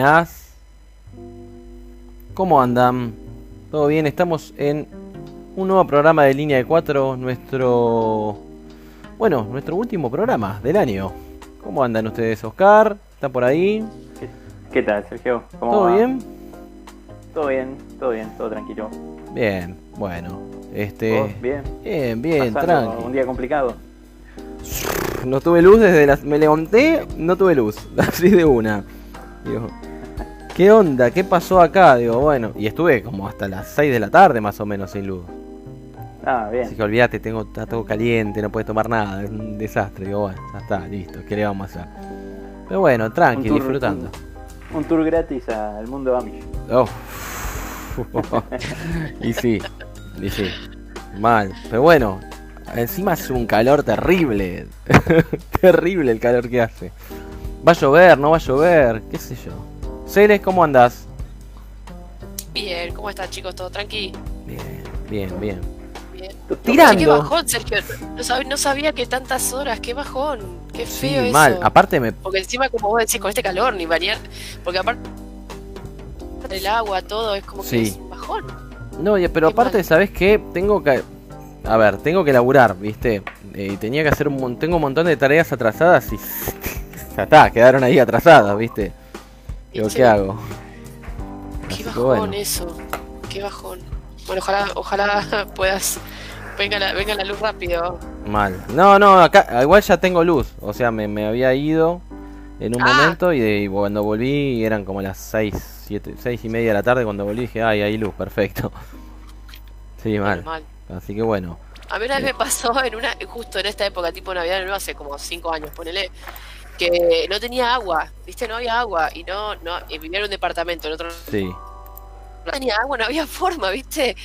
Buenas. ¿Cómo andan? ¿Todo bien? Estamos en un nuevo programa de Línea de 4, nuestro... Bueno, nuestro último programa del año. ¿Cómo andan ustedes, Oscar? ¿Está por ahí? ¿Qué, qué tal, Sergio? ¿Cómo ¿Todo va? bien? Todo bien, todo bien, todo tranquilo. Bien, bueno. Este... ¿Vos? Bien. Bien, bien, Pasando tranqui. Un día complicado. No tuve luz desde las... Me levanté, no tuve luz. Así de una. Digo, ¿qué onda? ¿Qué pasó acá? Digo, bueno. Y estuve como hasta las 6 de la tarde más o menos sin luz. Ah, Así bien. que olvídate, tengo, está todo caliente, no puedes tomar nada, es un desastre. Digo, bueno, ya está, listo, ¿qué le vamos a hacer? Pero bueno, tranqui, tour- disfrutando. Un, un tour gratis al mundo Amish. Oh. y sí, y sí, mal. Pero bueno, encima hace un calor terrible. terrible el calor que hace. Va a llover, no va a llover, qué sé yo. Celes, ¿cómo andás? Bien, ¿cómo están chicos? ¿Todo tranqui? Bien, bien, bien. Bien. Tirando. Che, qué bajón, Sergio. No sabía, no sabía que tantas horas, qué bajón. Qué Sí, feo eso. mal. Aparte me... Porque encima, como vos decís, con este calor, ni bañar. Porque aparte el agua, todo, es como que Sí. es un bajón. No, pero Qué aparte, mal. ¿sabes qué? Tengo que... A ver, tengo que laburar, ¿viste? Eh, tenía que hacer un Tengo un montón de tareas atrasadas y... Ya está, quedaron ahí atrasadas, ¿viste? Digo. ¿qué hago? Qué Así bajón bueno. eso. Qué bajón. Bueno, ojalá, ojalá puedas. Venga la, venga la luz rápido. Mal. No, no, acá igual ya tengo luz. O sea, me, me había ido en un Ah. momento y, de- y cuando volví eran como las 6, 7, 6 y media de la tarde. Cuando volví dije, ay, hay luz, perfecto. Sí, mal. Mal. Así que bueno. A mí una vez me pasó en una, justo en esta época, tipo Navidad, no hace como cinco años, ponele, que no tenía agua, viste, no había agua, y no, no, vivía en un departamento, en otro Sí. no tenía agua, no había forma, viste.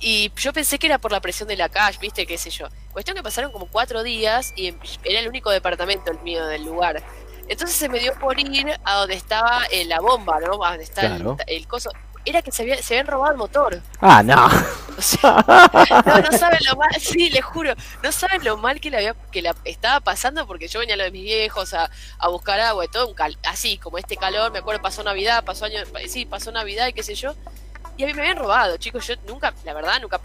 Y yo pensé que era por la presión de la calle, viste, qué sé yo. Cuestión que pasaron como cuatro días y era el único departamento el mío del lugar. Entonces se me dio por ir a donde estaba eh, la bomba, ¿no? A donde está el, coso. Era que se, había, se habían robado el motor. Ah, no. O sea, no, no saben lo mal, sí, les juro, no saben lo mal que la había, que la estaba pasando porque yo venía a lo de mis viejos a, a buscar agua y todo, un cal- así como este calor, me acuerdo pasó Navidad, pasó año, sí, pasó Navidad y qué sé yo, y a mí me habían robado, chicos, yo nunca, la verdad, nunca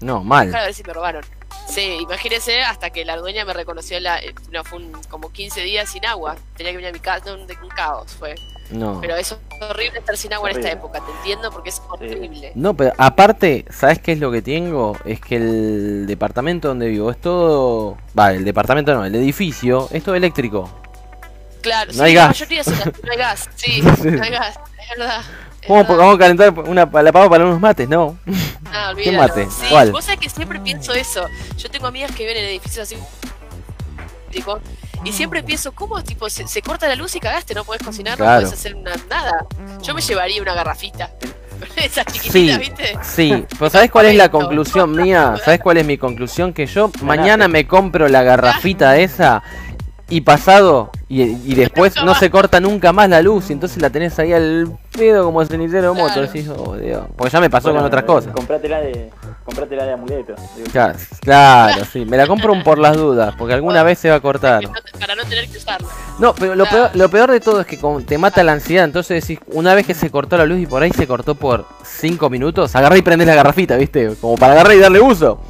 No, mal. a ver si me robaron. Sí, imagínense hasta que la dueña me reconoció la, eh, no, fue un- como 15 días sin agua, tenía que venir a mi casa, un, un caos fue, No. pero eso es horrible estar sin agua en esta época, te entiendo porque es horrible. No, pero aparte, ¿sabes qué es lo que tengo? Es que el departamento donde vivo es todo. Va, el departamento no, el edificio es todo eléctrico. Claro, No sí, hay la gas. mayoría son las- no hay gas, sí, Sí. no hay gas, es verdad. es ¿Cómo verdad. vamos a calentar una, la pago para unos mates? No. Ah, ¿Qué olvídalo. mate? Sí, ¿Cuál? vos sabés que siempre pienso eso. Yo tengo amigas que viven en edificios así. Y siempre pienso, ¿cómo tipo se, se corta la luz y cagaste? No podés cocinar, Claro. no podés hacer una- nada. Yo me llevaría una garrafita. Esas Sí, chiquititas, ¿viste? sí. Pero ¿sabes cuál es la conclusión mía? ¿Sabes cuál es mi conclusión? Que yo mañana me compro la garrafita esa y pasado y, y después no se corta nunca más la luz y entonces la tenés ahí al pedo como cenicero de moto. Claro. Decís, oh, Dios. Porque ya me pasó Bueno, con otras cosas. Comprátela de, comprátela de amuleto. digo. Claro, claro, sí. Me la compro un por las dudas, porque alguna vez se va a cortar. Para no tener que usarla. No, pero lo peor, lo peor de todo es que como te mata la ansiedad. Entonces decís, una vez que se cortó la luz y por ahí se cortó por 5 minutos, agarrá y prendés la garrafita, ¿viste? Como para agarrar y darle uso.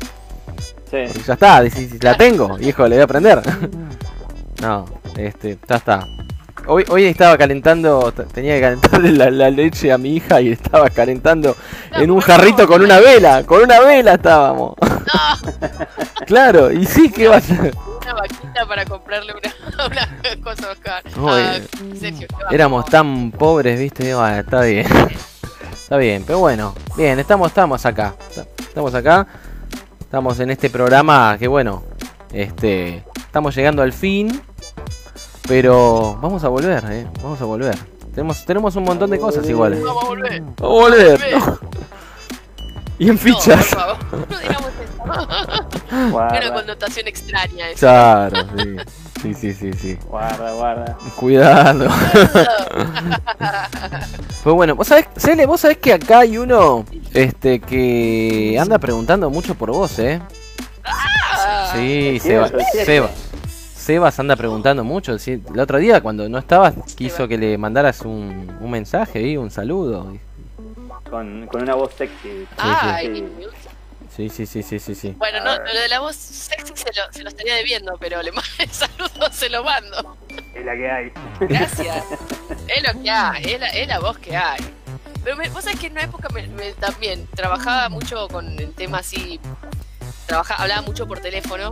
Sí. Y ya está, decís, la tengo, hijo, le voy a prender. No, este, ya está. Hoy, hoy estaba calentando, tenía que calentarle la, la leche a mi hija y estaba calentando en un jarrito con una vela, con una vela estábamos. No, Claro, y sí, ¿qué va a hacer? una vaquita para comprarle una, una cosa Oscar. Ah, Sergio, qué bajón. Éramos tan pobres, viste, "Ah, está bien. Está bien, pero bueno, bien, estamos, estamos acá. Estamos acá. Estamos en este programa que bueno, este, estamos llegando al fin. Pero vamos a volver, eh. Vamos a volver. Tenemos, tenemos un montón de cosas iguales. Vamos a volver. Vamos a volver. Y en No, fichas. por favor, no digamos eso. Guarda, Una connotación extraña eso. Claro, sí. Sí, sí, sí, sí. guarda, guarda. Cuidado. Pues bueno, vos sabés, Cele, vos sabés que acá hay uno este que anda preguntando mucho por vos, ¿eh? Ah, Sí, Seba. Seba. Sebas anda preguntando mucho. sí, el otro día, cuando no estabas, quiso que le mandaras un, un mensaje y un saludo. Con, con una voz sexy. Ay, sí. Sí, sí, sí, sí, sí, sí. Bueno, no, lo de la voz sexy se lo, se lo estaría debiendo, pero le mando el saludo, se lo mando. Es la que hay. Gracias. es lo que hay, es la, es la voz que hay. Pero me, vos sabés que en una época me, me- también trabajaba mucho con el tema así, trabajaba, hablaba mucho por teléfono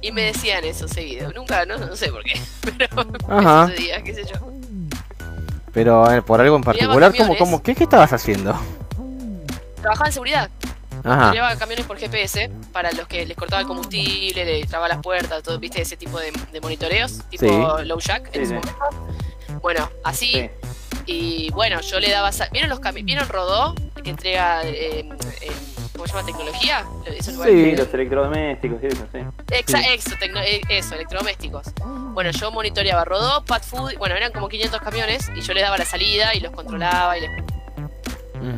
y me decían eso seguido. Nunca, no, no sé por qué, pero Ajá. me sucedía, qué sé yo. Pero eh, por algo en particular, ¿cómo, camiones. cómo, qué, ¿qué estabas haciendo? Trabajaba en seguridad, Ajá. llevaba camiones por GPS para los que les cortaba el combustible, les trababa las puertas, todo, viste, ese tipo de, de monitoreos, tipo Sí. low jack en Sí, ese sí. momento. Bueno, así Sí. Y bueno, yo le daba. ¿Vieron los cami ¿Vieron Rodó? Que entrega. eh, eh, ¿Cómo se llama? ¿Tecnología? Sí. Los electrodomésticos y eso, sí. Exa- Eso, tecno- eh, eso, electrodomésticos. Bueno, yo monitoreaba Rodó, Pat Food. Bueno, eran como 500 camiones. Y yo les daba la salida y los controlaba y les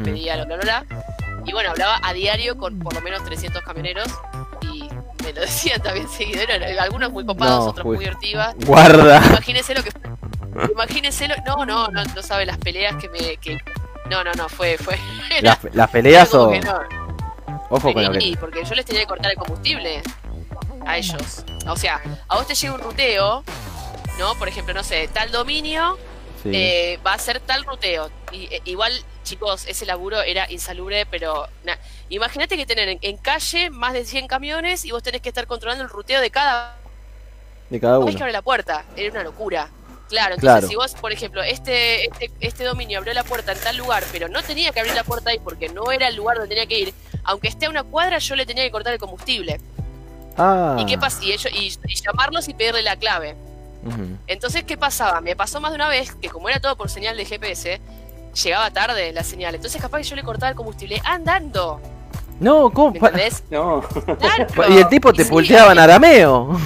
pedía lo bla, bla, bla. Y bueno, hablaba a diario con por lo menos 300 camioneros. Y me lo decían también seguido. Eran algunos muy copados, No, otros uy. muy divertidas. Guarda. Imagínense lo que Imagínense lo. No, no, no, no sabe las peleas que me. Que... No, no, no, fue. fue era- Las, las peleas o. no. Ojo con lo que. porque yo les tenía que cortar el combustible a ellos. O sea, a vos te llega un ruteo, ¿no? Por ejemplo, no sé, tal dominio Sí. eh, va a ser tal ruteo. Y, eh, igual, chicos, ese laburo era insalubre, pero na- imagínate que tener en, en calle más de 100 camiones y vos tenés que estar controlando el ruteo de cada de cada Tenés que uno. abrir la puerta, era una locura. Claro, entonces Claro. si vos, por ejemplo, este, este, este dominio abrió la puerta en tal lugar, pero no tenía que abrir la puerta ahí porque no era el lugar donde tenía que ir, aunque esté a una cuadra, yo le tenía que cortar el combustible. Ah. ¿Y qué pasa? Y, ellos, y, y llamarlos y pedirle la clave. Entonces, ¿qué pasaba? Me pasó más de una vez que como era todo por señal de GPS, llegaba tarde la señal. Entonces capaz que yo le cortaba el combustible andando. No, ¿cómo? ¿Me Pa- entendés? No. Claro. Y el tipo te Y sí, pulteaba en arameo.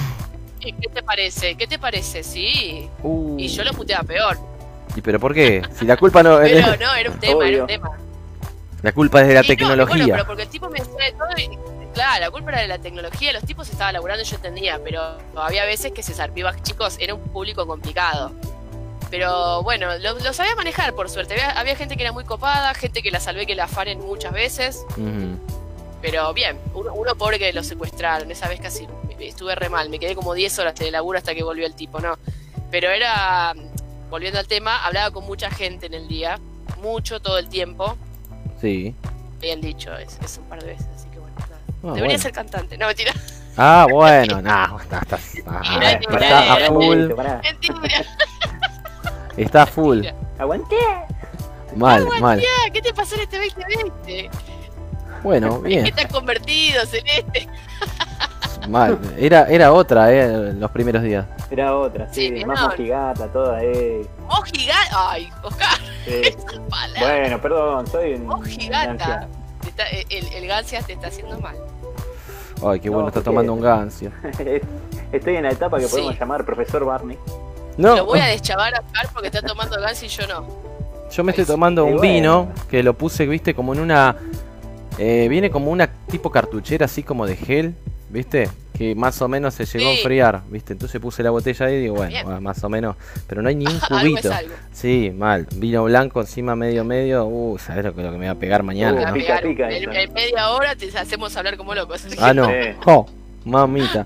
¿Qué qué te parece? ¿Qué te parece? Sí. Uh. Y yo lo puteaba peor. ¿Y pero por qué? Si la culpa no Pero no, era un tema, era un tema. La culpa es de la Sí, no, tecnología. bueno, pero porque el tipo me de todo y- claro, la culpa era de la tecnología, los tipos estaban laburando y yo entendía, pero había veces que se zarpiba, chicos, era un público complicado. Pero bueno, lo, lo sabía manejar por suerte. Había, había gente que era muy copada, gente que la salvé que la afanen muchas veces, pero bien, uno, uno pobre que lo secuestraron, esa vez casi estuve re mal, me quedé como 10 horas de laburo hasta que volvió el tipo, ¿no? Pero era, volviendo al tema, hablaba con mucha gente en el día, mucho todo el tiempo, Sí. habían dicho es, es un par de veces, así que bueno, nada. Ah, Debería bueno. ser cantante, no mentira. Ah, bueno, no, está, está, está mira, a full. Está a full. Aguanté. Mal, mal. Ah, ¿Qué te pasó en este 2020? Bueno, ¿Qué bien. te has convertido, Celeste? Mal. Era, era otra, eh, los primeros días. Era otra, Sí, sí, más mojigata, toda, eh. Vos gigante. Ay, Oscar, sí. Bueno, perdón, soy un. Te está- el, el Gancias te está haciendo mal. Ay, qué bueno, No, está tomando un gancio. Estoy en la etapa que Sí. podemos llamar profesor Barney. No, Lo voy a deschavar a Oscar porque está tomando Gans y yo no. yo me estoy tomando un bueno. vino que lo puse, viste, como en una. eh, viene como una tipo cartuchera así como de gel, viste, que más o menos se llegó a enfriar, viste. Entonces puse la botella ahí y digo, bueno, más o menos, pero no hay ni un algo es cubito. algo. Sí, mal. Vino blanco encima medio medio. Uh, sabes lo que, lo que me va a pegar Te mañana, ¿no? pica, pegar. pica en, media hora te hacemos hablar como locos. Ah, no. Sí. Oh, mamita.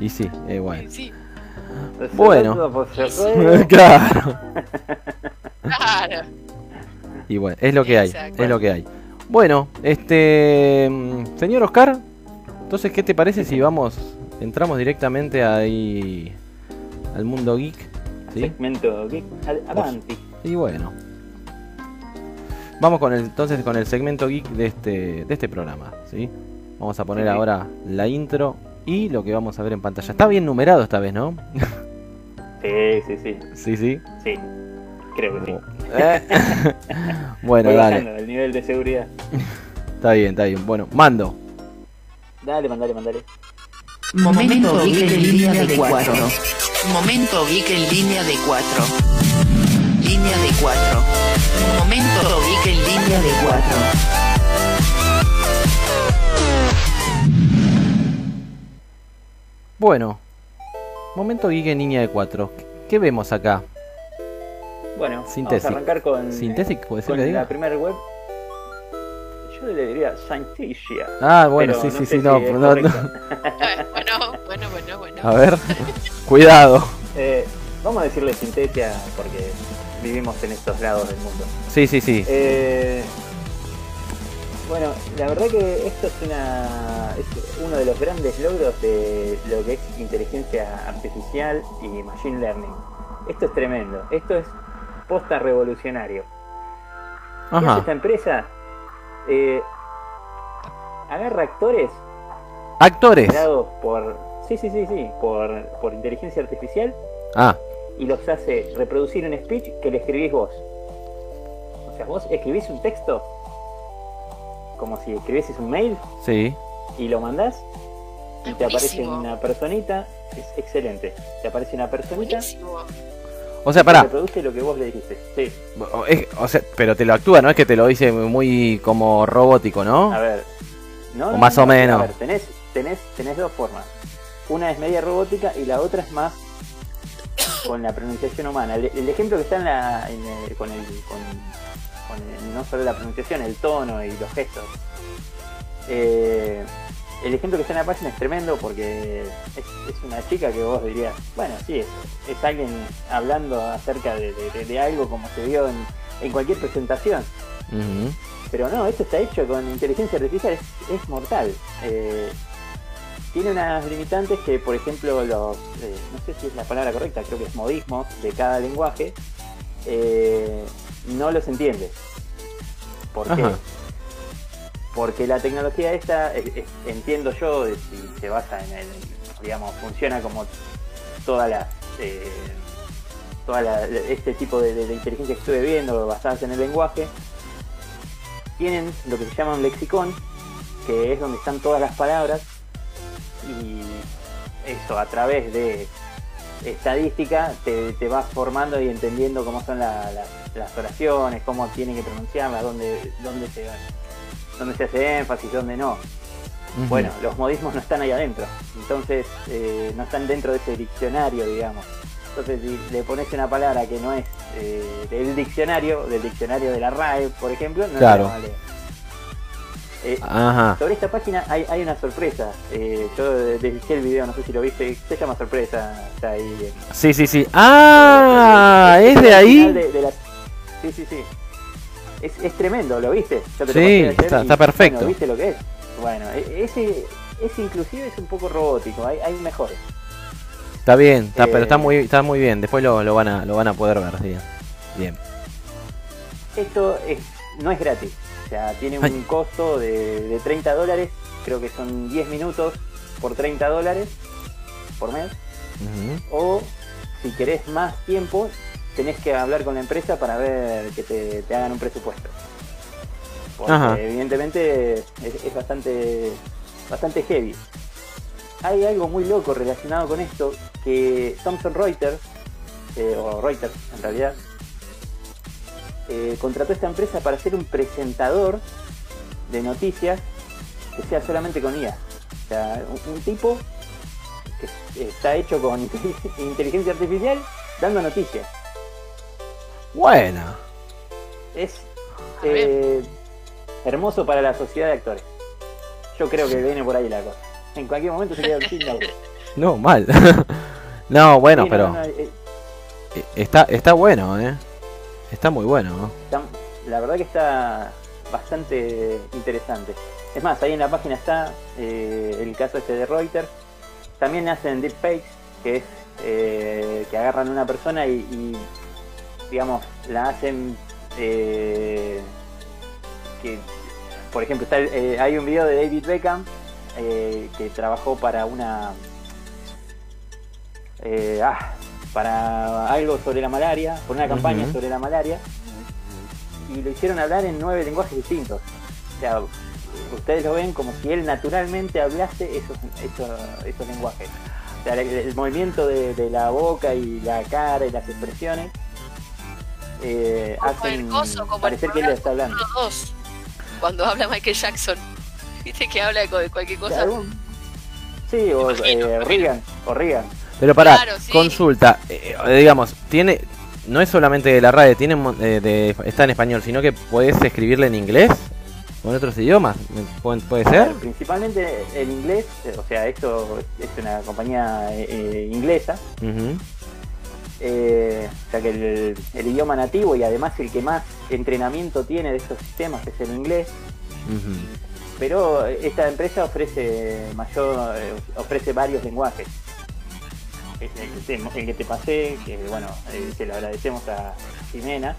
Y sí, eh, bueno. Sí, Bueno. Claro. claro. Y bueno, es lo que hay, es lo que hay. Bueno, este mm, señor Oscar, entonces ¿qué te parece si vamos entramos directamente ahí al mundo geek? ¿Sí? Segmento geek. Avanti. Y bueno. Vamos con el entonces con el segmento geek de este de este programa, ¿sí? Vamos a poner Sí. ahora la intro y lo que vamos a ver en pantalla. Está bien numerado esta vez, ¿no? Sí, sí, sí. sí, sí. Sí. Creo que sí. Eh. bueno, Voy dale. el nivel de seguridad. Está bien, está bien. Bueno, mando. Dale, mandale, mandale. Momento Geek en línea de 4. Momento Geek en línea de 4. Línea de 4. Momento Geek en línea de 4. Bueno, Momento Geek en línea de 4. ¿Qué vemos acá? Bueno, Sintesi- vamos a arrancar con, Sintesic, puede ser con que la primera web. Yo le diría Synthesia. Ah, bueno, sí, no sí, sí, no, si no, no. correcto. Bueno, bueno, bueno, bueno. A ver, cuidado. Eh, vamos a decirle Sintesia porque vivimos en estos lados del mundo. Sí, sí, sí. Eh, bueno, la verdad que esto es, una, es uno de los grandes logros de lo que es inteligencia artificial y machine learning. Esto es tremendo, esto es posta revolucionario. ¿Qué hace Ajá. esta empresa? Eh, agarra actores Actores. creados por, sí, sí, sí, sí, por, por inteligencia artificial Ah, y los hace reproducir un speech que le escribís vos. O sea, vos escribís un texto como si escribieses un mail sí. y lo mandás y te aparece una personita, es excelente. Te aparece una personita Buenísimo. O sea, pará. reproduce lo que vos le dijiste. Sí, O, es- o sea, pero te lo actúa, ¿no? Es que te lo dice muy como robótico, ¿no? a ver. No, O no, más no, o menos. A ver, tenés, tenés, tenés dos formas. Una es media robótica y la otra es más con la pronunciación humana. El, el ejemplo que está en la, en el- con, el, con, con el- no solo la pronunciación, el tono y los gestos. Eh, el ejemplo que está en la página es tremendo porque es, es una chica que vos dirías, bueno, sí, es, es alguien hablando acerca de, de- de- de algo como se vio en, en cualquier presentación. Pero no, esto está hecho con inteligencia artificial, es, es mortal. Eh, tiene unas limitantes que, por ejemplo, los, eh, no sé si es la palabra correcta, creo que es modismos de cada lenguaje, eh, no los entiende. ¿Por qué? Porque la tecnología esta, eh, eh, entiendo yo, si se basa en el, digamos, funciona como todas las, eh, este tipo de, inteligencia que estuve viendo, basadas en el lenguaje, tienen lo que se llama un lexicón, que es donde están todas las palabras, y eso a través de estadística te, te vas formando y entendiendo cómo son la- la- las oraciones, cómo tienen que pronunciarlas, dónde, dónde, se, dónde se hace énfasis, dónde no. Bueno, los modismos no están ahí adentro, entonces eh, no están dentro de ese diccionario, digamos. Entonces, si le pones una palabra que no es eh, del diccionario, del diccionario de la RAE, por ejemplo, no Claro. la vale. Eh, Ajá. sobre esta página hay, hay una sorpresa. Eh, yo desde el video, no sé si lo viste, se llama sorpresa. Está ahí. en- Sí, sí, sí. Ah, es de ahí. de- de la- Sí, sí, sí. Es, es tremendo, ¿lo viste? Yo te Sí, está- y, perfecto. bueno, ¿Viste lo que es? Bueno, e- ese, ese inclusive es un poco robótico, hay, hay mejores. Está bien, está, pero está Eh, muy, está muy bien. Después lo, lo van a, lo van a poder ver, sí. Bien. Esto es, no es gratis, o sea, tiene un Ay. costo de, de 30 dólares, creo que son 10 minutos por 30 dólares por mes. O si querés más tiempo, tenés que hablar con la empresa para ver que te, te hagan un presupuesto. Porque Ajá. evidentemente es, es bastante, bastante heavy. Hay algo muy loco relacionado con esto, que Thomson Reuters, eh, o Reuters en realidad, eh, contrató a esta empresa para ser un presentador de noticias que sea solamente con IA. O sea, un, un tipo que está hecho con inteligencia artificial dando noticias. Bueno. Es A eh, hermoso para la sociedad de actores. Yo creo que viene por ahí la cosa. En cualquier momento se queda sin laburo. No, mal. no, bueno, Sí, no, pero no, eh, eh, está, está bueno, ¿eh? Está muy bueno, ¿no? está- la verdad que está bastante interesante. Es más, ahí en la página está eh, el caso este de Reuters. También hacen deepfakes, que es eh, que agarran una persona y, y, digamos, la hacen eh, que, por ejemplo, está eh, hay un video de David Beckham eh, que trabajó para una eh, ah, para algo sobre la malaria, por una campaña sobre la malaria y lo hicieron hablar en nueve lenguajes distintos. O sea, ustedes lo ven como si él naturalmente hablase esos, esos, esos lenguajes. O sea, el, el movimiento de, de la boca y la cara y las expresiones eh, Como hacen el coso, como parecer el que él está hablando. Dos. Cuando habla Michael Jackson. Viste que habla de de cualquier cosa. Claro. Sí, o Imagino, eh. Reagan, o Reagan. Pero para Claro, sí. consulta, eh, eh, digamos, tiene no es solamente de la radio, tiene mon- eh, de, está en español, sino que puedes escribirle en inglés o en otros idiomas. ¿Puede, puede ser? Principalmente en inglés, eh, o sea, esto es una compañía eh, inglesa, Ujú. Eh, o sea que el, el idioma nativo y además el que más entrenamiento tiene de estos sistemas es el inglés, pero esta empresa ofrece mayor, eh, ofrece varios lenguajes. El, el que te, el que te pasé, que bueno, eh, se lo agradecemos a Jimena,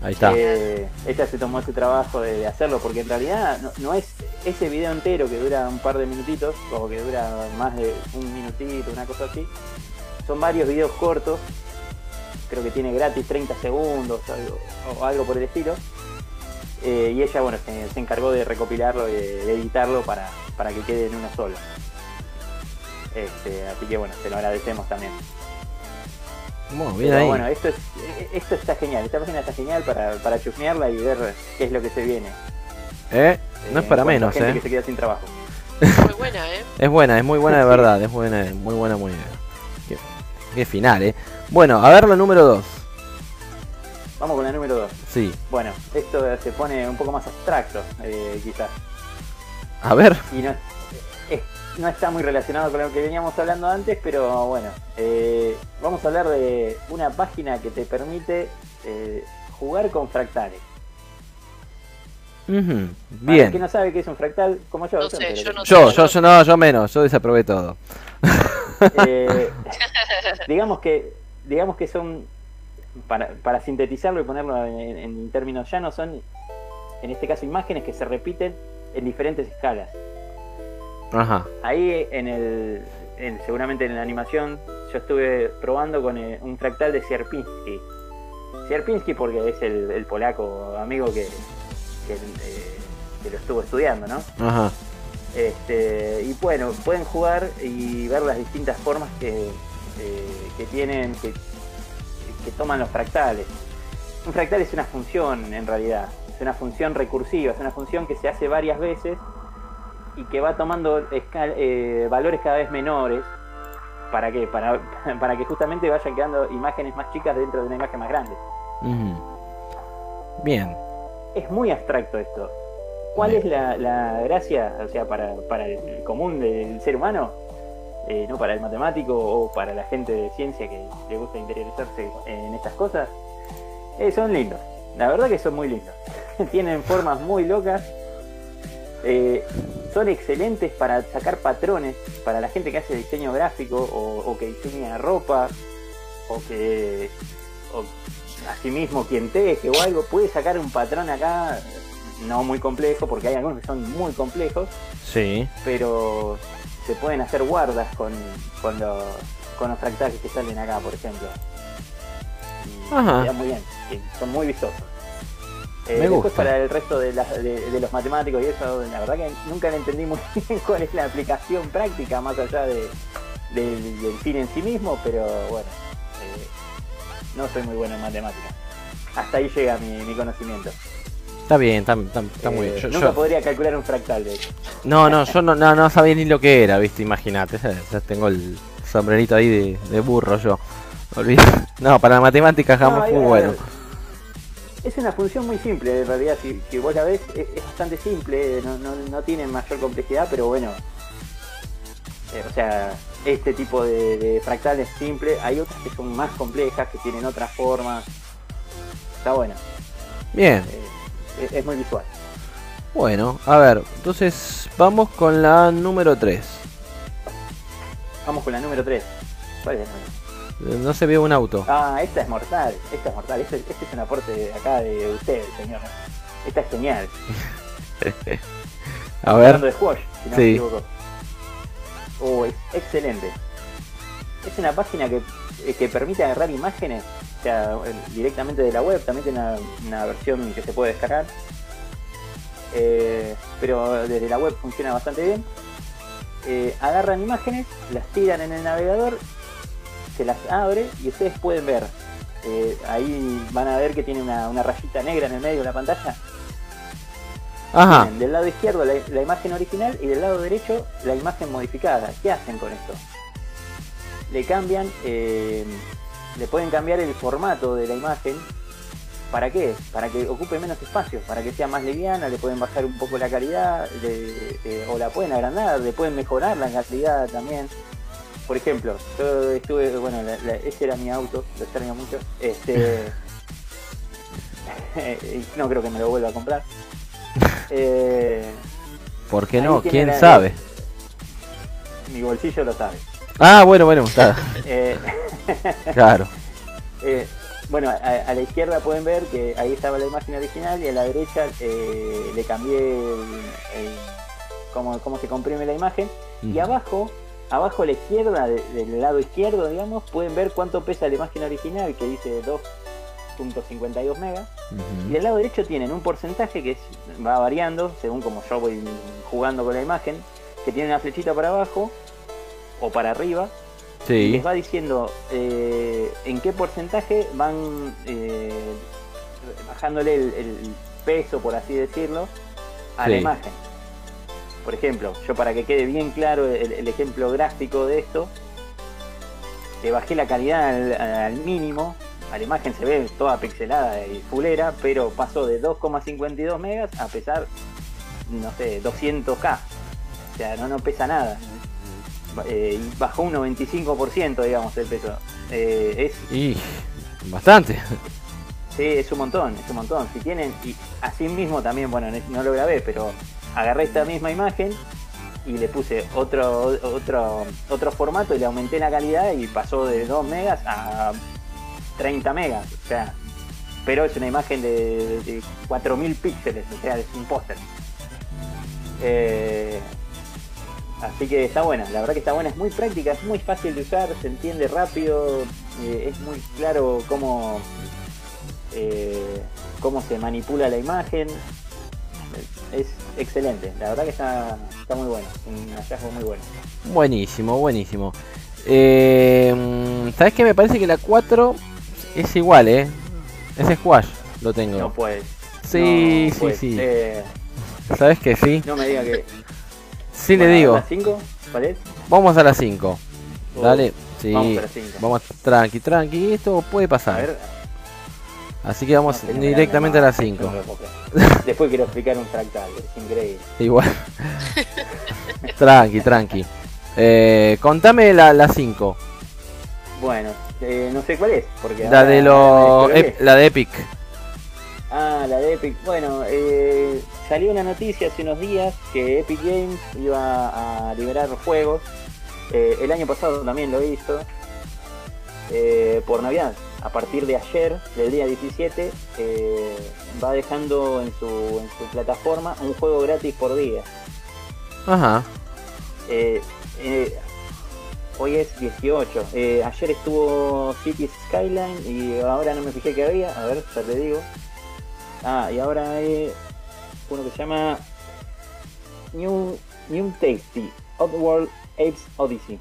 Ahí está. Eh, ella se tomó ese trabajo de, de hacerlo porque en realidad no, no es ese video entero que dura un par de minutitos o que dura más de un minutito, una cosa así. Son varios videos cortos, creo que tiene gratis 30 segundos o algo, o algo por el estilo. Eh, y ella bueno se, se encargó de recopilarlo y de, de editarlo para, para que quede en uno solo. Este, así que bueno, se lo agradecemos también. Bueno, bien Pero ahí. bueno, esto, es, esto está genial, esta página está genial para, para chusmearla y ver qué es lo que se viene. ¿Eh? No Eh, es para en cuanto a menos, gente ¿eh? que se queda sin trabajo. Muy buena, ¿eh? Es buena, es muy buena de verdad, es buena, muy buena, muy buena. Qué, final, ¿eh? Bueno, a ver la número 2. Vamos con la número 2. Sí. Bueno, esto se pone un poco más abstracto, eh, quizás. A ver. Y no, es- no está muy relacionado con lo que veníamos hablando antes, pero bueno, eh, vamos a hablar de una página que te permite eh, jugar con fractales. Para el Bien. que no sabe qué es un fractal, como yo. No sé, yo no Yo, yo, yo no, yo menos, yo desaprobé todo. Eh, digamos que digamos que son para, para sintetizarlo y ponerlo en, en términos llanos son en este caso imágenes que se repiten en diferentes escalas Ajá. ahí en el en- seguramente en la animación yo estuve probando con eh, un fractal de Sierpinski Sierpinski porque es el, el polaco amigo que que, eh, que lo estuvo estudiando no Ajá. este, y bueno, pueden jugar y ver las distintas formas que, eh, que tienen, que, que toman los fractales. Un fractal es una función en realidad, es una función recursiva, es una función que se hace varias veces y que va tomando escal- eh, valores cada vez menores. ¿Para qué? Para, para que justamente vayan quedando imágenes más chicas dentro de una imagen más grande. Bien. Es muy abstracto esto. ¿Cuál Bien. es la, la gracia, o sea, para, para el común del ser humano? Eh, no para el matemático o para la gente de ciencia que le gusta interiorizarse en estas cosas. Eh, son lindos. La verdad que son muy lindos. Tienen formas muy locas. Eh, son excelentes para sacar patrones para la gente que hace diseño gráfico o, o que diseña ropa o que o asimismo quien teje o algo puede sacar un patrón acá no muy complejo porque hay algunos que son muy complejos Sí. pero se pueden hacer guardas con, con, los, con los fractales que salen acá por ejemplo y Ajá. quedan muy bien sí, son muy vistosos Eh, Me después gusta. para el resto de, las- de- de los matemáticos y eso la verdad que nunca le entendí muy bien cuál es la aplicación práctica más allá de, del, del fin en sí mismo pero bueno eh, no soy muy bueno en matemáticas hasta ahí llega mi, mi conocimiento Está bien, está, está- está muy Eh, bien. Yo- nunca yo- podría calcular un fractal de hecho No, no, yo no, no, no sabía ni lo que era, viste, imagínate. Ya, tengo el sombrerito ahí de, de burro yo. Olvida. No, para la matemática jamás No, fue bueno. Es una función muy simple, en realidad, si, si vos la ves, es, es bastante simple, no, no, no tiene mayor complejidad, pero bueno. eh, o sea, este tipo de, de fractal es simple, hay otras que son más complejas, que tienen otras formas. Está bueno, Bien, eh, es, es muy visual. bueno, a ver, entonces vamos con la número 3. Vamos con la número 3. ¿Cuál es la número? No se ve un auto. Ah, esta es mortal, esta es mortal, este, este es un aporte de acá de ustedes, señor. Esta es genial. A Hablando ver, de Squash, si no Sí. me equivoco. Oh, es excelente. Es una página que, eh, que permite agarrar imágenes, sea, directamente de la web, también tiene una, una versión que se puede descargar. Eh, pero desde la web funciona bastante bien. Eh, agarran imágenes, las tiran en el navegador, se las abre y ustedes pueden ver. eh, ahí van a ver que tiene una, una rayita negra en el medio de la pantalla. ajá, Tienen del lado izquierdo la, la imagen original y del lado derecho la imagen modificada. ¿Qué hacen con esto? le cambian, le pueden cambiar el formato de la imagen. ¿Para qué? Para que ocupe menos espacio, para que sea más liviana, le pueden bajar un poco la calidad, le- eh, o la pueden agrandar, le pueden mejorar la calidad también. Por ejemplo, yo estuve, bueno, la- la- ese era mi auto, lo extraño mucho. Este, no creo que me lo vuelva a comprar. Eh, ¿Por qué no? ¿Quién sabe? mi bolsillo lo sabe. Ah, bueno, bueno, está. Eh, Claro. Eh, bueno, a, a la izquierda pueden ver que ahí estaba la imagen original y a la derecha eh, le cambié el, el- cómo, cómo se comprime la imagen. Y abajo, abajo a la izquierda, de- del lado izquierdo, digamos, pueden ver cuánto pesa la imagen original, que dice 2.52 megas. Y del lado derecho tienen un porcentaje que es- va variando según como yo voy jugando con la imagen, que tiene una flechita para abajo o para arriba y les va diciendo eh, en qué porcentaje van eh, bajándole el, el peso, por así decirlo, a la imagen. Por ejemplo, yo para que quede bien claro el, el ejemplo gráfico de esto, le bajé la calidad al, al mínimo. A la imagen se ve toda pixelada y fulera, pero pasó de 2,52 megas a pesar, no sé, 200k. O sea, no, no pesa nada. Eh, bajó un 95%, digamos, el peso. Eh, es, Y bastante. sí, es un montón, es un montón. Si tienen, y así mismo también, bueno, no- no lo grabé, pero agarré esta misma imagen y le puse otro, otro, otro formato y le aumenté la calidad y pasó de 2 megas a 30 megas. O sea, pero es una imagen de, de 4000 píxeles, o sea, es un póster. Eh, así que está buena, la verdad que está buena, es muy práctica, es muy fácil de usar, se entiende rápido, eh, es muy claro cómo, eh, cómo se manipula la imagen. Es excelente, la verdad que está, está muy bueno, un hallazgo muy bueno. Buenísimo, buenísimo. Eh, ¿Sabes qué? Me parece que la 4 es igual, ¿eh? Ese squash lo tengo. No puedes. Sí, no sí, sí. ¿Sabes que sí? No me diga que. Sí, le digo. ¿la 5? ¿Cuál es? Vamos a la 5. Oh, Dale. Sí. Vamos a la 5. Vamos tranqui, tranqui. Esto puede A pasar. ver. Así que vamos no directamente a la nada, 5. no me lo puedo creer. Después quiero explicar un fractal, es increíble. Igual. tranqui, tranqui. Eh, contame la 5. Bueno, eh, no sé cuál es, porque La de ep- la de Epic. Ah, la de Epic. Bueno, eh, salió una noticia hace unos días que Epic Games iba a liberar juegos. Eh, el año pasado también lo hizo. eh, por Navidad. A partir de ayer, del día 17, eh, va dejando en su, en su plataforma un juego gratis por día. Ajá. Hoy es 18. Eh, ayer estuvo Cities Skyline y ahora no me fijé que había. A ver, ya te digo. Ah, y ahora uno que se llama New, New Tasty Oddworld Apes Odyssey.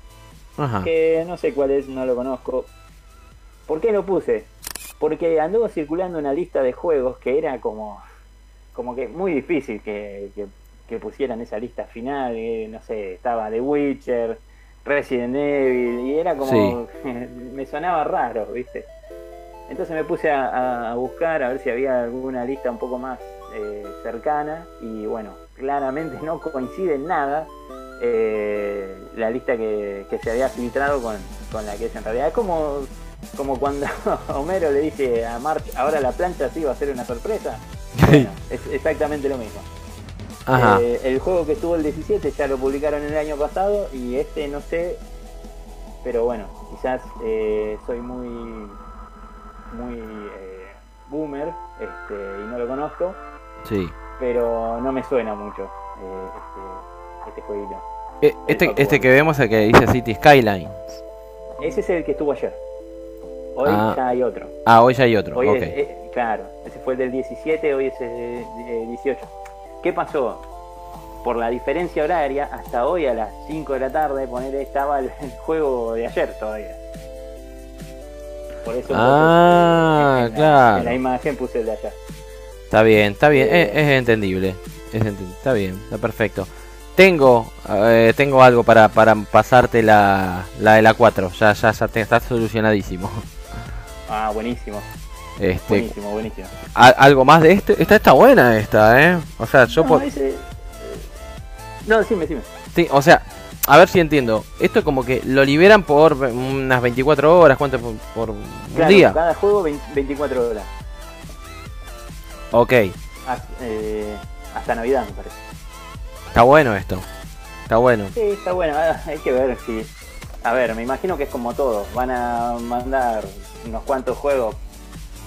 Ajá. Que no sé cuál es, no lo conozco. ¿Por qué lo puse? Porque anduvo circulando una lista de juegos que era como, como que muy difícil que, que- que pusieran esa lista final. eh, no sé, estaba The Witcher, Resident Evil, y era como. me sonaba raro, ¿viste? Entonces me puse a, a buscar a ver si había alguna lista un poco más eh, cercana, y bueno, claramente no coincide en nada eh, la lista que, que se había filtrado con, con la que es en realidad. Es como, como cuando Homero le dice a March, ahora la plancha sí va a ser una sorpresa. Bueno, es exactamente lo mismo. Ajá. Eh, el juego que estuvo el 17 ya lo publicaron el año pasado y este no sé, pero bueno, quizás eh, soy muy muy boomer este, y no lo conozco, Sí. pero no me suena mucho eh, este, este jueguito. Eh, este, este que vemos, el que dice City Skyline. Ese es el que estuvo ayer. Hoy Ah. ya hay otro. Ah, hoy ya hay otro. Hoy ok. es- eh, claro, ese fue el del 17, hoy es el eh, 18. ¿Qué pasó? Por la diferencia horaria, hasta hoy a las 5 de la tarde, poner estaba el, el juego de ayer todavía. Por eso Ah, en la- claro. En la imagen puse el de ayer. Está bien, está bien. Es, es entendible. Es enten- está bien, está perfecto. tengo eh, tengo algo para, para pasarte la, la de la 4. Ya, ya, ya te- está solucionadísimo. Ah, buenísimo. Este, Buenísimo, buenísimo. a- algo más de este. Esta está buena esta, ¿eh? O sea, yo no, por- ese, eh, no, decime, decime. sí, o sea, a ver si entiendo. Esto como que lo liberan por unas 24 horas, ¿cuánto por, por un día? cada juego 20 24 horas. Ok, Haz- eh, hasta Navidad, me parece. está bueno esto. Está bueno. Sí, está bueno. ah, Hay que ver si. A ver, me imagino que es como todo. Van a mandar unos cuantos juegos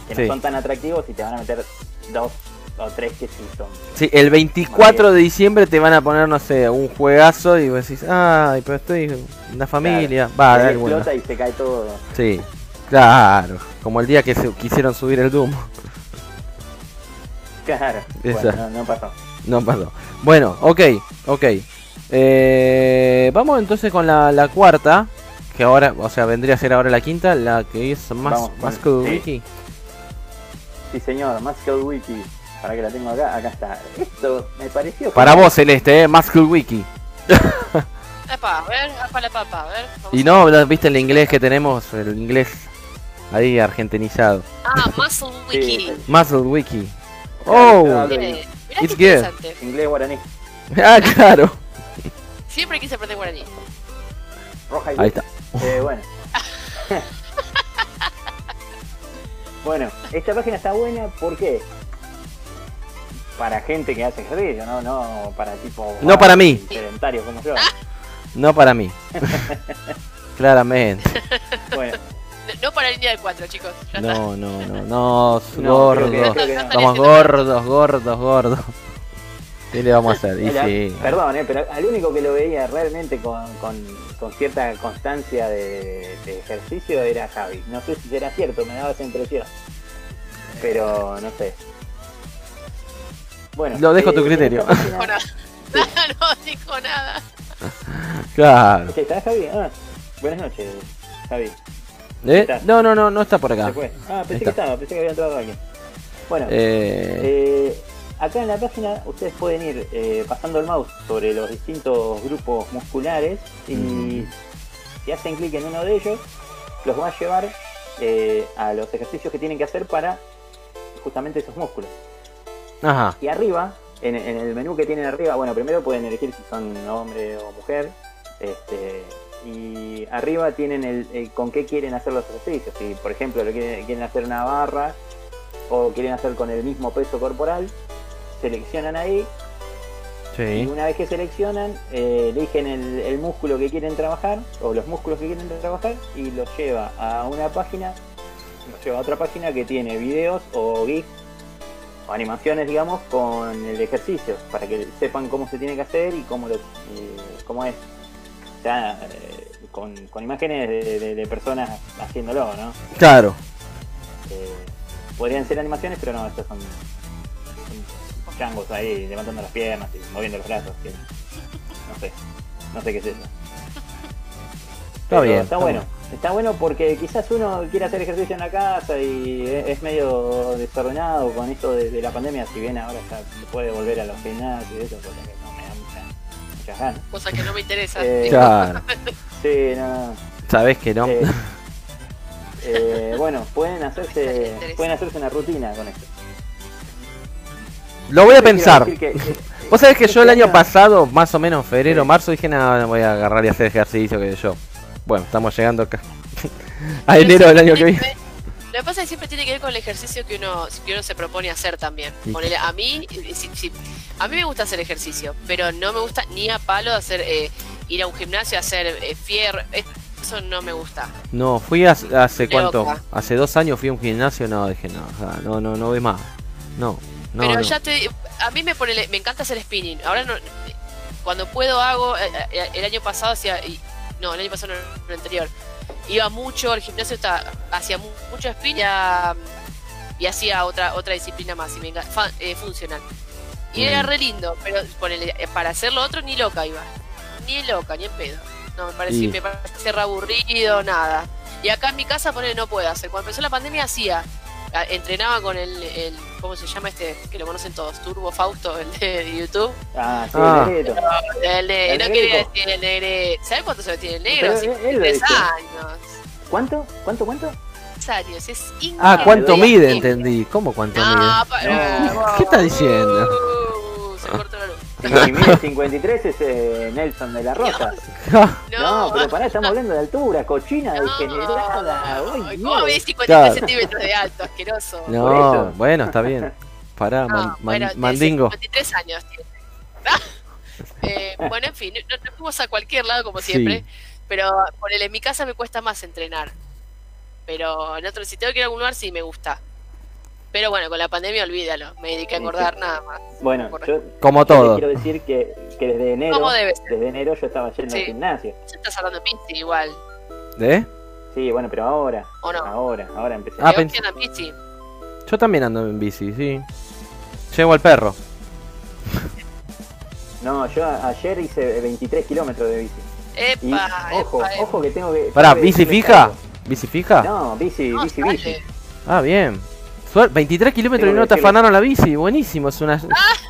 que Sí. no son tan atractivos y te van a meter dos o tres que sí son. Sí, el 24 de diciembre te van a poner, no sé, un juegazo y vos decís, ay, pero estoy en la familia. Va, Ahí dale, bueno. explota y se cae todo. Sí, claro. Como el día que se quisieron subir el Doom. Claro. Bueno, no, no pasó. No pasó. Bueno, ok, ok. Eh, vamos entonces con la, la cuarta. Que ahora, o sea, vendría a ser ahora la quinta, la que es más, más que. Wiki. Sí, señor. Muscle Wiki. Para que la tengo acá. Acá está. Esto me pareció. Para vos, Celeste, eh, más que Wiki. Epa, a ver, apa la papa, a ver. vamos Y no, ¿no ¿viste el inglés que tenemos? El inglés ahí argentinizado. Ah, Muscle Wiki. Sí, Muscle Wiki. Oh. Bien, Mirá It's qué good. interesante. Inglés guaraní. ah, claro. Siempre quise aprender guaraní. Roja y Ahí está. Eh, bueno. bueno, esta página está buena, ¿por qué? Para gente que hace ejercicio, no, no para tipo. No para mí. Sedentarios como yo. No para mí. Claramente. Bueno, No, para la línea del 4, chicos. Ya está. No, no, no, no, No, gordos. creo que- creo que no. Estamos gordos, gordos, gordos. ¿Qué le vamos a hacer? Y la- sí. perdón, eh, pero al único que lo veía realmente con, con, con cierta constancia de, de ejercicio era Javi. No sé si será cierto, me daba esa impresión. Pero no sé. Bueno, Lo dejo a tu eh, criterio. dijo nada. no dijo nada. Claro. ¿Qué, ¿Está Javi? Ah, buenas noches, Javi. ¿Eh? No, no, no, no está por acá. Se fue. Ah, pensé que estaba, pensé que había entrado alguien. Bueno, Eh, eh, acá en la página ustedes pueden ir eh, pasando el mouse sobre los distintos grupos musculares y Mm. si hacen clic en uno de ellos, los va a llevar eh, a los ejercicios que tienen que hacer para justamente esos músculos. ajá. Y arriba, en, en el menú que tienen arriba, bueno, primero pueden elegir si son hombre o mujer. Este, y arriba tienen el, el con qué quieren hacer los ejercicios. Si, por ejemplo, lo quieren, quieren hacer una barra o quieren hacer con el mismo peso corporal, seleccionan ahí. Y una vez que seleccionan, eh, eligen el, el músculo que quieren trabajar o los músculos que quieren trabajar y los lleva a una página, los lleva a otra página que tiene videos o GIFs o animaciones, digamos, con el ejercicio para que sepan cómo se tiene que hacer y cómo, lo, eh, cómo es. Sea, eh, con, con imágenes de, de- de personas haciéndolo, ¿no? Claro. Eh, podrían ser animaciones, pero no, estos son, son changos ahí levantando las piernas y moviendo los brazos. Que, no sé, no sé qué es eso. Pero bien, Está, está bueno. Está bueno porque quizás uno quiere hacer ejercicio en la casa y es medio desordenado con esto de, de la pandemia, si bien ahora ya se puede volver a los gimnasios y eso, cosa ganas. Cosa que no me interesa. Eh, Claro. Sí, no, Sabes que no. eh, eh, bueno, pueden hacerse, pueden hacerse una rutina con esto. Lo voy a pensar. que- Vos sabés que yo el año pasado, más o menos febrero, Sí. marzo, dije, no voy a agarrar y hacer ejercicio que yo. Bueno, estamos llegando acá. a enero del año que viene. Lo que pasa es que siempre tiene que ver con el ejercicio que uno, que uno se propone hacer también. Sí. Ponele, a mí, si- si- a mí me gusta hacer ejercicio, pero no me gusta ni a palo hacer eh, ir a un gimnasio a hacer eh, fierro. Eso no me gusta. No, fui hace, hace cuánto, hace dos años fui a un gimnasio, no, dije, no, o sea, no, no, no voy más. No, no, pero no. ya te, a mí me pone, me encanta hacer spinning. Ahora no, cuando puedo hago. eh, eh, El año pasado hacía, no, el año pasado no, el anterior. Iba mucho al gimnasio, está- hacía mu- mucho spinning y, y hacía otra otra disciplina más, y me encanta, fa- eh, funcional. Y era re lindo, pero ponele, eh, para hacer lo otro ni loca iba. Ni loca, ni en pedo. No, me parecía, me parecía re aburrido, nada. Y acá en mi casa ponele no puedo hacer. Cuando empezó la pandemia hacía. Entrenaba con el, el, ¿cómo se llama este? Que lo conocen todos, Turbo Fausto, el de YouTube. Ah, sí, Ah. el negrito. El de, El no quería negro. decir el negre. ¿Sabes cuánto se lo tiene el negro? Pero Sí, él- él lo 53 dice. años. ¿Cuánto? ¿Cuánto, cuánto? 3 años, es increíble. Ah, ¿cuánto mide? Entendí. ¿Cómo cuánto No, mide? pa- No. ¿Qué está diciendo? Uh, se cortó la luz. Y mide 53 es eh, Nelson de la Rosa. No, pero pará, estamos hablando de altura, cochina, degenerada. Ay, Uy, ¿Cómo ves 53 Claro. centímetros de alto? Asqueroso. Por No, eso. bueno, está bien. Pará, No, man- man- bueno, de mandingo. 53 años tiene. Eh, bueno, en fin, no- nos fuimos a cualquier lado como Sí. siempre, pero por el en mi casa me cuesta más entrenar. Pero en otro, si tengo que ir a algún lugar, sí me gusta. Pero bueno, con la pandemia olvídalo, me dediqué a engordar nada más. Bueno, yo, Como todo. quiero decir que, que desde enero, ¿Cómo debe ser? desde enero yo estaba yendo Sí. al gimnasio. Ya estás hablando de bici igual, ¿Eh? Sí, bueno, pero ahora, ¿o no? ahora, ahora empecé. Ah, pens- en bici. Yo también ando en bici, sí. Llevo al perro. No, yo ayer hice 23 kilómetros de bici. Y Epa, ojo, epa, epa. ojo que tengo que. Pará, ¿bici fija? ¿Bici fija? No, bici, No, bici, dale. bici. Ah, bien. Suer- 23 kilómetros y no te afanaron la bici. Buenísimo, es una...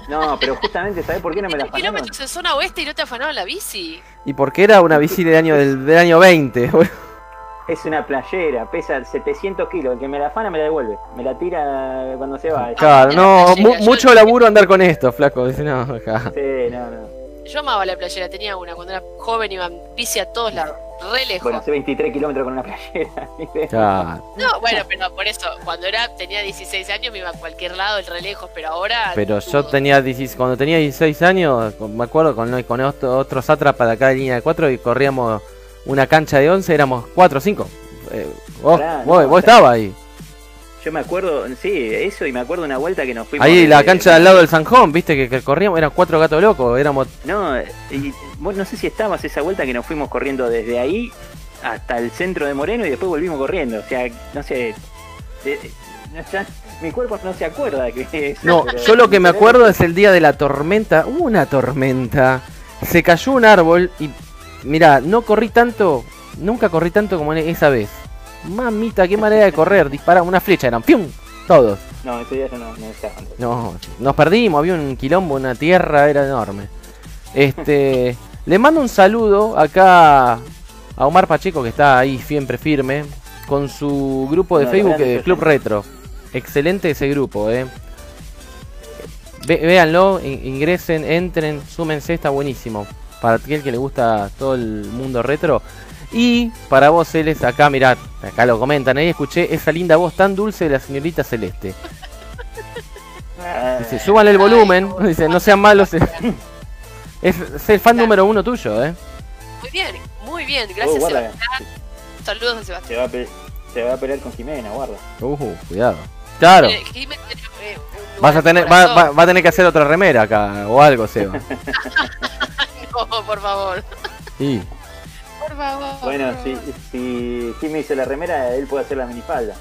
No, pero justamente, ¿sabes por qué no me la 20 afanaron? kilómetros en zona oeste y no te afanaron la bici. ¿Y por qué era una bici del año, del, del año 20? Es una playera, pesa 700 kilos. El que me la afana me la devuelve. Me la tira cuando se va. Claro, no, mu- yo- mucho laburo andar con esto, flaco. Dice, no, acá. Sí, no, no. Yo amaba la playera, tenía una cuando era joven, iba en bici a todos lados, re lejos. Bueno, hace 23 kilómetros con una playera. Claro. No, bueno, pero por eso, cuando era tenía 16 años me iba a cualquier lado, el re lejos, pero ahora. Pero yo todo. tenía 16, cuando tenía 16 años, con- me acuerdo con, con otro, otro sátrapa de acá de línea de 4 y corríamos una cancha de 11, éramos 4 o 5. Eh, vos Pará, vos, no, vos estabas ahí. Yo me acuerdo, sí, eso y me acuerdo una vuelta que nos fuimos. Ahí la de- cancha al lado del Sanjón, viste que, que corríamos, eran cuatro gatos locos, éramos... No, y vos no sé si estabas esa vuelta que nos fuimos corriendo desde ahí hasta el centro de Moreno y después volvimos corriendo. O sea, no sé. no, ya- mi cuerpo no se acuerda que eso, No, yo lo que me acuerdo es el día de la tormenta. Hubo una tormenta. Se cayó un árbol y. Mira, no corrí tanto. Nunca corrí tanto como esa vez. Mamita, qué manera de correr. Dispara una flecha, eran ¡pium! Todos. No, ese día yo no, no estaba. No, nos perdimos, había un quilombo, una tierra, era enorme. Este. le mando un saludo acá a Omar Pacheco, que está ahí siempre firme. Con su grupo de No, Facebook de Club. Retro. Excelente ese grupo, eh. Ve- véanlo, in- ingresen, entren, súmense, está buenísimo. Para aquel que le gusta todo el mundo retro. Y para vos, Celeste, acá mirad, acá lo comentan, ahí escuché esa linda voz tan dulce de la señorita Celeste. Ah, Dice, súbanle el volumen, dice, no sean malos. Es, es el fan número uno tuyo, eh. Muy bien, muy bien, oh, gracias guarda, Sebastián. Saludos a Sebastián. se va, a pe- se va a pelear con Jimena, guarda. Uh, cuidado. Claro, Eh, eh, un vas a tener, en va, va- va a tener que hacer otra remera acá, o algo, Seba. No, por favor. Y, favor. Bueno, si, si Jimmy hizo la remera, él puede hacer la minifalda.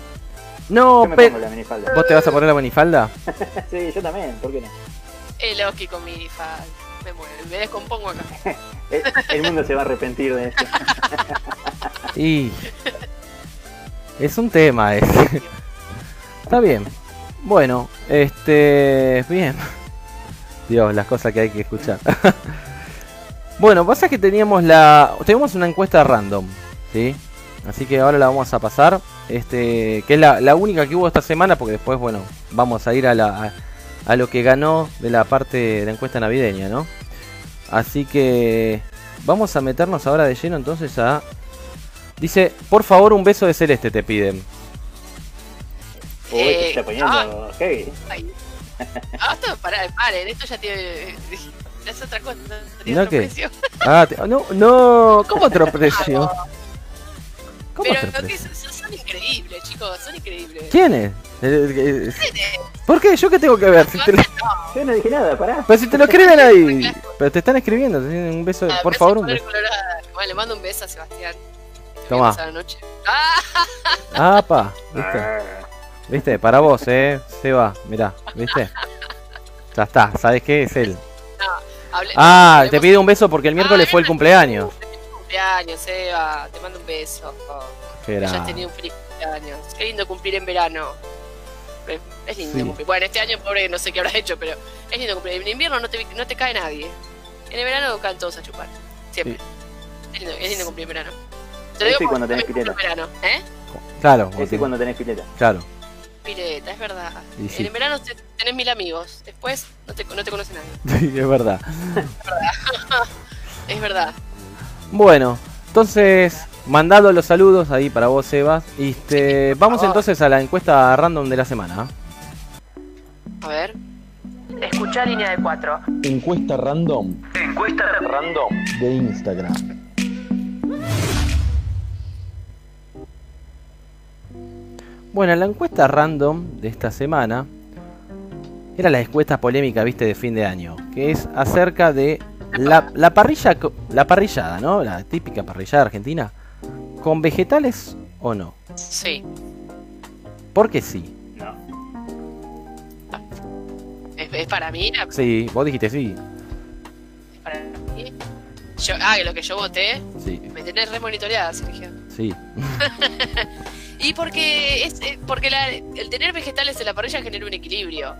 no, yo me pongo la minifalda. ¿vos te vas a poner la manifalda? sí, yo también, ¿por qué no? El Oski con minifal. Me muero, me descompongo acá. El, el mundo se va a arrepentir de esto. Y, es un tema ese. Está bien. Bueno, este, bien. Dios, las cosas que hay que escuchar. Bueno, pasa que teníamos la, tenemos una encuesta random, ¿sí? Así que ahora la vamos a pasar, este, que es la, la única que hubo esta semana, porque después, bueno, vamos a ir a la, a, a lo que ganó de la parte de la encuesta navideña, ¿no? Así que vamos a meternos ahora de lleno entonces a, dice, por favor un beso de celeste te piden. Uy, te Eh, está poniendo heavy. Ay. Ah, esto, pará, paren, esto ya tiene. Es otra cosa, ¿No otro qué? precio. Ah, te- no, no, ¿cómo otro precio? ¿Cómo Pero otro que precio? son, son increíbles, chicos, son increíbles. ¿Quién es? Eh, eh, ¿Por qué? ¿Yo qué tengo que ver? Si te lo- Yo no dije nada, pará. pero si te lo escriben ahí. Pero te están escribiendo. te dicen Un beso, Ah, por favor, un beso. Bueno, le mando un beso a Sebastián. Te voy a Tomá. pasar la noche. Ah, pa, ¿viste? ¿Viste? Para vos, eh. Se va, mirá, ¿viste? Ya está, ¿sabes qué? Es él. Ah, te pide un beso porque el miércoles Ah, fue el cumpleaños. tu cumpleaños, Eva. Te mando un beso. Qué Que hayas grande. tenido un feliz cumpleaños. Qué lindo cumplir en verano. Es, es lindo Sí. cumplir. Bueno, este año pobre no sé qué habrá hecho, pero es lindo cumplir. En invierno no te, no te cae nadie. En el verano caen todos a chupar. Siempre. Es, lindo, es lindo cumplir en verano. Te lo Eso y digo cuando tenés en verano. ¿Eh? Claro, Ese porque- cuando tenés pileta. claro. Pileta, es verdad. Y sí. En el verano te- tenés mil amigos. Después no te, no te conoce nadie. Sí, es verdad. Es verdad. Bueno, entonces, mandado los saludos ahí para vos, Sebas. Y este, vamos favor. entonces a la encuesta random de la semana. A ver. Escucha línea de cuatro. Encuesta random. Encuesta random de Instagram. Bueno, la encuesta random de esta semana era la encuesta polémica, viste, de fin de año, que es acerca de la, la parrilla, la parrillada, ¿no? La típica parrillada argentina, con vegetales o no. Sí. Porque sí. No. Es, es para mí. la- Sí, vos dijiste sí. es para mí. Yo, ah, lo que yo voté. Sí, Me tenés re monitoreada, Sergio. sí. Y porque es eh, porque la- el tener vegetales en la parrilla genera un equilibrio.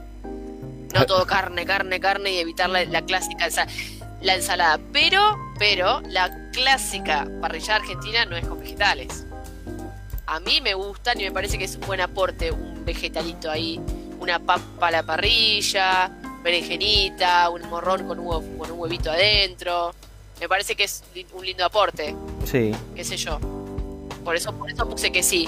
No todo carne, carne, carne y evitar la, la clásica la ensalada. Pero, pero, la clásica parrilla argentina no es con vegetales. A mí me gustan y me parece que es un buen aporte un vegetalito ahí. Una papa a la parrilla, berenjenita, un morrón con un, con un huevito adentro. Me parece que es un lindo aporte Sí. qué sé yo. Por eso, por eso puse que sí.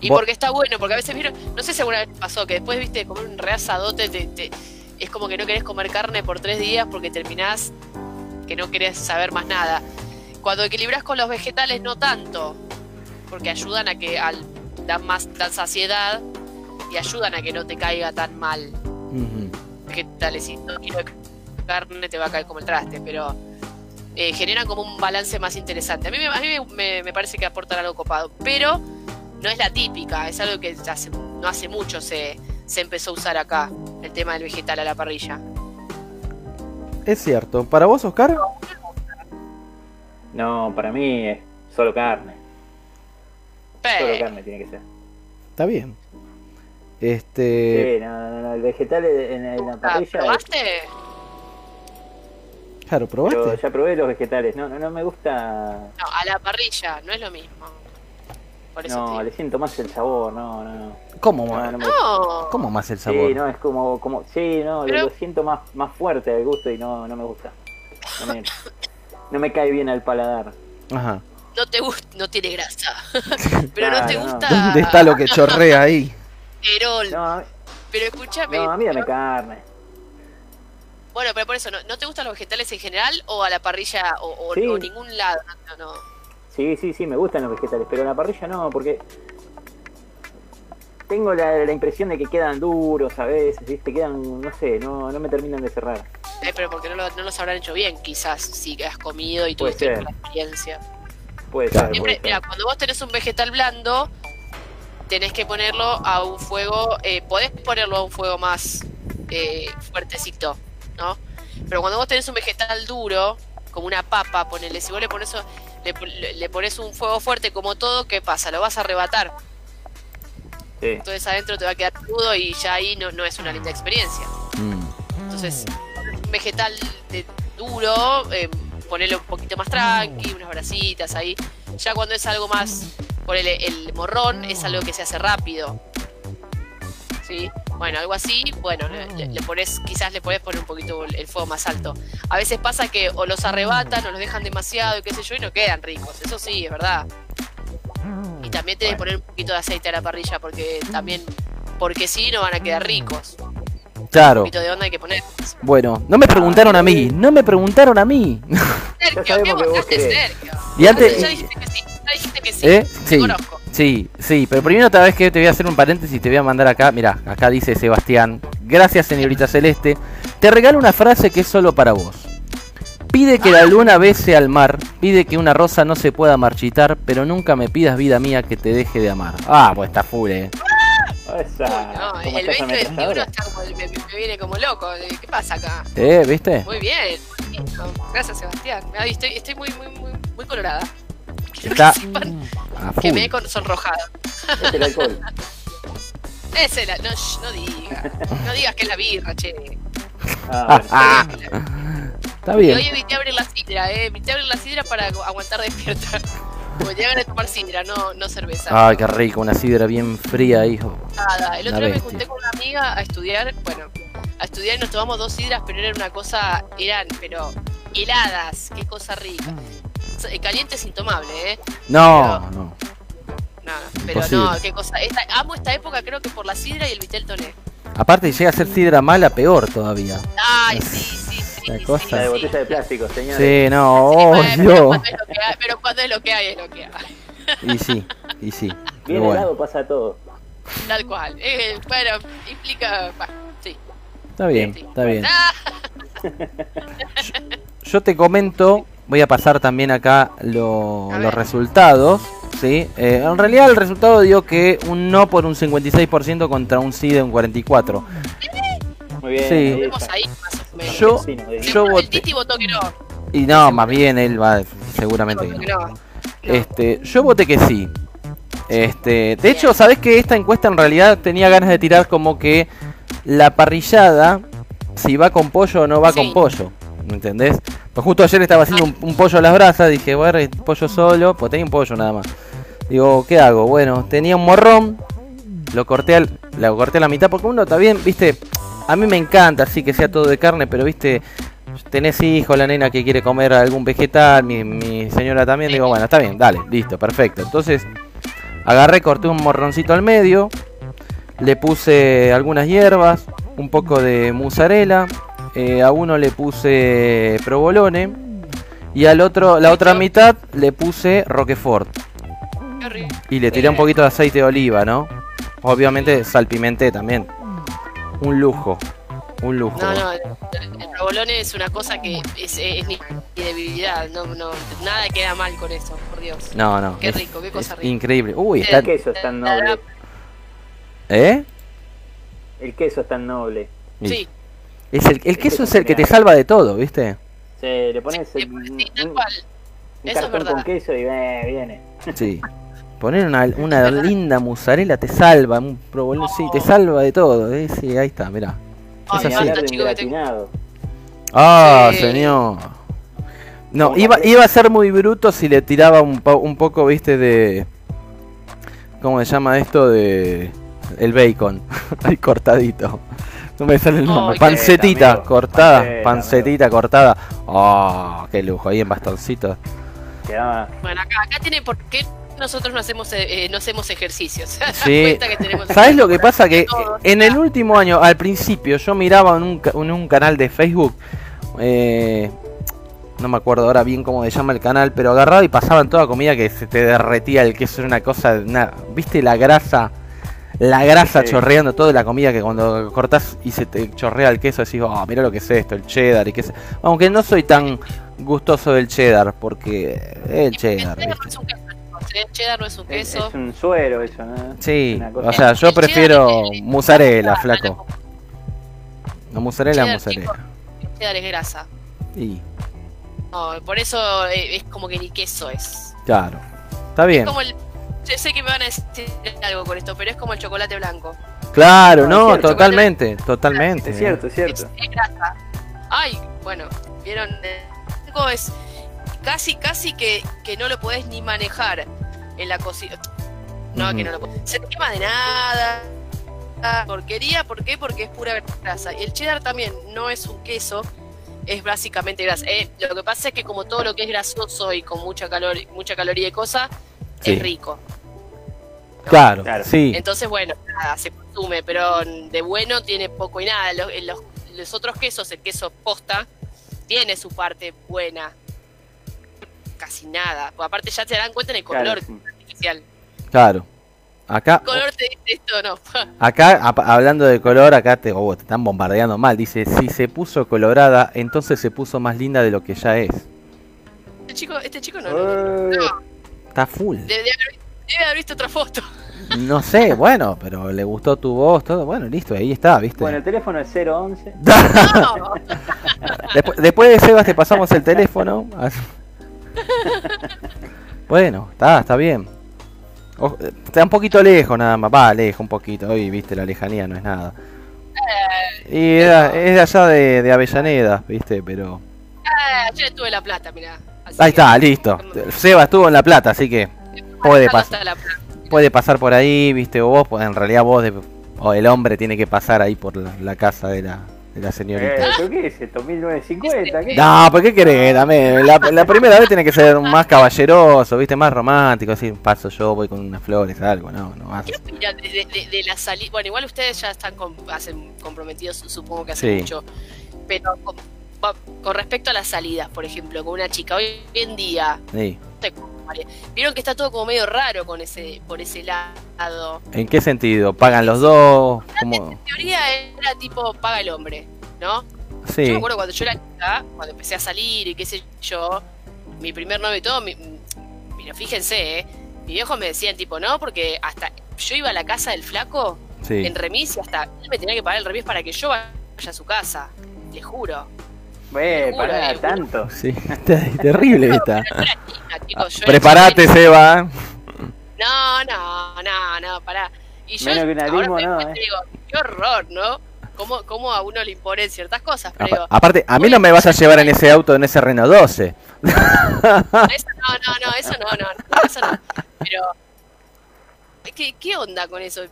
Y porque está bueno, porque a veces vieron, no sé si alguna vez pasó, que después viste comer un reasadote, te, te- es como que no querés comer carne por tres días porque terminás que no querés saber más nada. Cuando equilibras con los vegetales no tanto, porque ayudan a que al dan más dan saciedad y ayudan a que no te caiga tan mal Ujú. vegetales y kilos de carne te va a caer como el traste, pero eh, generan como un balance más interesante. A mí, a mí me, me parece que aportan algo copado, pero no es la típica, es algo que hace, no hace mucho se, se empezó a usar acá, el tema del vegetal a la parrilla. Es cierto. ¿Para vos, Oscar? No, para mí es solo carne. Solo carne tiene que ser. Está bien. Este. Sí, no, no, no, el vegetal en, en la Ah, parrilla. ¿Probaste? Claro, Pero ¿probaste? ya probé los vegetales. No, no, no me gusta. No, a la parrilla, no es lo mismo. Por eso No, le siento más el sabor. No, no, no. ¿Cómo, No, ma- no me No, ¿Cómo más el sabor? Sí, no, es como, como, sí, no, Pero- lo siento más, más fuerte el gusto y no, no me gusta. No me, no me cae bien al paladar. Ajá. no te gusta, no tiene grasa. Pero no te gusta. ¿Dónde está lo que chorrea ahí? No, a- Pero escúchame. no, a mí dame carne. Bueno, pero por eso, ¿no, ¿no te gustan los vegetales en general o a la parrilla o, o- Sí. o ningún lado? No. Sí, sí, sí, me gustan los vegetales, pero en la parrilla no, porque tengo la, la impresión de que quedan duros a veces, ¿viste? Quedan, no sé, no, no me terminan de cerrar. Eh, pero porque no, lo- no los habrán hecho bien, quizás, si has comido y tuviste la experiencia. Puede ser, Siempre, puede mira, ser. cuando vos tenés un vegetal blando, tenés que ponerlo a un fuego, eh, podés ponerlo a un fuego más eh, fuertecito, ¿no? Pero cuando vos tenés un vegetal duro, como una papa, ponele, si vos le pones, le, le- le pones un fuego fuerte como todo, ¿qué pasa? Lo vas a arrebatar. Sí. Entonces adentro te va a quedar crudo y ya ahí no, no es una linda experiencia. Mm. Entonces, un vegetal de duro, eh, ponerle un poquito más tranqui, unas brasitas ahí. Ya cuando es algo más, ponele el morrón, es algo que se hace rápido. ¿Sí? Bueno, algo así, bueno, le, pones, quizás le podés poner un poquito el, fuego más alto. A veces pasa que o los arrebatan o los dejan demasiado y qué sé yo, y no quedan ricos. Eso sí, es verdad. Y también tenés que poner un poquito de aceite a la parrilla porque también, porque si no van a quedar ricos. Un Claro. poquito de onda hay que poner. Bueno, no me preguntaron a mí. No me preguntaron a mí. Sergio, ¿qué vos. Sergio? Y antes- Ya dijiste que sí, dijiste que sí. ¿Eh? Te Sí. conozco. Sí, sí, pero primero otra vez que te voy a hacer un paréntesis y te voy a mandar acá. Mira, acá dice Sebastián. Gracias, señorita Celeste. Te regalo una frase que es solo para vos. Pide que la luna bese al mar, pide que una rosa no se pueda marchitar, pero nunca me pidas vida mía que te deje de amar. Ah, pues está full, eh. Esa, No, ¿cómo el estás 2021 ametralladora? está como, me, me viene como loco. ¿Qué pasa acá? ¿Eh? ¿Viste? Muy bien. Gracias, Sebastián. Estoy, estoy muy, muy, muy, muy colorada. Quiero Está que que me he con- sonrojado. Es el alcohol. Es. No, digas. No digas que es la birra, che. Ah, bueno. Está Y bien. hoy evité abrir la sidra, eh. Evité abrir la sidra para agu- aguantar despierta. Porque llegan a tomar sidra, no, no cerveza. Ay, qué rico, una sidra bien fría, hijo. Nada. El otro Una día me junté con una amiga a estudiar, bueno, a estudiar y nos tomamos dos sidras, pero era una cosa, eran, pero heladas, qué cosa rica. Eh, Caliente es intomable, eh. No, no. Nada, pero Imposible. no, qué cosa. Esta- amo esta época, creo que por la sidra y el vitel toné. Aparte, llega a ser sidra mala, peor todavía. Ay, sí, sí, sí. La sí, cosa- sí, La de sí. botella de plástico, señor. Sí, no, oh, pero, Dios. cuando es lo que hay, pero cuando es lo que hay, es lo que hay. Y sí, y sí. Bien bueno, helado pasa todo. Tal cual. Eh, bueno, implica. bah, sí. está bien, sí. está bien. Ah, Yo te comento, voy a pasar también acá lo- los resultados. ¿sí? Eh, en realidad el resultado dio que un no por un 56% contra un sí de un 44%. Muy bien. Sí. ahí. Yo- yo el voté. Titi votó que no. Y no, más bien él va, seguramente que no. Este, yo voté que sí. Este, de hecho, ¿sabés que esta encuesta en realidad tenía ganas de tirar como que la parrillada, si va con pollo o no va Sí. con pollo? ¿Me entendés? Pues justo ayer estaba haciendo un, pollo a las brasas, dije, bueno, pollo solo, pues tenía un pollo nada más. Digo, ¿qué hago? Bueno, tenía un morrón, lo corté, al, lo corté a la mitad, porque uno está bien, viste, a mí me encanta así que sea todo de carne, pero viste, tenés hijo, la nena que quiere comer algún vegetal, mi, mi señora también, digo, bueno, está bien, dale, listo, perfecto. Entonces, agarré, corté un morroncito al medio, le puse algunas hierbas, un poco de mozzarella, eh, a uno le puse provolone y al otro, la otra mitad le puse roquefort Qué rico. y le tiré un poquito de aceite de oliva, ¿no? Obviamente salpimenté también. Un lujo, un lujo. No, no, el, el provolone es una cosa que es, es mi mi debilidad. No, no, nada queda mal con eso, por Dios. No, no. Qué es- rico, qué cosa es rica. Increíble. Uy, está... El queso es tan noble. ¿Eh? El queso es tan noble. Sí, Es el, el queso es el que te salva de todo, ¿viste? Se le pones sí, el- sí, tal un, cual. un Eso es cartón con queso y eh, viene. Sí. Poner una, una linda mozzarella te salva, un provolone, sí, te salva de todo. ¿eh? Sí, ahí está, mirá. Ay, Es así. Ah, Sí. señor. No, iba, iba a ser muy bruto si le tiraba un, un poco, viste, de... ¿Cómo se llama esto? De... El bacon. Ahí cortadito. No me sale el nombre. Pancetita amigo. cortada. Panceta, pancetita cortada. Oh, qué lujo. Ahí en bastoncitos. Quedaba. Bueno, acá, acá tiene por qué nosotros no hacemos, eh, eh, no hacemos ejercicios. ¿Se dan Sí. ¿Sabes lo que pasa? Que en el último año, al principio, yo miraba en un, ca- en un canal de Facebook. eh, no me acuerdo ahora bien cómo se llama el canal, pero agarraba y pasaban toda comida que se te derretía el queso. Era una cosa. una- ¿Viste la grasa? La grasa Sí. chorreando toda la comida que cuando cortás y se te chorrea el queso decís, oh, mira lo que es esto, el cheddar y qué sé. Aunque no soy tan gustoso del cheddar, porque el cheddar, El cheddar no ¿viste? es un queso, chicos, ¿eh? El cheddar no es un Es, queso. es un suero eso, ¿no? Sí, o sea, yo El prefiero es- mozzarella, es- flaco. La mozzarella, mozzarella. El cheddar es grasa. Y, No, por eso eh, es como que ni queso es. claro. Está bien. Es como el. Yo sé que me van a decir algo con esto, pero es como el chocolate blanco. Claro, No, totalmente, totalmente. Es cierto, es cierto. es grasa. Ay, bueno, vieron. El blanco es casi, casi que, que no lo podés ni manejar en la cocina. No, que no lo podés. Se te quema de nada. Porquería, ¿por qué? Porque es pura grasa. Y el cheddar también no es un queso, es básicamente grasa. Eh, lo que pasa es que como todo lo que es grasoso y con mucha calor, mucha caloría y cosa, Sí. es rico. Claro, Claro. sí. Entonces, bueno, nada, se consume, pero de bueno tiene poco y nada. Los, los, los otros quesos, el queso posta, tiene su parte buena. Casi nada. Porque aparte ya te dan cuenta en el color Claro, sí. artificial. Claro. Acá, ¿El color te dice esto no? acá hablando de color, acá te, oh, te están bombardeando mal. Dice, si se puso colorada, entonces se puso más linda de lo que ya es. Este chico, este chico no, no, Eh, no, Está full. debe, haber, debe haber visto otra foto. No sé, bueno, pero le gustó tu voz, todo. Bueno, listo, ahí está, ¿viste? Bueno, el teléfono es 011. No, Despu- después de Sebas te pasamos el teléfono. bueno, está, está bien. O- está un poquito lejos nada más, va, lejos un poquito. Hoy, viste, la lejanía no es nada. Y era- es de allá de, de Avellaneda, viste, pero... Ah, ayer estuve en La Plata, mirá. Así Ahí que- está, listo. Seba estuvo en La Plata, así que puede Plata. puede pasar por ahí, viste, o vos, pues en realidad vos, de- o el hombre tiene que pasar ahí por la, la casa de la, de la señorita. Eh, ¿pero ¿Qué es esto? ¿1950? ¿Qué? No, ¿por qué querés? Dame, la, la primera vez tiene que ser más caballeroso, viste, más romántico, así paso yo, voy con unas flores, algo, no, no más. ¿Qué opinan de, de- de- de la salida? Bueno, igual ustedes ya están con- hacen comprometidos, supongo que hace Sí. mucho. Pero con, respecto a las salidas, por ejemplo, con una chica, hoy en día, Sí. vieron que está todo como medio raro con ese, por ese lado. ¿En qué sentido? ¿Pagan los dos? ¿Cómo? En teoría era tipo paga el hombre, ¿no? Yo Sí, me acuerdo cuando yo era chica, cuando empecé a salir y qué sé yo, mi primer novio y todo, mi, pero fíjense, ¿eh? mi viejo me decían tipo, no, porque hasta yo iba a la casa del flaco sí. en remis y hasta él me tenía que pagar el remis para que yo vaya a su casa, les juro. Ve, pará, eh, tanto. Sí, está terrible esta. Chica. Seba. No, no, no, no, pará. Y yo Menos que un abismo, no, eh. digo, qué horror, ¿no? ¿Cómo, cómo a uno le imponen ciertas cosas? Pero digo, Aparte, a mí no me vas a llevar en ese auto, en ese Renault 12. Eso no, no, no, eso no, no, no, eso no. Pero, ¿qué, qué onda con eso?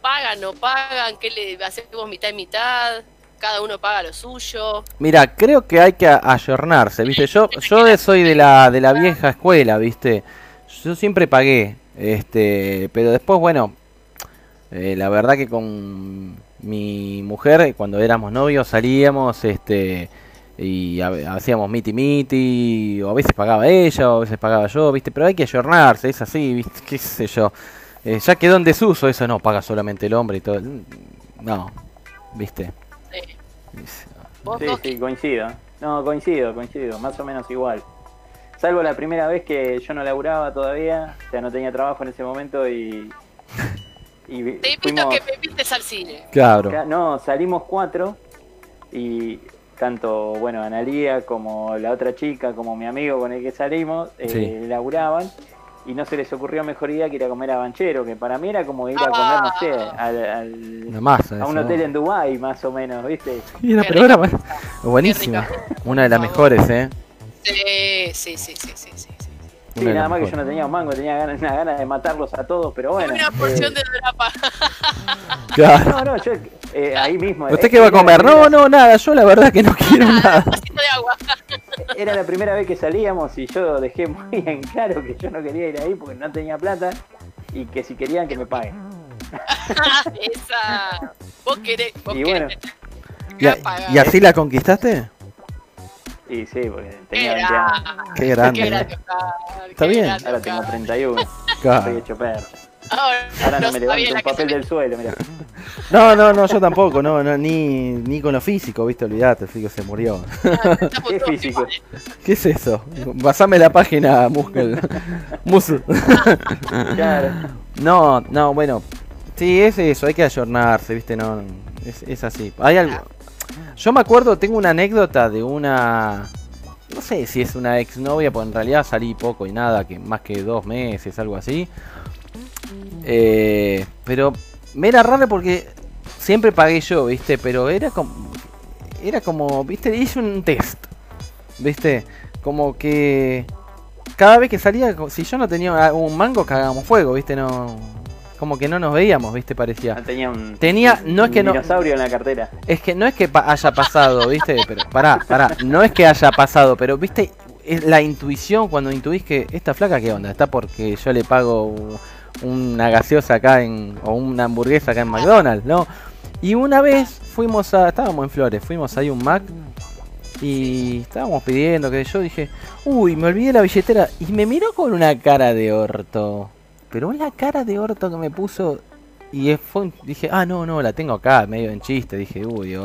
¿Pagan, no pagan? ¿Qué le hacemos mitad y mitad? ¿Cada uno paga lo suyo? Mira, creo que hay que ayornarse, ¿viste? Yo yo soy de la de la vieja escuela, ¿viste? Yo siempre pagué, este, pero después bueno, eh, la verdad que con mi mujer cuando éramos novios salíamos este y ha- hacíamos miti miti, o a veces pagaba ella, o a veces pagaba yo, ¿viste? Pero hay que ayornarse, es así, ¿viste? ¿Qué sé yo? Eh, ya quedó en desuso eso, no, paga solamente el hombre y todo. No, ¿viste? Sí. ¿Vos, Sí, coincido. No, coincido, coincido, más o menos igual. Salvo la primera vez que yo no laburaba todavía, o sea, no tenía trabajo en ese momento y. y te visto fuimos- que me al cine. Claro. No, salimos cuatro y tanto, bueno, Analía como la otra chica, como mi amigo con el que salimos, eh, Sí. laburaban y no se les ocurrió mejor idea que ir a comer a Banchero, que para mí era como ir a comer, no sé, al, al- Una masa. a un eso. hotel en Dubái más o menos, ¿viste? Y una bu- buenísima. Una de las mejores, ¿eh? Sí, sí, sí, sí, sí, sí. sí. Nada más que yo no tenía un mango, tenía ganas, una ganas de matarlos a todos, pero bueno. Una porción eh, de drapa. Claro. No, no, yo eh, ahí mismo. ¿Usted eh, qué va a comer? No, no, nada. Yo la verdad que no quiero nada. Un vasito de agua. Era la primera vez que salíamos y yo dejé muy en claro que yo no quería ir ahí porque no tenía plata y que si querían que me paguen. Esa. Vos querés. Vos Y bueno. ¿Y, a- y así la conquistaste? Y sí, porque tenía 20 años. Qué grande. Qué grande, Oscar, Está qué bien. Ahora tengo Oscar. 31. Claro. Estoy hecho perro. Ahora, Ahora no no me levanto un papel del suelo, mira. No, no, no, yo tampoco. No, no, ni, ni con lo físico, ¿viste? Olvídate, el físico se murió. Estamos Qué físico. ¿Qué es eso? Basame la página, Muskel. Mus. Claro. No, no, bueno. Sí, es eso, hay que ayornarse, ¿viste? No, es, es así. Hay algo. Yo me acuerdo, tengo una anécdota de una. No sé si es una exnovia, porque en realidad salí poco y nada, que más que dos meses, algo así. Eh, pero me era raro porque siempre pagué yo, ¿viste? Pero era como. Era como, ¿viste? Hice un test, ¿viste? Como que. Cada vez que salía, si yo no tenía un mango, cagábamos fuego, ¿viste? No. Como que no nos veíamos, ¿viste? Parecía. No tenía un. Tenía- no es que no- dinosaurio en la cartera. Es que no es que pa- haya pasado, ¿viste? Pero pará, pará, no es que haya pasado, pero ¿viste? Es la intuición cuando intuís que esta flaca, ¿qué onda? Está porque yo le pago una gaseosa acá en o una hamburguesa acá en McDonald's, ¿no? Y una vez fuimos a estábamos en Flores, fuimos ahí un Mac y estábamos pidiendo que yo dije, "Uy, me olvidé la billetera" y me miró con una cara de orto. Pero una cara de orto que me puso y fue dije, ah, no, no, la tengo acá, medio en chiste. Dije, uy,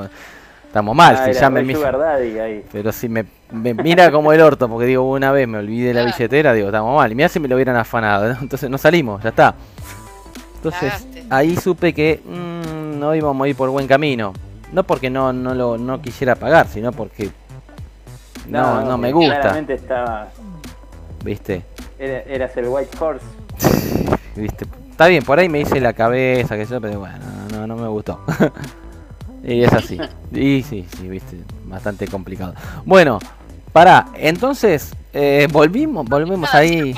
estamos mal, Ah. Pero si me, me mira como el orto, porque digo, una vez me olvidé la Ah. billetera, digo, estamos mal. Y mira si me lo hubieran afanado, ¿no? entonces no salimos, ya está. Entonces, Cagaste. ahí supe que mm, no íbamos a ir por buen camino. No porque no, no lo no quisiera pagar, sino porque no, no, me gusta, Claramente estaba. ¿viste? era- eras el White Horse. viste. Está bien, por ahí me hice la cabeza, que yo, pero bueno, no, no me gustó. y es así. Y sí, sí, viste, bastante complicado. Bueno, para, entonces, eh, volvimos, volvemos Nada, ahí.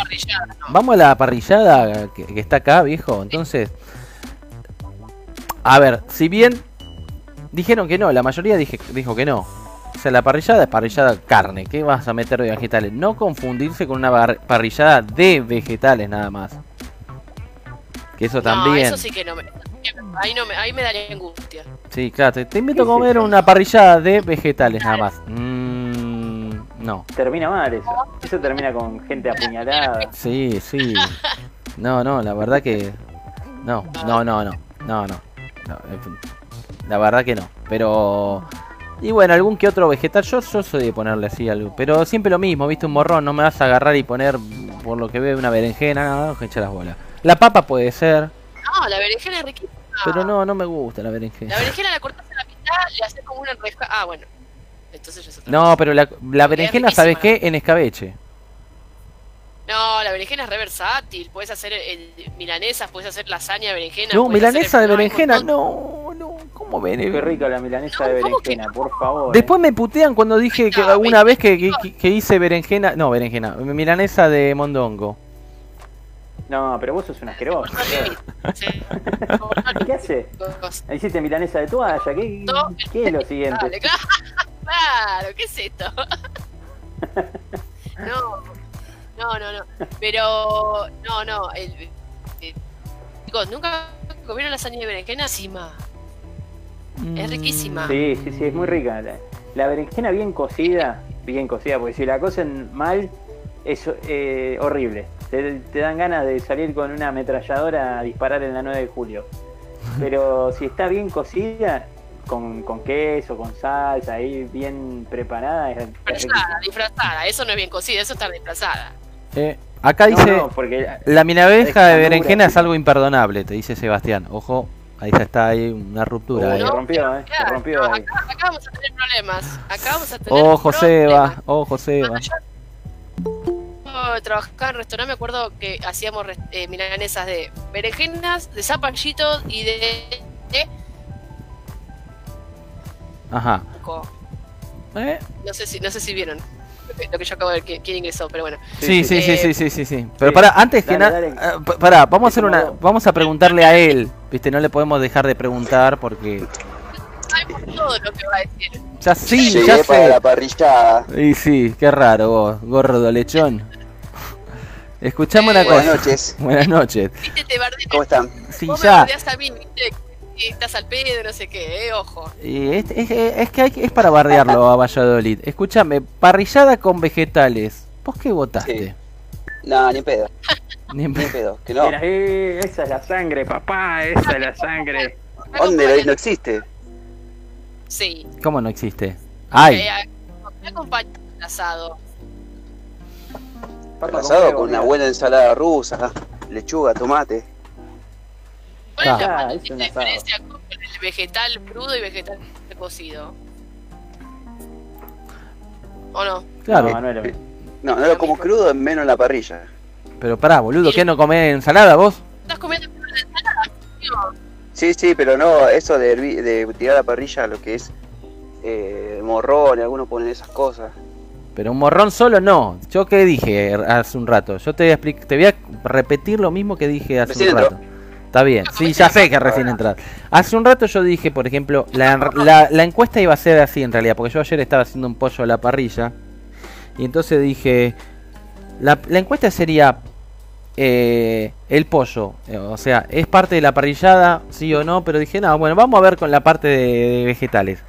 Vamos a la parrillada que, que está acá, viejo. Entonces, a ver, si bien dijeron que no, la mayoría dije, dijo que no. O sea, la parrillada es parrillada carne. ¿Qué vas a meter de vegetales? No confundirse con una parrillada de vegetales nada más. Que eso No, también. eso sí que no me. Ahí, no me, ahí me daría angustia. Sí, claro, te, te invito a ¿Qué es comer una parrillada de vegetales nada más. Mm, no. Termina mal eso. Eso termina con gente apuñalada. Sí, sí. No, no, la verdad que. No, no, no, no. No, no. No, fin. La verdad que no. Pero. Y bueno, algún que otro vegetal. Yo, yo soy de ponerle así algo. Pero siempre lo mismo, viste, un morrón. No me vas a agarrar y poner, por lo que veo, una berenjena. No, no, que echa las bolas. La papa puede ser. No, la berenjena es riquísima. Pero no, no me gusta la berenjena. La berenjena la cortás a la mitad, le haces como una enreja. Ah, bueno. Entonces ya es otra No, cosa. pero la, la berenjena, ¿sabes qué? En escabeche. No, la berenjena es re versátil. Puedes hacer el, milanesas, puedes hacer lasaña de berenjena. No, milanesa de el- berenjena. No, no. ¿Cómo Qué ven? rica la milanesa No, de ¿cómo que berenjena, por favor. Después me putean cuando dije que alguna vez que, que, que hice berenjena, no, berenjena, milanesa de mondongo. No, pero vos sos un asqueroso. Sí. ¿Qué hace? Hiciste milanesa de toalla. ¿Qué, qué es lo siguiente? Dale, claro, ¿qué es esto? No, no, no, no. Pero, no, no. El, el- chicos, ¿nunca comieron lasaña de berenjena? Encima. Es riquísima. Sí, sí, sí, es muy rica. La, la berenjena bien cocida, bien cocida, porque si la cocen mal, es eh, horrible. Te, te dan ganas de salir con una ametralladora a disparar en la 9 de julio. Pero si está bien cocida, con, con queso, con salsa, ahí bien preparada, es, Disfrazada, disfrazada. Eso no es bien cocida, eso está disfrazada. Eh, acá dice, No, no, porque la milabeja de berenjena es algo imperdonable, te dice Sebastián. Ojo, ahí ya está ahí una ruptura. Uy, se rompió, eh, se rompió no, ahí. acá, acá vamos a tener problemas. Acá vamos a tener Ojo Seba, problemas. ojo Seba. Cuando yo trabajaba en restaurante me acuerdo que hacíamos eh, milanesas de berenjenas, de zapallitos y de, de Ajá. Eh, no sé si no sé si vieron lo que, yo acabo de ver quién ingresó, pero bueno. Sí, sí, sí, Eh, sí, sí, sí, sí. Pero sí. para antes que nada, dale. para, vamos a hacer una, vamos a preguntarle a él, viste, no le podemos dejar de preguntar porque Sabemos todo lo que va a decir. ya sí, ya Llegué para sé. la parrillada. Y sí, qué raro vos, gordo lechón. Escuchame una Buenas cosa. noches. Buenas noches. Viste, te bardé, ¿Cómo están? Sí, vos me ya. bardeás a mí, viste, estás al pedo, no sé qué, eh, ojo. Y es, es- es que hay, es para bardearlo a Valladolid. Escúchame, parrillada con vegetales. ¿Vos qué votaste? Sí. No, ni en pedo, Ni en pedo. Que no. Mira, eh, esa es la sangre, papá, esa es la sangre. ¿Dónde no, no existe? Sí. ¿Cómo no existe? Ay, Eh, me acompaña asado. Papa Pasado huevo, con una buena ensalada rusa, lechuga, tomate. ¿Cuál es Ah, la es asado. diferencia con el vegetal crudo y vegetal cocido? ¿O no? claro. No, no es lo mismo. No, no lo como crudo, menos en la parrilla. Pero pará, boludo, ¿qué no comés ensalada vos? ¿Estás comiendo ensalada? Tío, Sí, sí, pero no, eso de, de tirar a la parrilla lo que es eh, morrón, algunos ponen esas cosas. Pero un morrón solo no. ¿Yo qué dije hace un rato? Yo te voy a, explic- te voy a repetir lo mismo que dije hace Recién un entró. rato. Está bien, sí, ya sé que recién entrar. Hace un rato yo dije, por ejemplo, la, la, la encuesta iba a ser así en realidad, porque yo ayer estaba haciendo un pollo a la parrilla. Y entonces dije, la, la encuesta sería eh, el pollo, eh, o sea, ¿es parte de la parrillada, sí o no? Pero dije, no, bueno, vamos a ver con la parte de, de vegetales.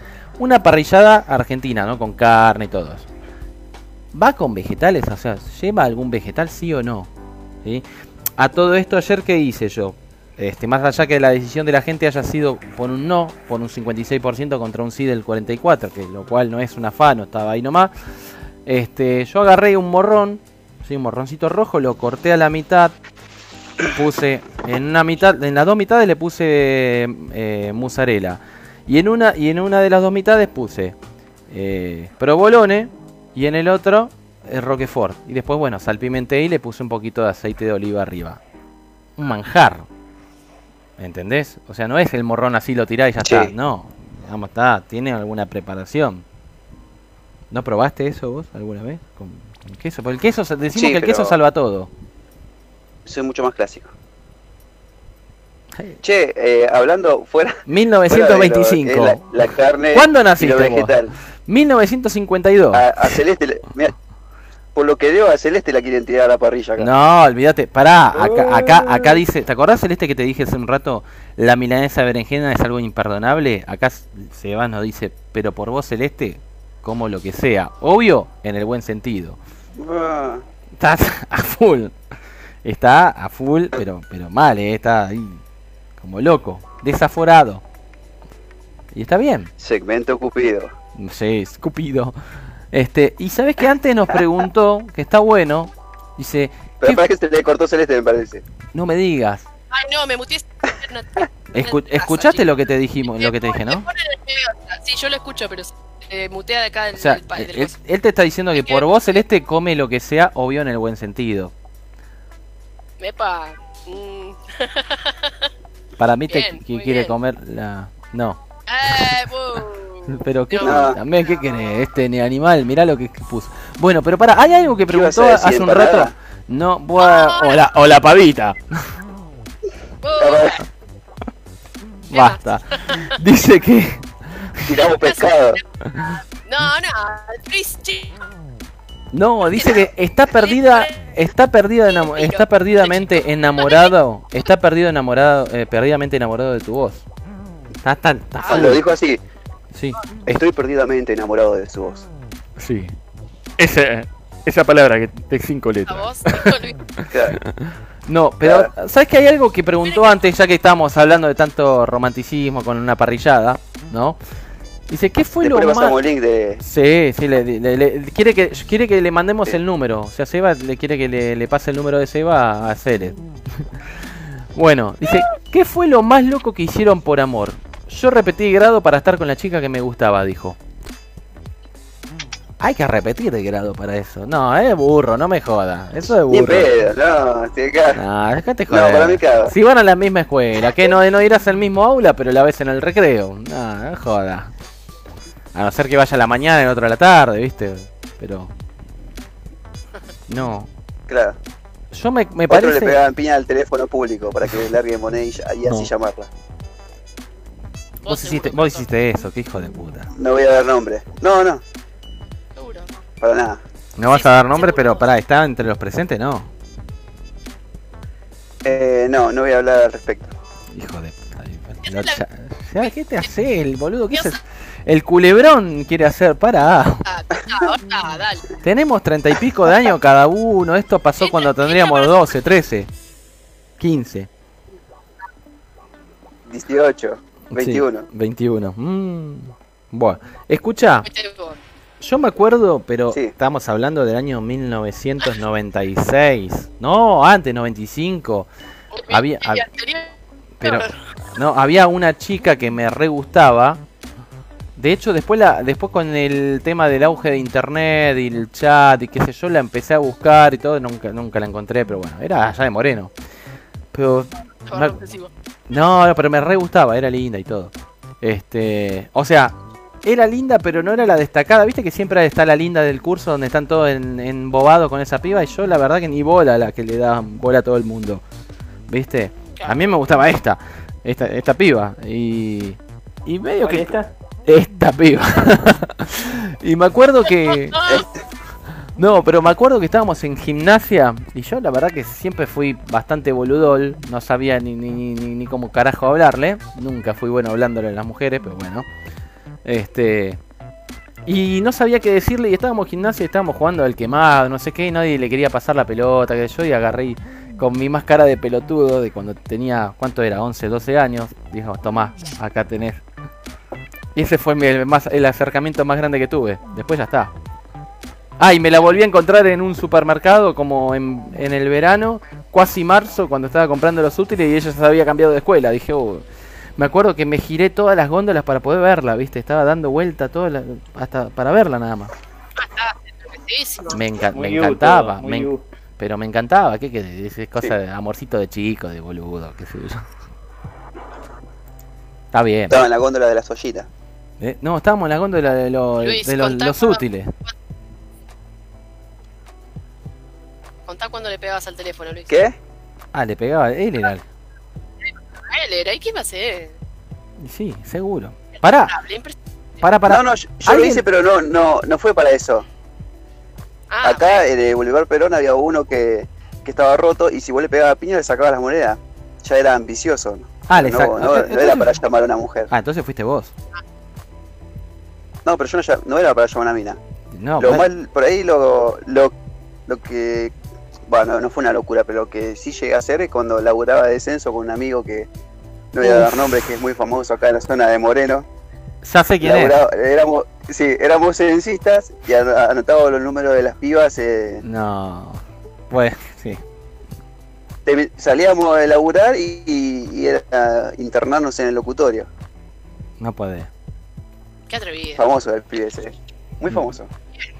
Una parrillada argentina, ¿no? Con carne y todo eso. ¿Va con vegetales? O sea, ¿lleva algún vegetal, sí o no? ¿Sí? A todo esto, ayer, ¿qué hice yo? Este, más allá que la decisión de la gente haya sido por un no, por un 56% contra un sí del 44%, que lo cual no es un afano, estaba ahí nomás. Este, yo agarré un morrón, ¿sí? un morroncito rojo, lo corté a la mitad, puse en una mitad, en las dos mitades le puse eh, mozzarella y en una y en una de las dos mitades puse eh, provolone y en el otro eh, roquefort y después bueno salpimenté y le puse un poquito de aceite de oliva arriba. un manjar. ¿Entendés? O sea, no es el morrón así lo tirás y ya Sí. está. No, digamos, está, tiene alguna preparación. ¿No probaste eso vos alguna vez? Con, con queso. Porque el queso, decimos Sí, que el queso salva todo. Soy mucho más clásico. Che, eh, hablando fuera. fuera de lo- 1925. eh, la, la carne ¿Cuándo y naciste vos? Vegetal. 1952. A, a Celeste, le- mira, por lo que veo a Celeste la quieren tirar a la parrilla acá. No, olvídate. Pará, acá, acá, acá dice. ¿Te acordás, Celeste, que te dije hace un rato? La milanesa berenjena es algo imperdonable. Acá Sebas nos dice, pero por vos, Celeste, como lo que sea. Obvio, en el buen sentido. Ah, Estás a full. Está a full, pero, pero mal, ¿eh? Está ahí como loco. Desaforado. Y está bien. segmento Cupido. Sí, escupido. Este, y sabes que antes nos preguntó, que está bueno, dice, Pero ¿qué- para que se le cortó Celeste, me parece. no me digas. Ay, no, me muteé. No, Escu- no, ¿Escuchaste no, lo que te dijimos, lo que te dije, no? Sí, yo lo escucho, pero se eh, mutea de acá del, O sea, del pa- del él, te está diciendo que por vos Celeste come lo que sea, obvio en el buen sentido. Mepa. mm. Para mí te Bien, que quiere bien. comer la no. Eh. Pero qué No. también qué querés, este ni animal, mirá lo que puso. Bueno, pero para, hay algo que ¿Qué ibas preguntó a decir, hace un empanada? rato. No, bueno, o la, o la pavita. Bu. ¿Qué Basta. Dice que Tiramos pescado. No, no. No, dice que está perdida, está perdida, está perdidamente enamorado, está perdido enamorado, eh, perdidamente enamorado de tu voz. Está tan, está Ah, lo dijo así. Sí, Estoy perdidamente enamorado de su voz. sí. Esa, esa palabra que de cinco letras. Luis. Claro. No, pero ¿sabes que hay algo que preguntó antes, ya que estábamos hablando de tanto romanticismo con una parrillada, ¿no? Dice, ¿qué fue Después lo más... el link de. Sí, sí, le, le- le- quiere, que, quiere que le mandemos el número. O sea, Seba le quiere que le, le pase el número de Seba a Cere. bueno, dice, ¿qué fue lo más loco que hicieron por amor? Yo repetí grado para estar con la chica que me gustaba, dijo. Hay que repetir de grado para eso. No, es burro, no me joda. Eso es Ni burro. pedo, no, estoy acá. No, déjate No, joder. para mí cago. Si van a la misma escuela, que no, no irás al mismo aula, pero la ves en el recreo. No, no joda. A no ser que vaya a la mañana y otro a la tarde, ¿viste? Pero. No. Claro. Yo me, me Otro le parece. pegaban piña al teléfono público para que le largue moneda y, y así No. llamarla. Vos hiciste, vos no. hiciste eso, qué hijo de puta. No voy a dar nombre. No, no, Seguro. para nada. No vas a dar nombre, seguro. pero pará, ¿está entre los presentes? No. Eh, no, no voy a hablar al respecto. Hijo de puta. Ya, ¿Qué te hace el boludo? ¿Qué haces? El culebrón quiere hacer, para. Ah, dale. Tenemos treinta y pico de años cada uno. Esto pasó cuando tendríamos 12, 13, 15. 18, 21. Sí, 21. Mm. Bueno, escucha, yo me acuerdo, pero Sí. estamos hablando del año 1996. No, antes, 95. Había- Mi hab- anterior- Pero no, había una chica que me re gustaba. De hecho, después la, después con el tema del auge de internet y el chat y qué sé yo, la empecé a buscar y todo, nunca, nunca la encontré, pero bueno, era allá de Moreno. Pero me-. No, no, pero me re gustaba, era linda y todo. Este, o sea, era linda, pero no era la destacada. Viste que siempre está la linda del curso donde están todos en- embobados con esa piba. Y yo, la verdad, que ni bola la que le daban bola a todo el mundo. ¿Viste? A mí me gustaba esta, esta, esta piba. Y, y medio ¿Cuál que. esta? Esta piba. y me acuerdo que. No, pero me acuerdo que estábamos en gimnasia y yo la verdad que siempre fui bastante boludol, no sabía ni, ni, ni, ni- cómo carajo hablarle, nunca fui bueno hablándole a las mujeres, pero bueno. Este y no sabía qué decirle y estábamos en gimnasia y estábamos jugando al quemado, no sé qué, y nadie le quería pasar la pelota, que yo y agarré con mi más cara de pelotudo de cuando tenía, ¿cuánto era? 11, 12 años, dijo, tomá, acá tenés. Y ese fue el, más, el acercamiento más grande que tuve. Después ya está. Ah, y me la volví a encontrar en un supermercado como en, en el verano, casi marzo, cuando estaba comprando los útiles y ella se había cambiado de escuela. Dije, "Oh". me acuerdo que me giré todas las góndolas para poder verla, ¿viste? Estaba dando vuelta toda la- hasta para verla nada más. Me, enca- me encantaba, me, en-. Pero me encantaba, ¿qué querés? Es cosa de amorcito de chico, de boludo, qué sé yo. Está bien. Estaba en la góndola de las ollitas. Eh, no, estábamos en la góndola de, Luis, de los, útiles. Contá cuando le pegabas al teléfono, Luis. ¿Qué? Ah, le pegaba, él era. él era, ¿y qué hacer? y Sí, seguro. Pará, pará, pará. No, no, yo, yo lo ¿Alguien- hice, pero no, no, no fue para eso. Ah, Acá en el Boulevard Perón había uno que, que estaba roto y si vos le pegabas piña le sacabas las monedas. Ya era ambicioso. ¿no? Ah, le no, sac- no, era para llamar a una mujer. Ah, entonces fuiste vos. No, pero yo no, era para llamar a una mina. No, lo mal, por ahí lo, lo, lo que, bueno, no fue una locura, pero lo que sí llegué a hacer es cuando laburaba de descenso con un amigo que no voy a dar nombre, que es muy famoso acá en la zona de Moreno. ya sé quién es. Éramos, sí, éramos censistas y an- anotábamos los números de las pibas. eh, No. Bueno, sí. te- salíamos de laburar y, y- y era internarnos en el locutorio. No podés. qué atrevido. Famoso el pibe ese. Mm. Muy famoso.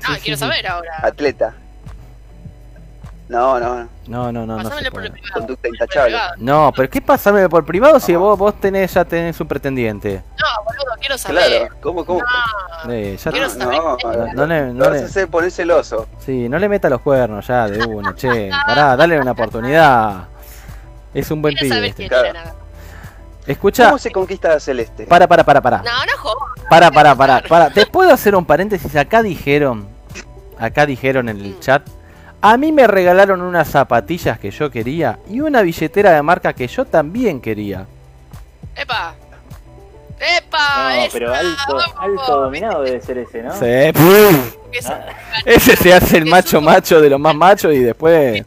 Ah, sí, quiero sí. saber ahora. Atleta. No, no, no. No, no, no, no se Pasámele por puede. el privado. Conducta intachable. No, pero ¿qué pasa por privado si vos, vos tenés, ya tenés un pretendiente? No, boludo, quiero saber. Claro, ¿cómo, cómo? No, Eh, ya Quiero te- saber. No, no, no le, no celoso. sí, no le meta los cuernos ya de uno, che. Pará, dale una oportunidad. Es un buen quiero pibe. este. Claro. Escucha, ¿Cómo se conquista a Celeste? para, para, para, para. No, no jodas. Para, para, para, para. ¿Te puedo hacer un paréntesis? Acá dijeron, acá dijeron en el chat, a mí me regalaron unas zapatillas que yo quería y una billetera de marca que yo también quería. ¡Epa! ¡Epa! No, pero alto, dominado debe ser ese, ¿no? Sí, puf. Esa- Ese se hace el macho macho de los más machos y después...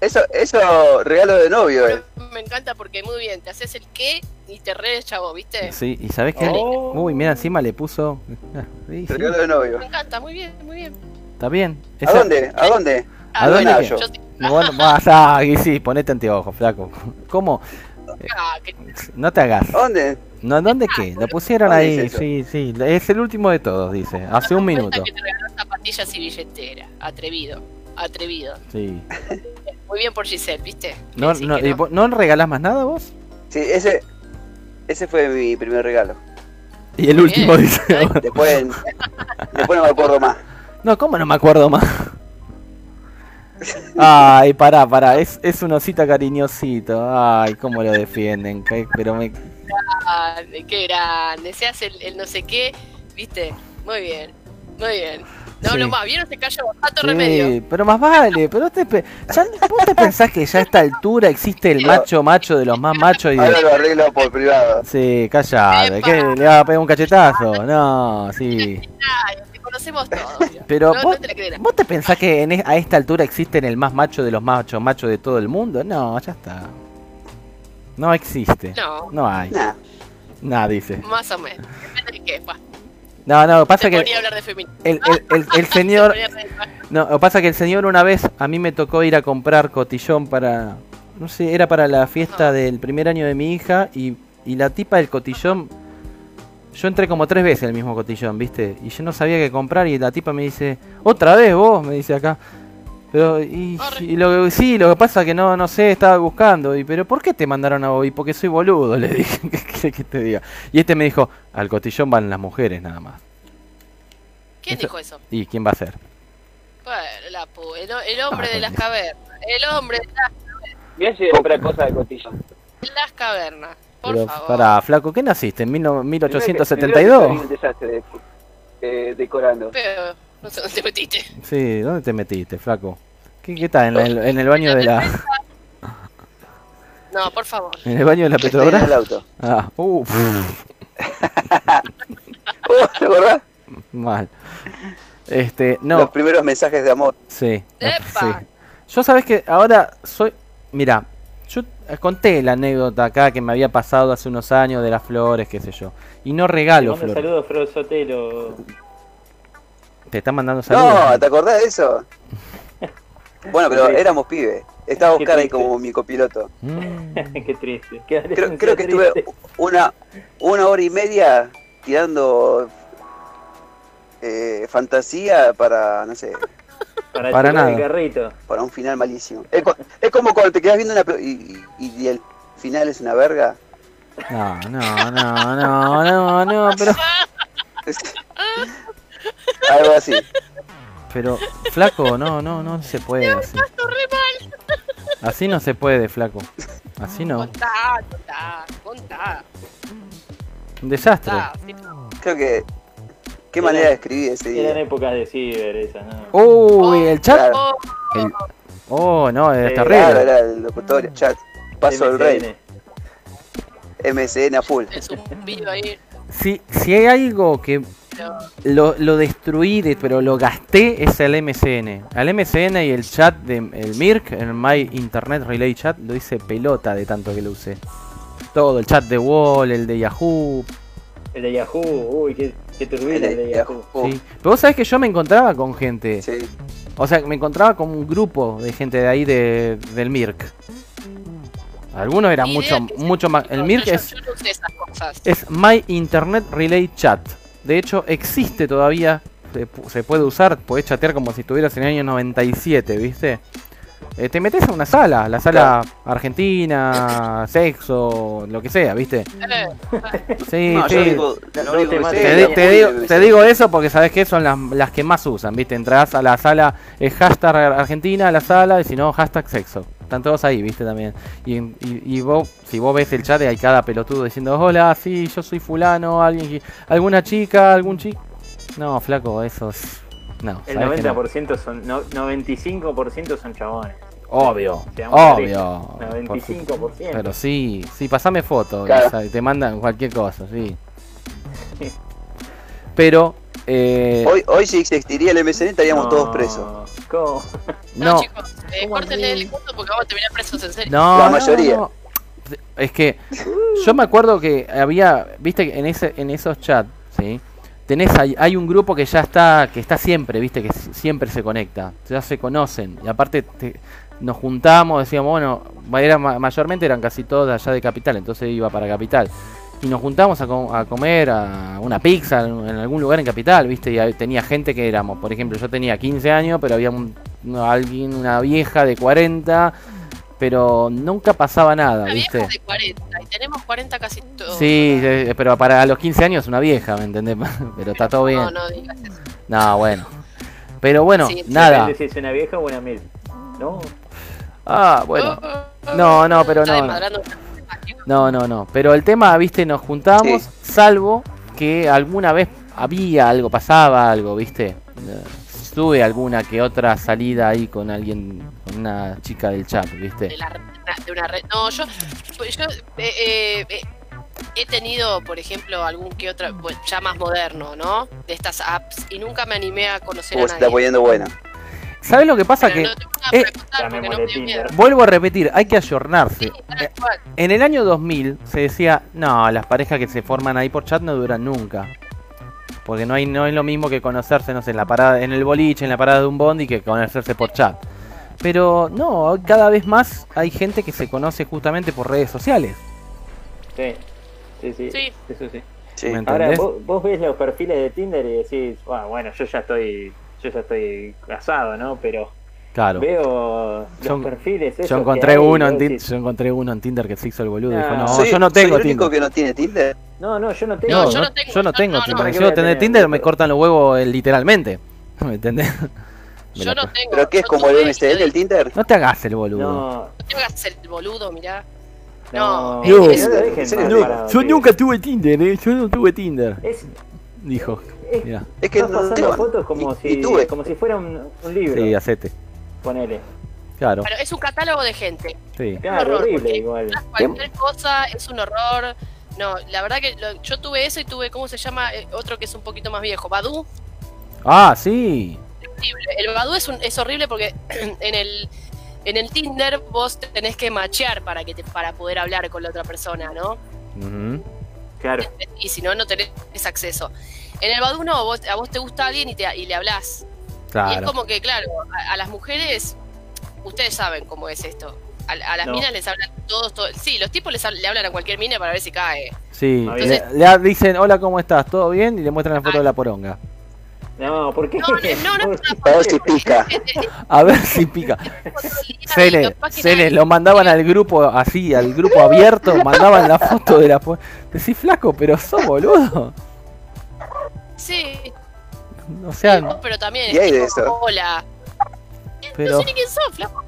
Eso, eso regalo de novio, eh. Me encanta porque muy bien, te haces el qué y te re chavo, ¿viste? Sí, y sabes qué? Oh. Uy, mira, encima le puso... Ah, sí, sí, Regalo de novio. Me encanta, muy bien, muy bien. Está bien. ¿A dónde? ¿A dónde? ¿A dónde Ah, yo. Yo sí- Bueno, vas a... y sí, ponete anteojos, flaco. ¿Cómo? Ah, No te hagas. ¿A dónde? No, ¿dónde qué? Lo pusieron ¿Dónde ahí, eso? sí, sí. Es el último de todos, dice. Hace un minuto. que te regaló zapatillas y billetera. Atrevido, atrevido. Sí. Muy bien por Giselle, ¿viste? ¿No, Sí, no, vos- ¿No regalás más nada vos? Sí, ese, ese fue mi primer regalo. Y el último dice. Después, después no me acuerdo más. No, ¿cómo no me acuerdo más? Ay, pará, pará. Es, es un osito cariñosito. Ay, cómo lo defienden. que- Pero me. grande, qué grande. Se hace el, el no sé qué, ¿viste? Muy bien, muy bien. No Sí. hablo más, ¿vieron? Se cayó, tanto remedio. Sí, pero más vale. Pero te, ya- ¿Vos te pensás que ya a esta altura existe el macho macho de los más machos? Y Ahora lo arreglo por privado. Sí, callate. Epa. ¿Qué? ¿Le va a pegar un cachetazo? No, sí. Conocemos todos. Pero no, vos, no te. ¿vos te pensás que en es- a esta altura existen el más macho de los machos machos de todo el mundo? No, ya está. No existe. No, No hay. Nah. Nada, dice. más o menos. Depende de qué, pa. No, no, pasa Te que hablar de feminismo. el, el, el, el señor... No, pasa que el señor una vez a mí me tocó ir a comprar cotillón para... No sé, era para la fiesta del primer año de mi hija y, y la tipa del cotillón... Yo entré como tres veces el mismo cotillón, ¿viste? Y yo no sabía qué comprar y la tipa me dice, otra vez vos, me dice acá. Pero, y, lo que- sí, lo que pasa es que no, no sé, estaba buscando. Y, pero ¿por qué te mandaron a vos? Y porque soy boludo, le dije, ¿qué que te diga? Y este me dijo, al cotillón van las mujeres nada más. ¿Quién Eso- dijo eso? ¿Y quién va a ser? Bueno, la pu- el, el hombre Ah, de las cavernas. El hombre de las, Mirá si otra cosa de cotillón. las cavernas. Por Pero favor. pará, flaco, ¿qué naciste? ¿En mil no- Primero que- 1872? primero que soy un desastre de- eh, decorando. Pero no sé dónde te metiste. Sí, ¿dónde te metiste, flaco? ¿Qué, qué está? ¿En, la- en el baño de la No, por favor. en el baño de la Estoy en el Petrobras? auto. Ah, uh, Oh, ¿Te acordás? mal. Este, Los no, primeros mensajes de amor. sí, ¡Epa! sí. Yo sabes que ahora soy, mira, conté la anécdota acá que me había pasado hace unos años de las flores, qué sé yo, y no Te regalo mando flores. saludos, Fro Sotelo. Te están mandando saludos. No, ¿te acordás de eso? Bueno, pero éramos pibes. Estaba Oscar ahí como mi copiloto. Qué triste. Qué Creo, creo que estuve una, una hora y media tirando eh, fantasía para, no sé, Para, nada. el carrito. Para un final malísimo. Es, co- es como cuando te quedas viendo una. Y, y, y el final es una verga. No, no, no, no, no, no, pero, Algo así. pero, flaco, no, no, no se puede así. Así no se puede, flaco. Así no. Contá, contá, contá. Un desastre. contá. Sí. Creo que. Qué manera de escribir ese Eran día. épocas de ciber esas, ¿no? Uy, el chat. Claro. Oh, el- Oh, no, es Sí, Claro, terrible. era el locutorio, chat. Paso del rey. MSN. A full. es un video ahí. Si, si hay algo que lo, lo destruí, de- pero lo gasté, es el MSN. Al MSN y el chat de el Mirk, el My Internet Relay Chat, lo hice pelota de tanto que lo usé. Todo, el chat de Wall, el de Yahoo. El de Yahoo, uy, qué, qué turbina el de Yahoo. Sí. Pero vos sabés que yo me encontraba con gente. sí. O sea, me encontraba con un grupo de gente de ahí de, del Mirk. Algunos eran mucho, mucho más. El Mirk yo, es, yo no usé esas cosas. es My Internet Relay Chat. De hecho, existe todavía. Se, se puede usar, podés chatear como si estuvieras en el año 97, ¿viste? Eh, te metes a una sala, la sala argentina, sexo, lo que sea, ¿viste? Eh, Sí, No, sí. yo digo, lo No único te que digo, te eso porque sabes que son las, las que más usan, ¿viste? Entras a la sala, es hashtag Argentina, la sala, y si no, hashtag sexo. Están todos ahí, ¿viste? También. Y, y, y vos, si vos ves el chat, hay cada pelotudo diciendo, hola, sí, yo soy fulano, alguien, alguna chica, algún chico. No, flaco, eso es... No, El sabés que no. 90% son, no, 95% son chabones. Obvio, obvio. realistas. Por su- 95%. Pero sí, sí, pasame foto, Claro. o sea, te mandan cualquier cosa, sí. Pero, eh, Hoy, hoy si existiría el MSN estaríamos No, todos presos. ¿Cómo? no, no, chicos, eh, ¿Cómo córtenle el punto porque vamos a terminar presos en serio. no, La mayoría. no. Es que yo me acuerdo que había, viste, que en ese, en esos chats, sí, tenés hay, hay un grupo que ya está, que está siempre, viste, que siempre se conecta, ya se conocen y aparte te- nos juntamos, decíamos, bueno, era, ma- mayormente eran casi todos allá de capital, entonces iba para capital. Y nos juntamos a, co- a comer a una pizza en, algún lugar en capital, ¿viste? Y tenía gente que éramos, por ejemplo, yo tenía 15 años, pero había un- alguien, una vieja de 40, pero nunca pasaba nada, Una ¿viste? vieja de 40 y tenemos 40 casi todos. Sí, eh, pero para los 15 años es una vieja, ¿me entendés? Pero está todo bien. No, no digas eso. No, bueno. Pero bueno, Sí, nada. Si es una vieja o una mil. ¿No? Ah, bueno. Oh, No, no, pero no. No, no, no. Pero el tema, viste, nos juntábamos, Sí. salvo que alguna vez había algo, pasaba algo, viste. Tuve alguna que otra salida ahí con alguien, con una chica del chat, viste. de, la, de una red. No, yo, pues yo eh, eh, eh, he tenido, por ejemplo, algún que otra, bueno, ya más moderno, ¿no? De estas apps y nunca me animé a conocer Uh, a se está nadie. poniendo buena. ¿Sabes lo que pasa? Pero Que no eh, no vuelvo a repetir, hay que ayornarse. Sí. En el año 2000 se decía, no, las parejas que se forman ahí por chat no duran nunca. Porque no hay no es lo mismo que conocerse, no sé, en la parada en el boliche, en la parada de un bondi que conocerse por chat. Pero no, cada vez más hay gente que se conoce justamente por redes sociales. Sí. Sí, sí. Sí. Eso sí. Sí. ¿Me Ahora, vos, vos ves los perfiles de Tinder y decís, "Ah, bueno, yo ya estoy yo ya estoy casado, ¿no? Pero Claro. veo Yo- los perfiles esos Yo encontré hay, uno en Tinder, yo encontré uno en Tinder que se hizo el boludo y dijo, Ah. "No, yo no tengo soy el único Tinder." que no tiene Tinder. No, no, yo no tengo. No, No, yo no- no tengo, yo no yo- tengo no, Tinder. no, ¿para Si yo tener? Tinder me cortan los huevos eh, literalmente. ¿Me entendés? Me Yo no tengo. ¿Pero qué es como el MSN, y- el Tinder? No te hagas el boludo. No, No te hagas el boludo, mirá. no. No, Yo- es- no, nunca tuve Tinder, eh. Yo no tuve Tinder. Es, Dijo. es. Es que estás no pasando fotos como Y- si y tuve. como si fuera un, un libro. Sí, hacete. Ponele. Claro. Pero es un catálogo de gente. Sí. Claro, horror, horrible igual. Cualquier cosa es un horror. No, la verdad que lo- yo tuve eso y tuve, ¿cómo se llama? Eh, otro que es un poquito más viejo, Badu. Ah, sí. El Badu es, un- es horrible porque en el, en el Tinder vos tenés que machear para, que te, para poder hablar con la otra persona, ¿no? Ujú. Claro. Y si no, no tenés acceso. En el Badu no, vos- a vos te gusta alguien y, te, y le hablas. Y es como que, claro, a, a las mujeres, ustedes saben cómo es esto. A, a las No. minas les hablan todos, todos. Sí, los tipos les le hablan a cualquier mina para ver si cae. Sí. Ah, Le, dicen, hola, ¿cómo estás? ¿Todo bien? Y le muestran la foto Ah. de la poronga. No, ¿por qué? No, no, no, no, A ver si pica. A ver si pica. Se le, Capaz que se le nadie- lo mandaban al grupo así, al grupo abierto, mandaban la foto de la Decís flaco, pero sos boludo. Sí, O sea, no, pero también Y hay es de eso. hola. Pero- No sé ni quién sos, flaco.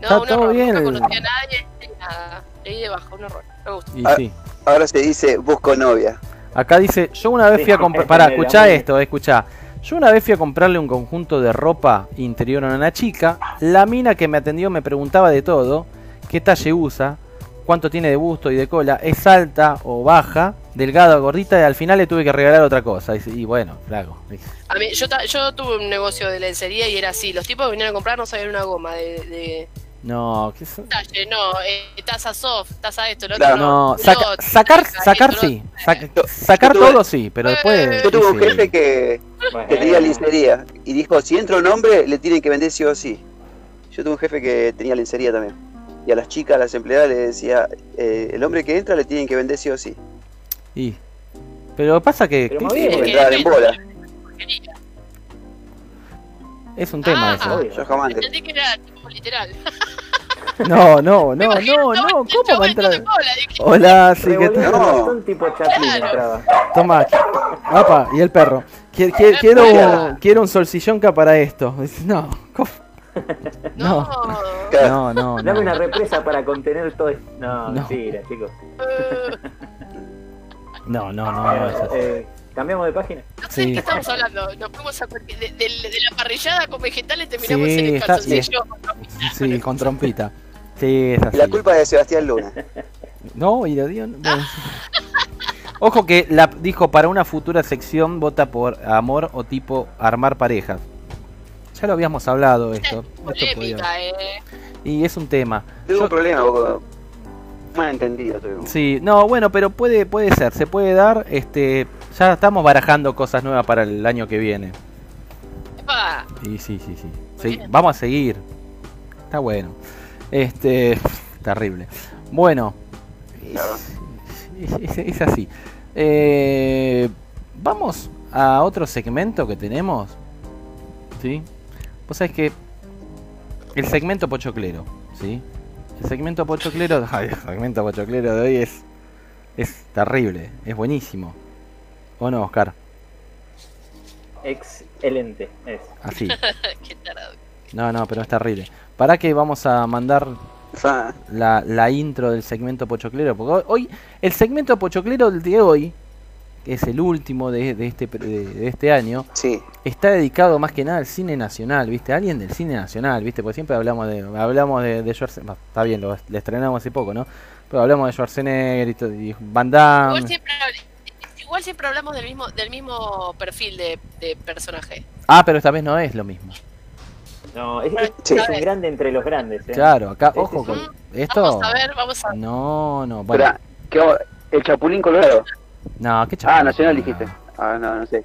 Está No, un todo horror, bien. nunca conocí a nadie, ni nada. Leí debajo, un horror. Me gusta. y Ah. sí. Ahora se dice busco novia. Acá dice, yo una vez fui a comprar... me Pará, escuchá esto, escuchá. Yo una vez fui a comprarle un conjunto de ropa interior a una chica. La mina que me atendió me preguntaba de todo. ¿Qué talle usa? ¿Cuánto tiene de busto y de cola? ¿Es alta o baja? ¿Delgada o gordita? Y al final le tuve que regalar otra cosa. Y, y bueno, flaco. A mí, yo, ta- yo tuve un negocio de lencería y era así. Los tipos que vinieron a comprar no sabían una goma de, de No, ¿qué es? talle. No, eh, taza soft, taza esto, lo Claro, otro. No, no, saca- sacar, taza, sacar esto, sí. otro. Sac- Yo- sacar yo tuve- todo sí, pero después... Yo tuve un sí. jefe que, Bueno, que tenía lencería y dijo, si entra un hombre, le tienen que vender sí o sí. Yo tuve un jefe que tenía lencería también. Y a las chicas, a las empleadas, le decía, eh, el hombre que entra le tienen que vender sí o sí. Y- Pero pasa que Pero que- más bien, que entraban en bola. Es un tema Ah, eso. obvio. Yo jamás. Entendí que era tipo literal. No, no, no, no, no, ¿cómo va a entrar? Hola, sí, ¿qué tal? No. tipo. Toma, apa, y el perro. Qui- qui- Quiero, un- quiero un solsillonca para esto. No, ¿cómo? No. no, no, no. Dame una represa para contener todo esto. No, No. mentira, chicos. No, no, no, no. Eh, Cambiamos de página. No sé de Sí. qué estamos hablando. Nos fuimos a de, de- de la parrillada con vegetales terminamos Sí, en el está- calzoncillo. Sí, con trompita. Sí, es así. la culpa es de Sebastián Luna. No, y lo dio. no. Ojo que la dijo para una futura sección vota por amor o tipo armar parejas. Ya lo habíamos hablado esto. Esto podía- Polémica, eh. Y es un tema. Yo- un problema, poco mal entendido. Sí, no, bueno, pero puede puede ser, se puede dar. Este, ya estamos barajando cosas nuevas para el año que viene. Epa, Sí, sí, sí, sí. Vamos a seguir. Está bueno. Este, terrible. Bueno, es, es- es así. Eh, vamos a otro segmento que tenemos. ¿Sí? Vos sabés que el segmento pochoclero, ¿sí? El segmento pochoclero, ay, el segmento pochoclero de hoy es es terrible, es buenísimo. ¿O no, Oscar? Excelente. Es. Así. qué tarado. No, no, pero es terrible. ¿Para que vamos a mandar la, la intro del segmento pochoclero? Porque hoy, el segmento pochoclero del de hoy, es el último de, de este, de, de este año, Sí, está dedicado más que nada al cine nacional, ¿viste? Alguien del cine nacional, ¿viste? Porque siempre hablamos de hablamos de, de Schwarzenegger, está bien, lo, lo estrenamos hace poco, ¿no? Pero hablamos de Schwarzenegger y, y Van Damme. Igual siempre, igual siempre hablamos del mismo, del mismo perfil de, de personaje. Ah, pero esta vez no es lo mismo. No, es, es- Sí. es un grande entre los grandes. ¿eh? Claro, acá, Este ojo con esto. Vamos a ver, vamos a No, no, bueno. Espera, ¿qué el Chapulín Colorado. No, qué Ah, chapulín. Nacional dijiste. Ah, no, no sé.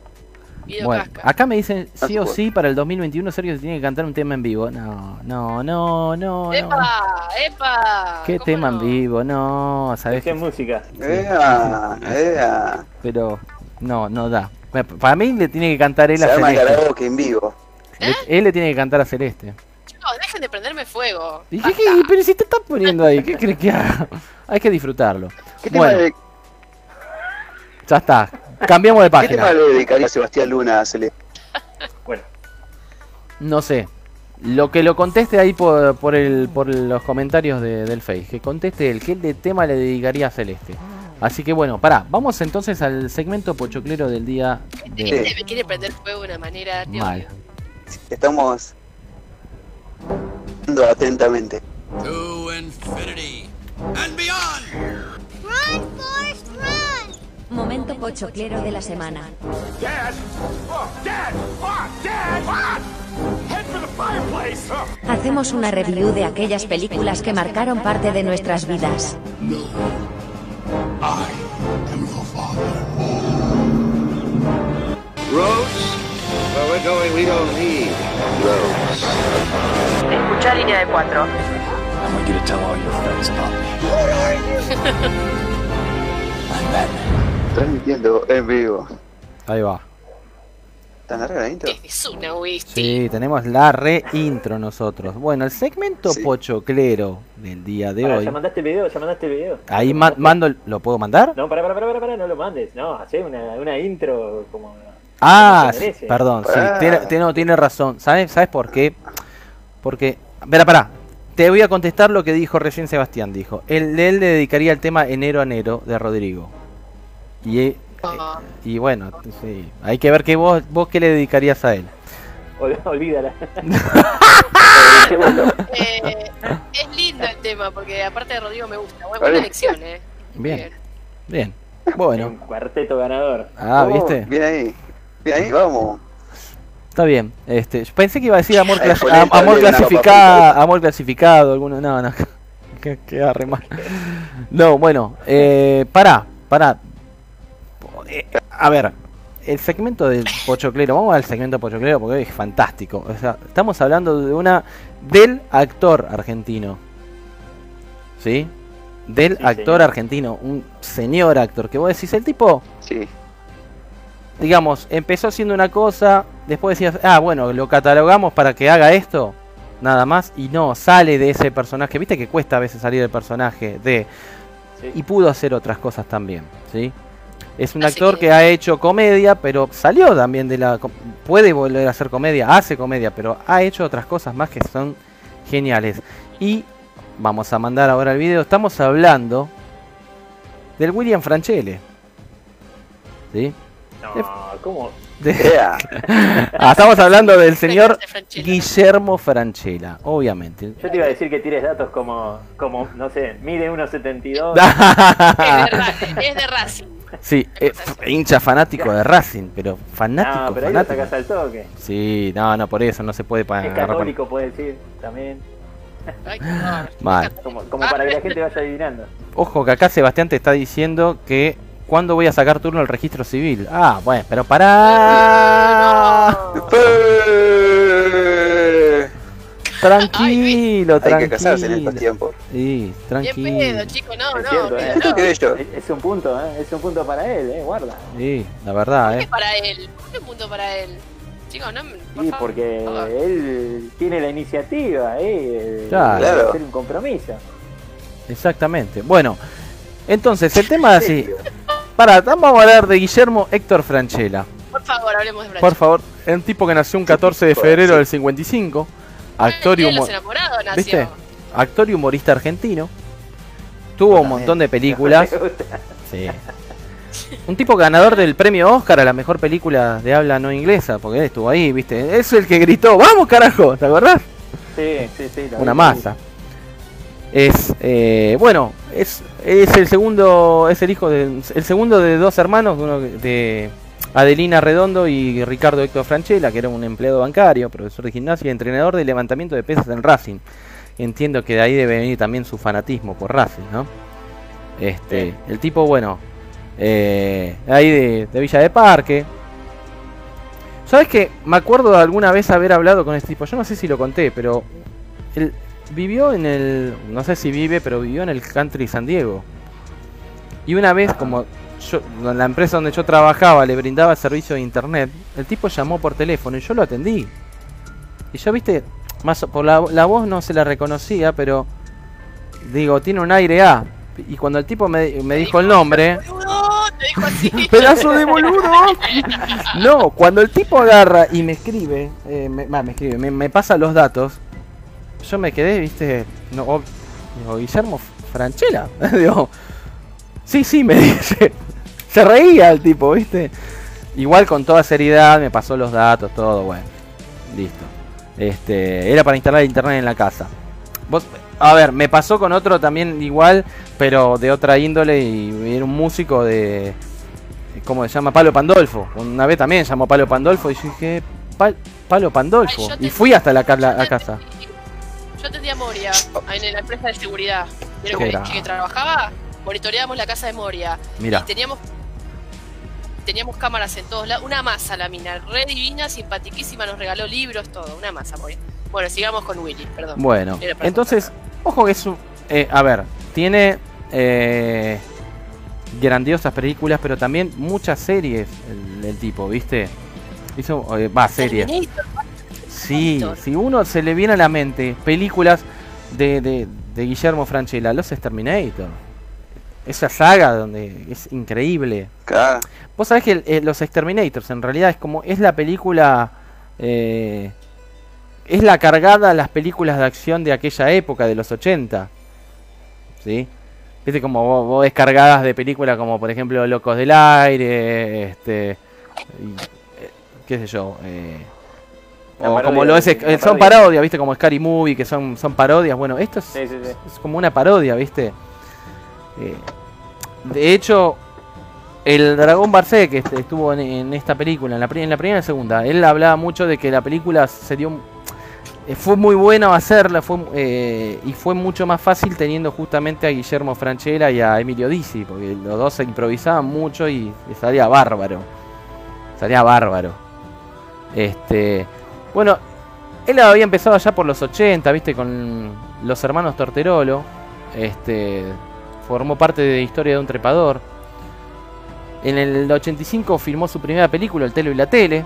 Video Bueno, Casca. acá me dicen sí o sí para el 2021 Sergio se tiene que cantar un tema en vivo. No, no, no, no, no. ¡Epa! ¡Epa! ¿Qué ¿Cómo tema no? en vivo? No, sabes Escuchen música. Ea, ea. pero no, no da. Pa- Para mí le tiene que cantar él Se a el Celeste. karaoke en vivo. Él le tiene que cantar a Celeste. Chicos, dejen de prenderme fuego. ¿Y qué- qué- pero si te estás poniendo ahí, ¿qué crees que haga? Hay que disfrutarlo. ¿Qué tema, Bueno, de- ya está. Cambiamos de ¿qué tema página. le dedicaría Sebastián Luna a Celeste? Bueno, No sé. Lo que lo conteste ahí por, por, el, por los comentarios de- del Face. Que conteste el qué de tema le dedicaría a Celeste. Así que bueno, pará. Vamos entonces al segmento pochoclero del día de hoy. Este me quiere prender fuego de una manera. Dios Mal. Estamos viendo atentamente. To infinity and beyond. Run, Forrest, run! Momento pochoclero de la semana. Oh! Oh! What? Oh. Hacemos una review de aquellas películas que marcaron parte de nuestras vidas. Escuchá línea de cuatro. I want you to tell all your friends about me. I'm Batman. Transmitiendo en vivo. Ahí va. ¿Tan larga la intro? Es una whisky. Sí, tenemos la re-intro nosotros. Bueno, el segmento Sí. pochoclero del día de Pará, hoy. ¿Ya mandaste el video? ¿Ya mandaste el video? Ahí ma- mando, el- ¿lo puedo mandar? No, pará, pará, pará, pará, no lo mandes. No, hacé una, una intro como... Ah, como sí, perdón, sí, tiene, tiene- no, tiene razón. ¿Sabes, ¿Sabes por qué? Porque, verá, pará, te voy a contestar lo que dijo recién Sebastián. Dijo, él, él le dedicaría el tema Enero a Enero de Rodrigo. Y, eh, y bueno, sí, hay que ver que vos, vos qué le dedicarías a él. Ol- Olvídala. eh, es lindo el tema, porque aparte de Rodrigo me gusta. Buena, buena elección, eh. Bien, bien. Bueno, Un cuarteto ganador. ah, Oh, ¿viste? Bien ahí. Bien ahí, vamos. Está bien. Este, yo pensé que iba a decir amor, clas- una clasificado, amor clasificado, alguno, no, no. que, que arre mal. No, bueno, eh, pará, pará. Eh, a ver, el segmento del pochoclero, vamos al segmento pochoclero porque es fantástico. O sea, estamos hablando de una del actor argentino. ¿Sí? Del Sí, actor señor. argentino, un señor actor que vos decís, el tipo Sí. digamos, empezó haciendo una cosa, después decías, ah, bueno, lo catalogamos para que haga esto, nada más, y no, sale de ese personaje, viste que cuesta a veces salir del personaje de, Sí. y pudo hacer otras cosas también, ¿sí? Es un Así actor que- que ha hecho comedia, pero salió también de la... Puede volver a hacer comedia, hace comedia, pero ha hecho otras cosas más que son geniales. Y vamos a mandar ahora el video, estamos hablando del William Franchelle. ¿Sí? No, ¿cómo? De-. Ah, estamos hablando del señor Franchella. Guillermo Franchella, obviamente. Yo te iba a decir que tires datos como, como no sé, mide 1.72. Es es de Racing. Sí, eh, hincha fanático de Racing, pero fanático, No, pero ahí lo sacas al toque. Sí, no, no, por eso no se puede Es pagar. católico, puede decir, también. Ay. Mal. Como, como para que la gente vaya adivinando. Ojo que acá Sebastián te está diciendo que cuando voy a sacar turno al registro civil. Ah, bueno, pero pará. Eh, Tranquilo, Hay que casarse en estos tranquilo. tiempos. Sí, Bien tranquilo. pedo, chico, no, Es no. cierto, ¿eh? ¿Qué ello? Es, es un punto, ¿eh? Es un punto para él, ¿eh? Guarda. Sí, la verdad, ¿Qué eh. para él? ¿Qué punto para él? Chicos, no me. por Sí, favor, porque por favor. él tiene la iniciativa, ¿eh? Claro. De Claro. hacer un compromiso. Exactamente. Bueno, entonces el tema es así. Para, vamos a hablar de Guillermo Héctor Franchella. Por favor, hablemos de Franchella. Por favor, es un tipo que nació un 14 de febrero del 55, actor y, humorista argentino. Tuvo un montón de películas. Sí. Un tipo ganador del premio Oscar a la mejor película de habla no inglesa, porque él estuvo ahí, ¿viste? Es el que gritó, ¡vamos carajo! ¿Te acordás? Sí, sí, sí. Una vi. masa. Es, eh, bueno, es, es el segundo, es el hijo de, el segundo de dos hermanos, uno de Adelina Redondo y Ricardo Héctor Franchella, que era un empleado bancario, profesor de gimnasia y entrenador de levantamiento de pesas en Racing. Entiendo que de ahí debe venir también su fanatismo por Racing, ¿no? Este, Sí. el tipo, bueno, eh, ahí de, de Villa de Parque. ¿Sabes qué? Me acuerdo de alguna vez haber hablado con este tipo. Yo no sé si lo conté, pero él vivió en el. No sé si vive, pero vivió en el country San Diego. Y una vez, como yo, en la empresa donde yo trabajaba le brindaba servicio de internet, el tipo llamó por teléfono y yo lo atendí. Y yo, viste, más por la, la voz no se la reconocía, pero digo, tiene un aire A. Y cuando el tipo me, me dijo el nombre, ¡Boludo! Te dijo así. pedazo de boludo. No, cuando el tipo agarra y me escribe, eh, me, escribe, me, me pasa los datos, yo me quedé, viste, no, digo, Guillermo Franchella, digo, sí, sí, me dice, se reía el tipo, viste, igual con toda seriedad me pasó los datos, todo, bueno, listo, este, era para instalar internet en la casa. Vos, a ver, me pasó con otro también igual, pero de otra índole y era un músico de, ¿cómo se llama? Palo Pandolfo. Una vez también llamó Palo Pandolfo y yo dije, "Pal- Palo Pandolfo. Ay, y fui hasta la, casa. Yo atendía a Moria en la empresa de seguridad. Pero que trabajaba, monitoreábamos la casa de Moria. Mira, Y teníamos teníamos cámaras en todos lados. Una masa la mina, re divina, simpatiquísima, nos regaló libros, todo. Una masa, Moria. Bueno, sigamos con Willy, perdón. bueno. Entonces, ojo que es un... eh, a ver, tiene eh, grandiosas películas, pero también muchas series el, el tipo, ¿viste? Hizo, eh, va, serie. Terminator, Sí, si uno se le viene a la mente películas de, de, de Guillermo Franchella, Los Exterminator. Esa saga donde es increíble. Claro. Vos sabés que eh, Los Exterminators en realidad es como, es la película, eh, es la cargada a las películas de acción de aquella época, de los 80. ¿Sí? Viste como vos, vos ves cargadas de películas como por ejemplo Locos del Aire, este, y, eh, qué sé yo, eh, o como lo es, son parodia. parodias, viste, como Scary Movie, que son, son parodias. Bueno, esto es, Sí, sí, sí. es como una parodia, viste. Eh, de hecho, el Dragón Barcé, que estuvo en, esta película, en la, en la primera y la segunda, él hablaba mucho de que la película se dio. eh, fue muy bueno hacerla fue, eh, y fue mucho más fácil teniendo justamente a Guillermo Franchella y a Emilio Dizzi, porque los dos se improvisaban mucho y, salía bárbaro. Salía bárbaro. Este, bueno, él había empezado ya por los 80, viste, con los hermanos Torterolo. Este, formó parte de Historia de un trepador. En el 85 filmó su primera película, El Telo y la Tele.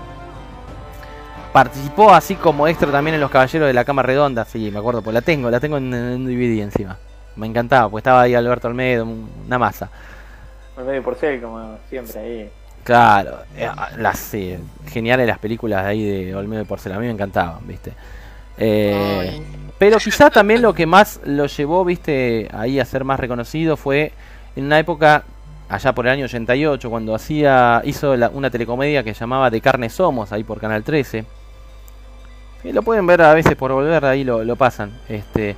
Participó así como extra también en Los Caballeros de la Cama Redonda, sí, me acuerdo, pues la tengo, la tengo en, DVD encima. Me encantaba, pues estaba ahí Alberto Olmedo, un- una masa. Por medio por ser, como siempre ahí. Claro, eh, las sí, geniales las películas de ahí de Olmedo de Porcel, a mí me encantaban, ¿viste? Eh, pero quizá también lo que más lo llevó, ¿viste? Ahí a ser más reconocido fue en una época, allá por el año 88, cuando hacía hizo la- una telecomedia que llamaba De Carne Somos, ahí por Canal 13. Y lo pueden ver a veces por volver, ahí lo, pasan. Este,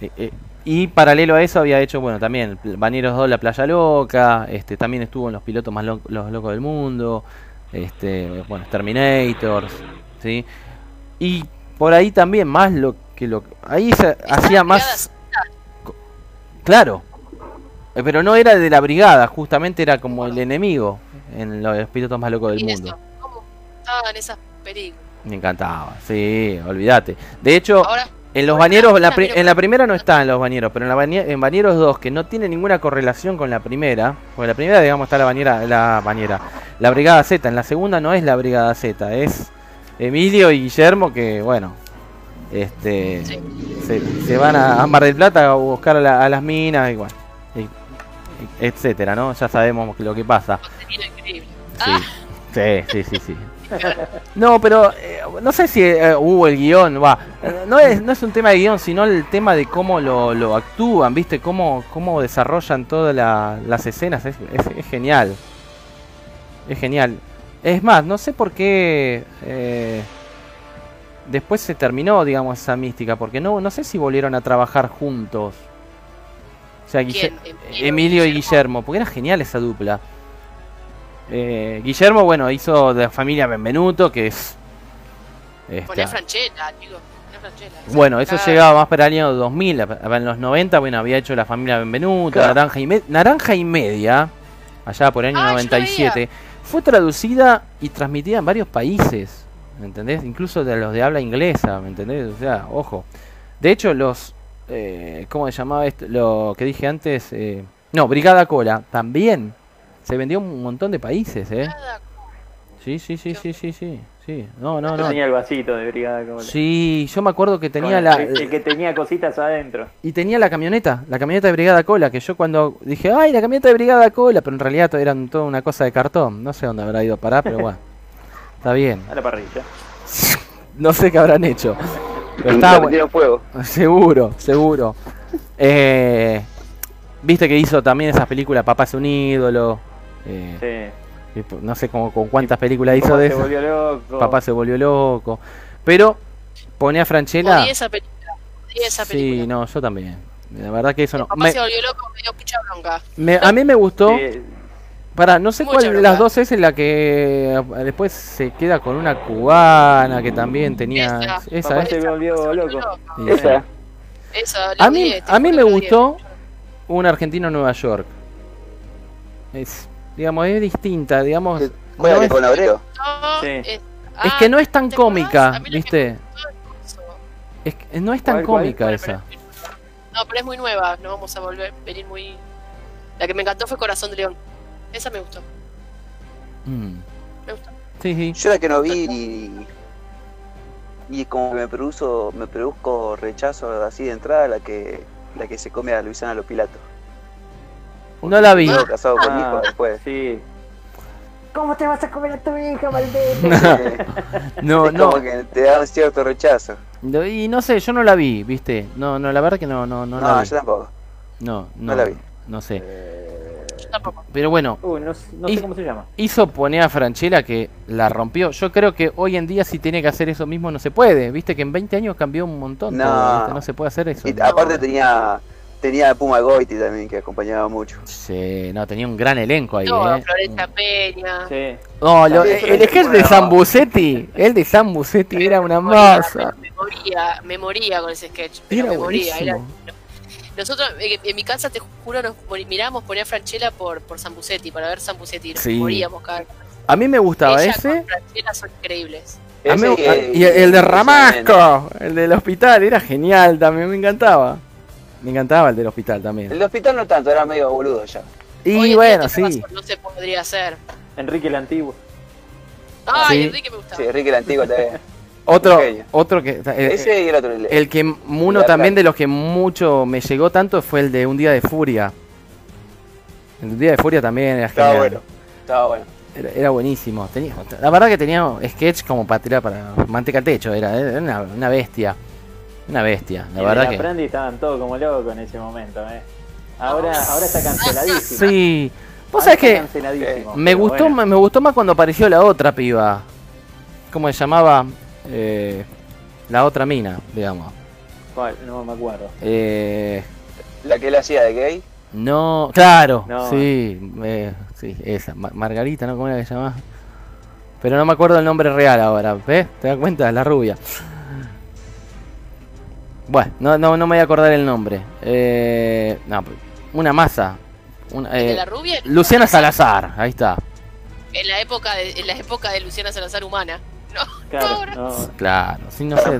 eh, eh, y paralelo a eso había hecho, bueno, también Bañeros 2, La Playa Loca, este, también estuvo en Los Pilotos Más Lo- los Locos del Mundo, este, bueno, Terminators, ¿sí? Y por ahí también más lo que lo... Ahí se hacía más... Claro, Eh, pero no era de la brigada, justamente era como el enemigo en Los Pilotos Más Locos del Mundo. eso, ¿cómo estaban esas películas? Me encantaba, sí, olvídate. De hecho, Ahora, en los bañeros, la pri- en la primera no está en los bañeros, pero en, la bañe- en bañeros 2, que no tiene ninguna correlación con la primera, porque la primera, digamos, está la bañera, la bañera, la Brigada Z, en la segunda no es la Brigada Z, es Emilio y Guillermo que, bueno, este, Sí. se, se van a, Mar del Plata a buscar a, la- a las minas y bueno, etcétera, ¿no? Ya sabemos lo que pasa. increíble. Sí, Ah, sí, sí, sí, sí. No, pero eh, no sé si eh, hubo el guion, va. No es, no es un tema de guion, sino el tema de cómo lo, lo actúan, ¿viste? Cómo, cómo desarrollan todas la- las escenas. Es, es- es genial. Es genial. Es más, no sé por qué eh, después se terminó, digamos, esa mística, porque no, no sé si volvieron a trabajar juntos. O sea, Guille- ¿Quién? Emilio y Guillermo, porque era genial esa dupla. Eh, Guillermo, bueno, hizo de la familia Benvenuto, que es. Poné Franchella. Poné Franchella. bueno, eso llegaba más para el año 2000. En los 90, bueno, había hecho la familia Benvenuto, Claro. Naranja, y Me- Naranja y Media, allá por el año Ah, yo lo 97, fue traducida y transmitida en varios países, ¿me entendés? Incluso de los de habla inglesa, ¿me entendés? O sea, ojo. De hecho, los. Eh, ¿Cómo se llamaba esto? Lo que dije antes. eh, no, Brigada Cola, también. Se vendió en un montón de países, ¿eh? Sí, sí, sí, sí, sí, sí. sí. No, no, no. tenía el vasito de Brigada Cola. Sí, yo me acuerdo que tenía la. el, que tenía cositas adentro. Y tenía la camioneta, la camioneta de Brigada Cola, que yo cuando dije, ay, la camioneta de Brigada Cola, pero en realidad eran toda una cosa de cartón. No sé dónde habrá ido a parar, pero bueno. Está bien. A la parrilla. No sé qué habrán hecho. Pero bueno. fuego. Seguro, seguro. Eh, Viste que hizo también esas películas, Papá es un ídolo. eh, Sí. no sé cómo, con cuántas películas hizo Papá de se esas. volvió loco. Papá se volvió loco. Pero pone a Franchella. Odié esa película. Esa Sí, no, yo también. La verdad que eso no. Papá Me- se volvió loco, me dio mucha bronca. me- a mí me gustó. Sí, Para, no sé Mucha cuál de las dos es en la que eh, después se queda con una cubana que también tenía. Esa. Esa, Papá es. se volvió Se volvió loco. Esa. Esa, la A mí, a mí me gustó un argentino en Nueva York. Es, digamos, es distinta, digamos. Juega no es, con Abreu. No, Sí. es, es ah, que no es tan cómica, ¿viste? es que no es tan cómica esa. pero- No, pero es muy nueva, no vamos a volver venir muy. La que me encantó fue Corazón de León. Esa me gustó, Mm. me gustó. Sí, sí. Yo la que no vi y, y como que me produjo, me produzco rechazo así de entrada la que la que se come a Luisana Lopilato. No la vi. Luego casado con Ah, hijo después. Sí. ¿Cómo te vas a comer a tu hija, maldito? No, es no. como que te da un cierto rechazo. No, Y no sé, yo no la vi, ¿viste? No, no, la verdad que no, no, no, No, la vi. yo tampoco. No, no, no la vi. No sé. Yo tampoco. Pero bueno, Uy, no, no Y- sé cómo se llama. hizo poner a Franchella que la rompió. Yo creo que hoy en día si tiene que hacer eso mismo no se puede. Viste que en 20 años cambió un montón. No. todo, no se puede hacer eso. Y aparte tenía tenía a Puma Goiti también que acompañaba mucho. Sí, no, tenía un gran elenco ahí. No, ¿eh? Florencia Peña. Sí. No, lo- el de. San Bucetti, el de San Bucetti era una masa. Me moría, me moría con ese sketch. Pero Era me moría. Era, buenísimo. Nosotros eh, en mi casa, te juro, nos mirábamos poner Franchella por, por San Bucetti, para ver San Bucetti. Nos Sí. moríamos cada A mí me gustaba Ella ese. Franchella son increíbles. a mí- Ese a- y el, el de Ramasco, el del hospital, era genial también, me encantaba. Me encantaba el del hospital El también. del hospital no tanto, era medio boludo ya. Y bueno, sí. razón, No se podría hacer. Enrique el Antiguo. Ay, Sí. Enrique me gustaba. Sí, Enrique el Antiguo también. Otro, otro que. el- Ese y el otro. El, El que uno también de los que mucho me llegó tanto fue el de Un Día de Furia. El Día de Furia también era estaba genial. bueno. Estaba bueno. Era, era buenísimo. Tenía, la verdad que tenía sketch como para tirar para manteca al techo. Era, era una, una bestia. Una bestia. La Y verdad en que. Aprendiz estaban todos como locos en ese momento, ¿eh? Ahora, ahora está canceladísimo. Sí. Vos sabés que me gustó, bueno. me gustó más cuando apareció la otra piba. ¿Cómo se llamaba? Eh, la otra mina, digamos. ¿Cuál? No me acuerdo. Eh, La que él hacía de gay. no, claro, No. sí, eh, sí, esa, Ma- Margarita, ¿no? ¿Cómo era que se llamaba? Pero no me acuerdo el nombre real ahora, ¿ves? ¿Te das cuenta? La rubia. Bueno, no, no, no me voy a acordar el nombre. Eh, no, una masa. Una, ¿El de eh, la rubia? Luciana Salazar, ahí está. En la época de, en la época de Luciana Salazar humana. No, Claro, no. Claro, sí, no sé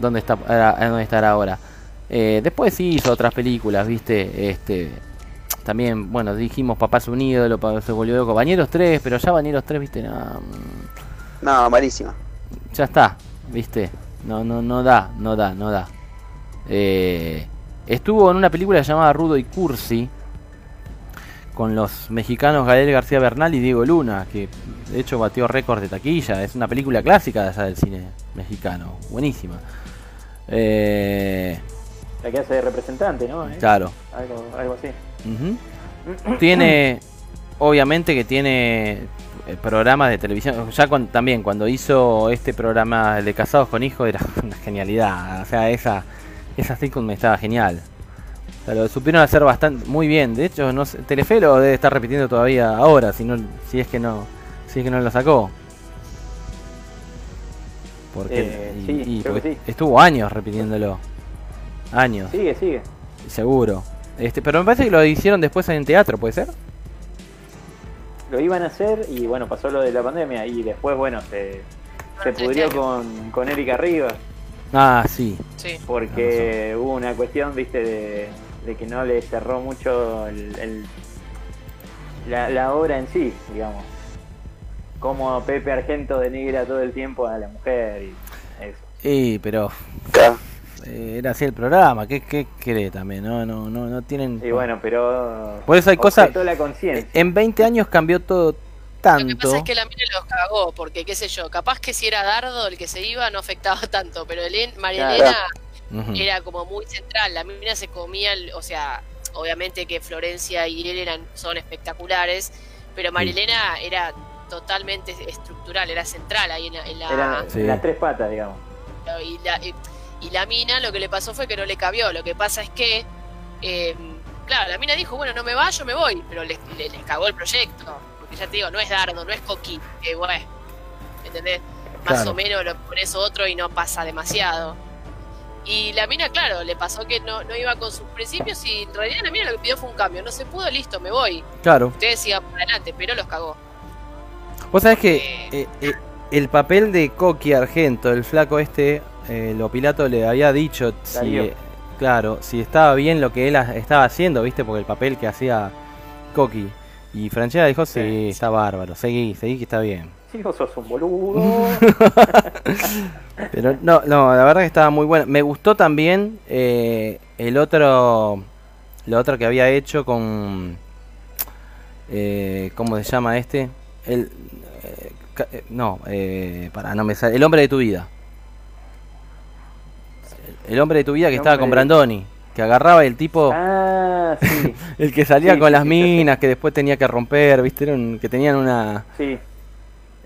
dónde, está, ahora- dónde estará ahora. Eh, después sí hizo otras películas, viste, este, también, bueno, dijimos Papá es un ídolo, se volvió loco, Bañeros 3, pero ya Bañeros 3, viste, no, mm, No, malísima. ya está, viste, no, no, no da, no da, no da. Eh, estuvo en una película llamada Rudo y Cursi, con los mexicanos Gael García Bernal y Diego Luna, que de hecho batió récord de taquilla. Es una película clásica de allá del cine mexicano, buenísima. Eh, La que hace de representante, ¿no? ¿Eh? claro. Algo, algo así. Tiene, obviamente que tiene eh, programas de televisión. Ya con- también cuando hizo este programa de Casados con Hijos era una genialidad. O sea, esa, esa sitcom estaba genial. O sea, lo supieron hacer bastante muy bien. De hecho, no sé, Telefe lo debe estar repitiendo todavía ahora, si no, si es que no, si es que no lo sacó. Porque Eh, y- sí, y creo que porque sí. estuvo años repitiéndolo. Años. Sigue, sigue. Seguro. Este, pero me parece que lo hicieron después en teatro, ¿puede ser? Lo iban a hacer y bueno, pasó lo de la pandemia y después, bueno, se, se pudrió años. con, con Erika Rivas Ah, sí. Sí. porque hubo una cuestión, viste, de, de que no le cerró mucho el, el- la, la obra en sí, digamos. Como Pepe Argento denigra todo el tiempo a la mujer y eso. Y, pero eh, era así el programa. ¿Qué, qué querés también? No, no, no, no tienen. Y bueno, pero... Por eso hay cosas- la conciencia. En 20 años cambió todo Lo que tanto. pasa es que la mina los cagó, porque qué sé yo, capaz que si era Dardo el que se iba no afectaba tanto, pero Helen- María Claro. Elena Era como muy central, la mina se comía, o sea, obviamente que Florencia y Irene eran, son espectaculares, pero Sí. Elena era totalmente estructural, era central ahí en la... en la- Sí. las tres patas, digamos. y, la, y, y la mina lo que le pasó fue que no le cabió, lo que pasa es que, eh, claro, la mina dijo, bueno, no me va, yo me voy, pero les, le- les cagó el proyecto, porque ya te digo, no es Dardo, no es Coqui, que bueno, ¿entendés? Más Claro. o menos lo pones otro y no pasa demasiado. Y la mina, claro, le pasó que no, no iba con sus principios y en realidad la mina lo que pidió fue un cambio. No se pudo, listo, me voy. Claro. Ustedes sigan por adelante, pero los cagó. Vos sabés que eh, eh, el papel de Coqui Argento, el flaco este, eh, lo Pilato le había dicho si, claro, si estaba bien lo que él estaba haciendo, ¿viste? Porque el papel que hacía Coqui. Y Franchella dijo, sí, Sí. está bárbaro, seguí, seguí que está bien. Si vos sos un boludo. Pero no, no, la verdad que estaba muy buena. Me gustó también eh, el otro, lo otro que había hecho con, eh, ¿cómo se llama este? El, eh, eh, no, eh, para, no me sale. El hombre de tu vida. El hombre de tu vida que estaba con Brandoni, que agarraba el tipo, ah, sí. el que salía sí, con sí, las minas, que después tenía que romper, viste, que tenían una Sí.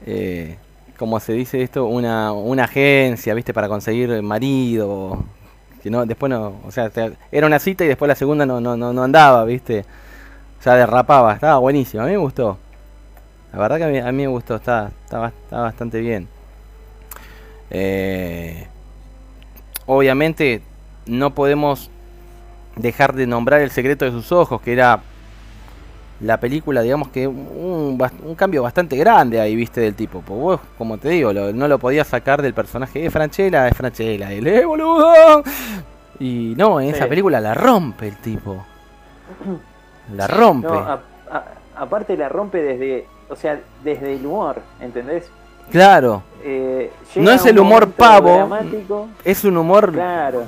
eh, como se dice esto, una, una agencia, ¿viste? Para conseguir marido. Que no, después no, o sea, era una cita y después la segunda no, no, no, no andaba, ¿viste? Ya derrapaba, estaba buenísimo, a mí me gustó. La verdad que a mí, me gustó, está, está, está bastante bien. Eh, obviamente no podemos dejar de nombrar El secreto de sus ojos, que era la película, digamos que un, un cambio bastante grande ahí, viste, del tipo. Pues vos, como te digo, lo- no lo podías sacar del personaje de Franchella, es Franchella, el ¡eh, boludo! Y no, en esa película la rompe el tipo. La rompe. No, a- a- aparte la rompe desde, o sea, desde el humor, ¿entendés? Claro, Eh, No es el humor pavo. dramático, es un humor claro,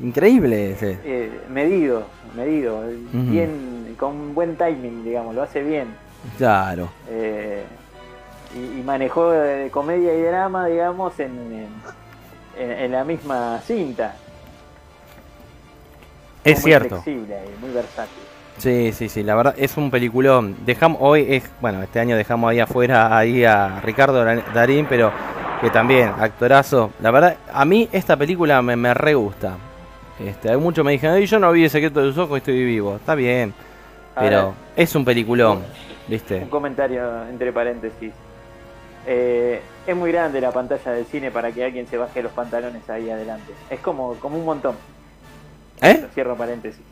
increíble ese. eh, medido, medido, bien, con buen timing, digamos, lo hace bien. Claro. Eh, y, y manejó eh, comedia y drama, digamos, en, en, la misma cinta. Es Muy cierto. flexible y muy versátil. Sí, sí, sí, la verdad es un peliculón. Dejamos hoy es, bueno, este año dejamos ahí afuera ahí a Ricardo Darín, pero que también actorazo. La verdad, a mí esta película me, me re gusta. Este, hay muchos me dijeron, "Ay, yo no vi el secreto de tus ojos, estoy vivo." Está bien, pero es un peliculón, ¿viste? Un comentario entre paréntesis. Eh, es muy grande la pantalla del cine para que alguien se baje los pantalones ahí adelante. Es como, como un montón. ¿Eh? Cierro paréntesis.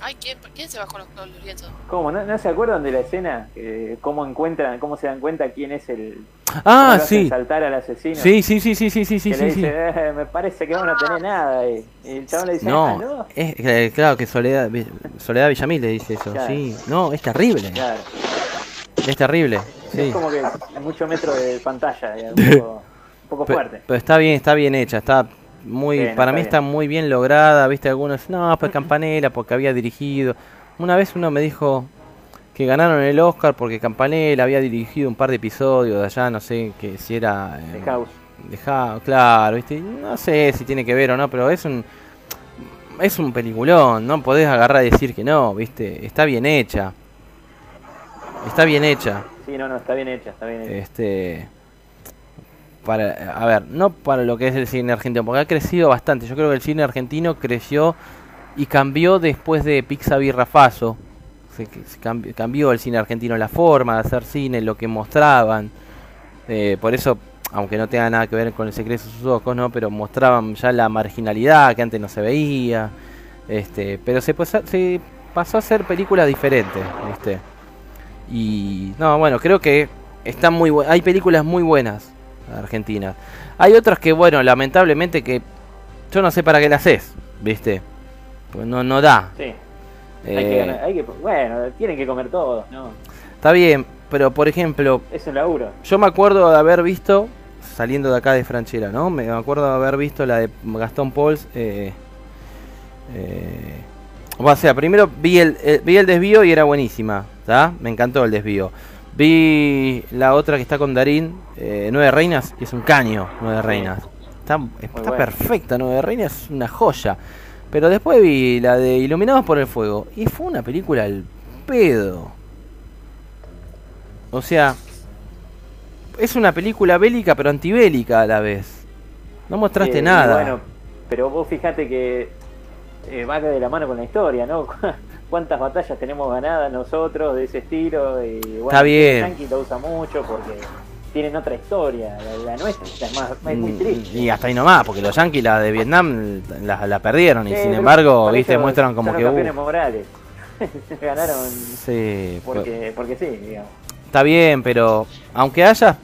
Ay, ¿quién, ¿quién se bajó los, los lienzos? ¿Cómo? ¿No, no se acuerdan de la escena? Eh, ¿Cómo encuentran, cómo se dan cuenta quién es el... Ah, sí. saltar al asesino? Sí, sí, sí, sí, sí, sí, sí, sí, dice. "Eh, me parece que vos no tenés nada. Y, y el chabón le dice, No, "Ah, no. es eh, claro que Soledad Soledad Villamil le dice eso, Claro. sí. No, es terrible. Claro. Es terrible. Sí. Es como que mucho metro de pantalla, digamos, un poco, un poco fuerte. Pero está bien, está bien hecha, está muy, para está mí bien. está muy bien lograda, viste algunos, no, pues Campanella porque había dirigido. Una vez uno me dijo que ganaron el Oscar porque Campanella había dirigido un par de episodios de allá, no sé que si era eh, De House. de House, claro, viste, no sé si tiene que ver o no, pero es un es un peliculón, no podés agarrar y decir que no, viste, está bien hecha. Está bien hecha. Sí, no, no, está bien hecha, está bien hecha. Este. Para, a ver, no para lo que es el cine argentino, porque ha crecido bastante. Yo creo que el cine argentino creció y cambió después de Pixar y. Se, se cambi- cambió el cine argentino, la forma de hacer cine, lo que mostraban. Eh, por eso, aunque no tenga nada que ver con el secreto de sus ojos, ¿no? Pero mostraban ya la marginalidad que antes no se veía. Este, pero se, pasa- se pasó a hacer películas diferentes, ¿viste? Y no, bueno, creo que están muy hay películas muy buenas argentinas. Hay otras que bueno, lamentablemente que yo no sé para qué las haces, ¿viste? Pues no no da. Sí. Eh, Hay que ganar- hay que, bueno, tienen que comer todos, ¿no? Está bien, pero por ejemplo, Es un laburo. yo me acuerdo de haber visto saliendo de acá de Franchera, ¿no? Me acuerdo de haber visto la de Gastón Pauls eh, eh, o sea, primero vi el, eh, vi el desvío y era buenísima, ¿está? Me encantó el desvío. Vi la otra que está con Darín, eh, Nueve Reinas, y es un caño, Nueve Reinas. Está, perfecta, Nueve Reinas es una joya. Pero después vi la de Iluminados por el Fuego, y fue una película al pedo. O sea, es una película bélica pero antibélica a la vez. No mostraste Eh, nada. Bueno, pero vos fijate que eh, va de la mano con la historia, ¿no? ¿Cuántas batallas tenemos ganadas nosotros de ese estilo? Y, bueno, Está bien. El Yankee lo usa mucho porque tienen otra historia. La, la nuestra es, más, es muy Mm, triste. Y hasta ahí nomás, porque los yankees la de Vietnam la, la perdieron y sin embargo, viste, muestran como son que los uh, morales. Ganaron sí, porque, porque sí, digamos. está bien, pero aunque haya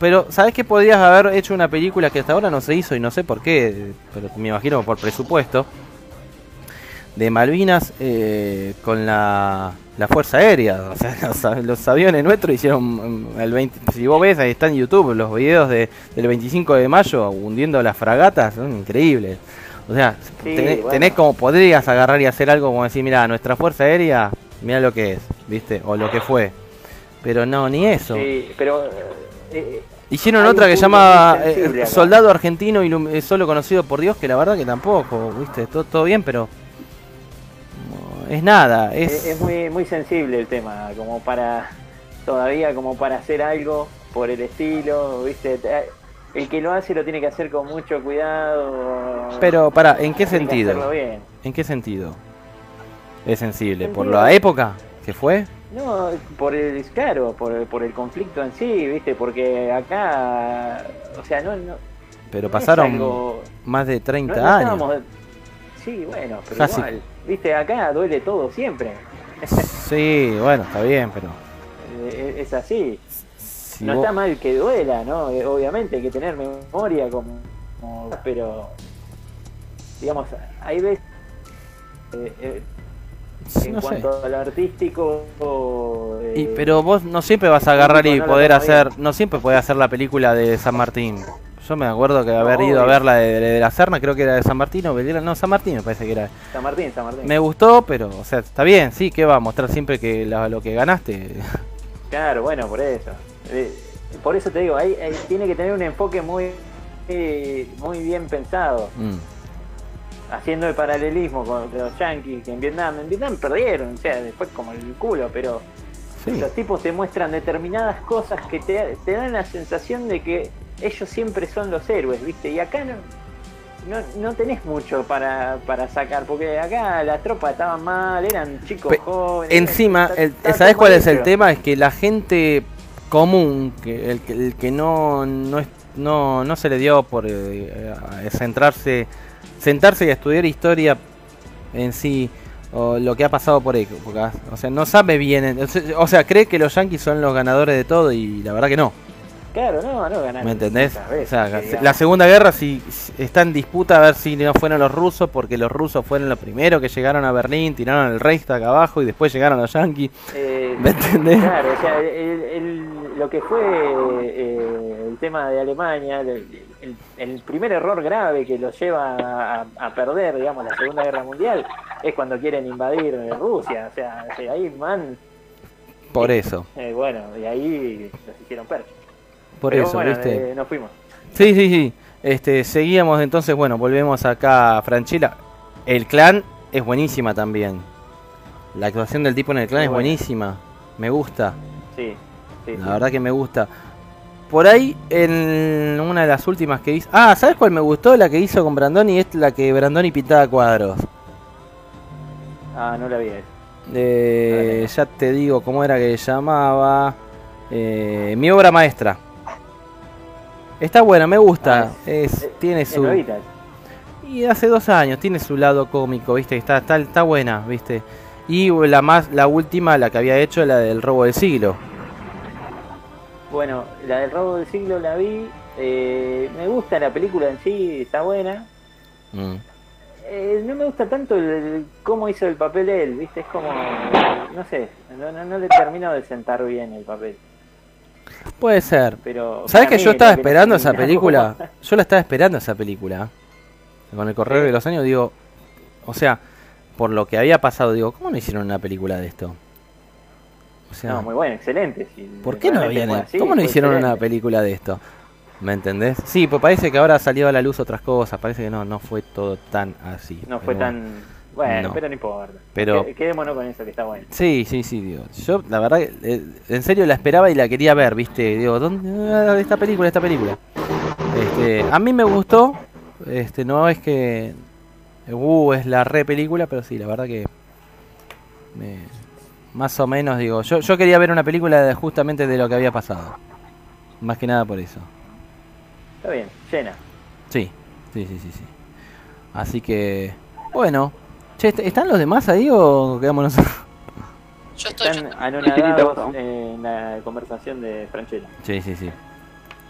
pero ¿sabes que podrías haber hecho una película que hasta ahora no se hizo y no sé por qué, pero me imagino por presupuesto? De Malvinas eh, con la, la Fuerza Aérea. O sea, los, aviones nuestros hicieron mm, el 20. Si vos ves, ahí está en YouTube los videos de, del 25 de mayo hundiendo las fragatas, son increíbles. O sea, Sí, tenés, bueno. tenés como podrías agarrar y hacer algo como decir, mira, nuestra Fuerza Aérea, mira lo que es, ¿viste? O lo que fue. Pero no, ni eso. Sí, pero. eh, Hicieron otra que muy sensible eh. Soldado Argentino eh, solo conocido por Dios, que la verdad que tampoco, ¿viste? Todo, todo bien, pero es nada, es, es, es muy, muy sensible el tema, como para. Todavía como para hacer algo por el estilo, ¿viste? Te- El que lo hace lo tiene que hacer con mucho cuidado. Pero para, ¿en qué sentido? bien. ¿En qué sentido? Es sensible, ¿por la época que fue? No, por el, claro, por, el- por el conflicto en sí, ¿viste? Porque acá, o sea, no, no, Pero no pasaron algo- más de no- 30 no años. Sí, bueno, pero Casi. igual, ¿viste? Acá duele todo siempre. Sí, bueno, está bien, pero Eh, es así. si no vos- está mal que duela, ¿no? Eh, Obviamente hay que tener memoria como, como- pero digamos, hay veces eh, eh, en no sé. cuanto al artístico eh, Y, pero vos no siempre vas a agarrar y poder hacer, no siempre podés hacer la película de San Martín. Yo me acuerdo que haber No, ido a ver la de, de la Serna, creo que era de San Martín o Belgrano, no, San Martín me parece que era. San Martín, San Martín. Me gustó, pero, o sea, está bien, sí, que va a mostrar siempre que la- lo que ganaste. Claro, bueno, por eso. Eh, por eso te digo, ahí, ahí tiene que tener un enfoque muy eh, muy bien pensado, Mm. haciendo el paralelismo con los yankees que en Vietnam, en Vietnam perdieron, o sea, después como el culo, pero Sí. los tipos te muestran determinadas cosas que te, te dan la sensación de que ellos siempre son los héroes, ¿viste? Y acá no, no, no tenés mucho para, para sacar, porque acá las tropas estaban mal, eran chicos Pe- jóvenes. Encima, está- el, está ¿sabés cuál es el tema? Es que la gente común, que el, que- el que no no, es- no no se le dio por eh, a centrarse sentarse y estudiar historia en sí o lo que ha pasado por épocas, o sea, no sabe bien, o sea, cree que los yankees son los ganadores de todo y la verdad que no. Claro, no, no ganaron. ¿Me entendés? muchas veces, O sea, que digamos. la Segunda Guerra si si está en disputa a ver si no fueron los rusos, porque los rusos fueron los primeros que llegaron a Berlín, tiraron el Reichstag abajo y después llegaron los yankees. Eh, ¿Me entendés? Claro, o sea, el- el- lo que fue eh, el tema de Alemania, el, el- el primer error grave que los lleva a, a perder, digamos, la Segunda Guerra Mundial, es cuando quieren invadir Rusia. O sea, ahí man, Por eso, eh, bueno, y ahí los hicieron perder. Por Pero eso, bueno, ¿viste? eh, nos fuimos. Sí, sí, sí. Este, seguíamos entonces, bueno, volvemos acá a Franchella. El clan es buenísima también. La actuación del tipo en el clan Muy es buena. buenísima. Me gusta. Sí, sí, La sí. verdad que me gusta. Por ahí, en una de las últimas que hizo. Ah, ¿sabes cuál me gustó? La que hizo con Brandoni. Es la que Brandoni pintaba cuadros. Ah, no la vi. Eh, ya te digo cómo era que llamaba. Eh, mi obra maestra. Está buena, me gusta. Ah, es, Eh, tiene es su. nuevita. Y hace dos años, tiene su lado cómico, ¿viste? Está, está, está buena, ¿viste? Y la más, la última, la que había hecho, la del robo del siglo. Bueno, la del robo del siglo la vi. eh, me gusta la película en sí, está buena. Mm. Eh, no me gusta tanto el, el- cómo hizo el papel él, ¿viste? Es como. No sé, no, no, no le termino de sentar bien el papel. Puede ser. Pero. ¿Sabes que yo estaba esperando esa película? Yo la estaba esperando esa película. Con el correr de los años, digo. O sea, por lo que había pasado, digo, ¿cómo no hicieron una película de esto? O sea, No, muy bueno, excelente. si ¿por qué no habían así, ¿Cómo no hicieron una película de esto? ¿Me entendés? Sí, pues parece que ahora salió a la luz otras cosas. Parece que no, no fue todo tan así. No fue tan. Bueno, No. pero no importa. Pero- Que- Quedémonos con eso, que está bueno. Sí, sí, sí, digo. Yo, la verdad, eh, en serio la esperaba y la quería ver, ¿viste? Digo, ¿dónde? ah, esta película, esta película. Este, a mí me gustó. Este, no es que. Uh, es la re película, pero sí, la verdad que. me- más o menos, digo. Yo, yo quería ver una película de- justamente de lo que había pasado. Más que nada por eso. Está bien, llena. Sí, sí, sí, sí. sí. Así que. Bueno. Che, ¿est- ¿están los demás ahí o quedamos nosotros? Yo estoy. Están yo estoy. anonadados en la conversación de Franchella. Sí, sí, sí.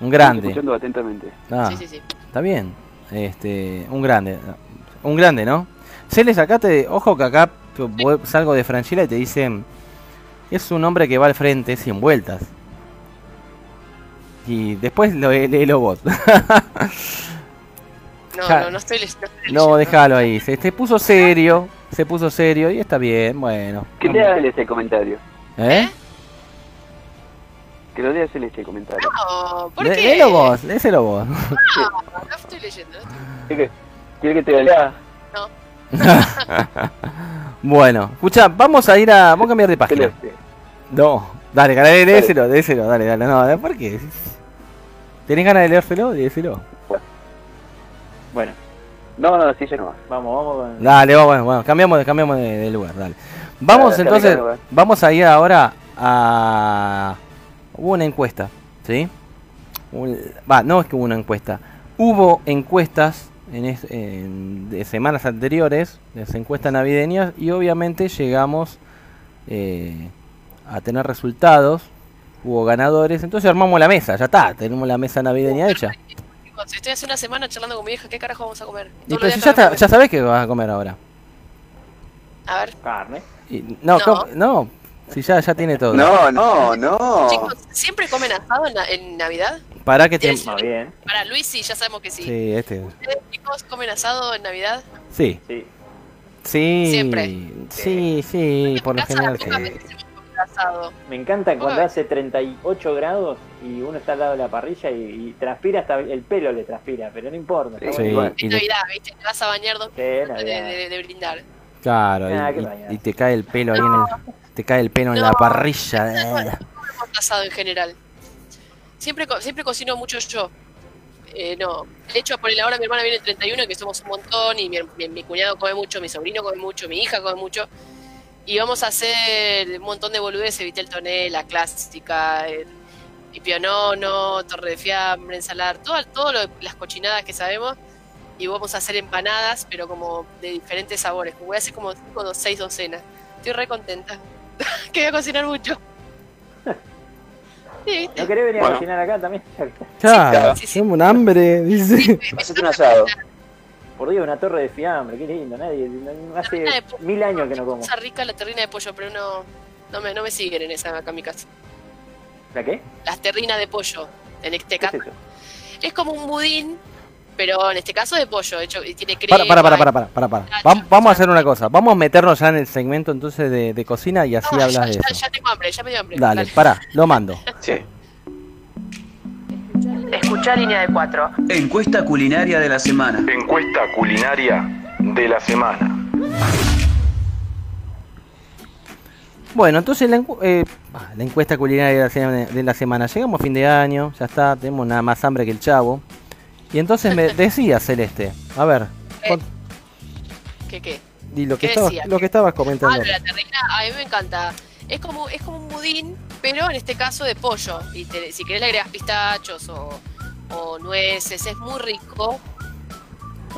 Un grande. Escuchando atentamente. Ah, Sí, sí, sí. Está bien. Este, un grande. Un grande, ¿no? Celes, acá te. Ojo que acá salgo de Franchila y te dicen. Es un hombre que va al frente 100 vueltas. Y después lo léelo vos. No, Ja. no, no estoy, le- no leyendo. déjalo ahí. Se, se puso serio. Se puso serio y está bien, bueno. Que leas ese comentario. ¿Eh? Que lo leas en ese comentario. No, ¿por qué? Léelo vos, léeselo vos. No, no estoy leyendo. no estoy- ¿Quiere que, te lea? No. bueno, escucha, vamos a ir a. Vamos a cambiar de página. No, dale, dale, léeselo, léeselo, dale, dale. No, ¿por qué? ¿Tenés ganas de leérselo? Léeselo. Bueno, No, no, sí, ya no va. vamos, vamos con. Dale, vamos, bueno, bueno, cambiamos, de- cambiamos de, de lugar, dale. Vamos Dale, entonces, dale, vamos a ir ahora a... Hubo una encuesta, ¿sí? Va, no es que hubo una encuesta. Hubo encuestas en, es- en- de semanas anteriores, las encuestas navideñas, y obviamente llegamos eh, a tener resultados. Hubo ganadores, entonces armamos la mesa, ya está, tenemos la mesa navideña hecha. Chicos, Estoy hace una semana charlando con mi hija. ¿Qué carajo vamos a comer? Y pero si días ya, está- comemos. ya sabés que vas a comer ahora. A ver, Carne. Y- no, No. no, si ya, ya tiene todo. No, no, no. chicos, ¿siempre comen asado en, na- en Navidad? Para que te... Sí. Muy bien. Para Luis sí, ya sabemos que sí. Sí, este. ¿Ustedes, chicos, comen asado en Navidad? Sí, Sí. sí. Siempre. Sí, sí, por lo general sí. Hemos asado. Me encanta cuando Uy. hace 38 grados y uno está al lado de la parrilla y, y transpira hasta el pelo le transpira, pero no importa. Sí, bueno. y Es Navidad, ¿viste? Te vas a bañar dos Sí, minutos de, de- de brindar. claro, Ah, y- te cae el pelo ahí en el, te cae el pelo en la No. parrilla. eh. asado en general. Siempre, siempre cocino mucho yo. Eh, no, de hecho, por el ahora mi hermana viene el 31, que somos un montón, y mi, mi- mi cuñado come mucho, mi sobrino come mucho, mi hija come mucho. Y vamos a hacer un montón de boludeces, Vitel Toné, la clásica, el, el pionono, torre de fiambre, ensalada, todas todas las cochinadas que sabemos. Y vamos a hacer empanadas, pero como de diferentes sabores. Voy a hacer como cinco o seis docenas. Estoy re contenta. que voy a cocinar mucho. Sí, ¿No querés venir Bueno. a cocinar acá también? Claro, sí, sí. tengo un hambre, dice. Hacete un asado. Por Dios, una torre de fiambre, qué lindo. Nadie, no- hace mil años que no como. Cosa rica la terrina de pollo, pero no, no, me, no me siguen en esa acá en mi casa. ¿La qué? Las terrinas de pollo, en este ¿Qué es caso. Es como un budín, pero en este caso de pollo, hecho, y tiene crema. Para, para, para, para, para, para, para. Vam- Vamos a hacer una cosa. Vamos a meternos ya en el segmento entonces de, de cocina y así No, hablas ya, de ya- eso. ya tengo hambre, ya me dio hambre. Dale, para, lo mando. Sí. Escuchá línea de cuatro. Encuesta culinaria de la semana. Encuesta culinaria de la semana. Bueno, entonces la, encu- eh, ah, la encuesta culinaria de la, semana, de la semana. Llegamos a fin de año, ya está, tenemos nada más hambre que el chavo. Y entonces me decía Celeste, a ver, Eh, con- ¿Qué qué? y lo que ¿qué estabas, decía? lo que estabas Ah, comentando. de la terrina, a mí me encanta. Es como, es como un budín, pero en este caso de pollo. Y te- si querés le agregas pistachos o, o nueces, es muy rico.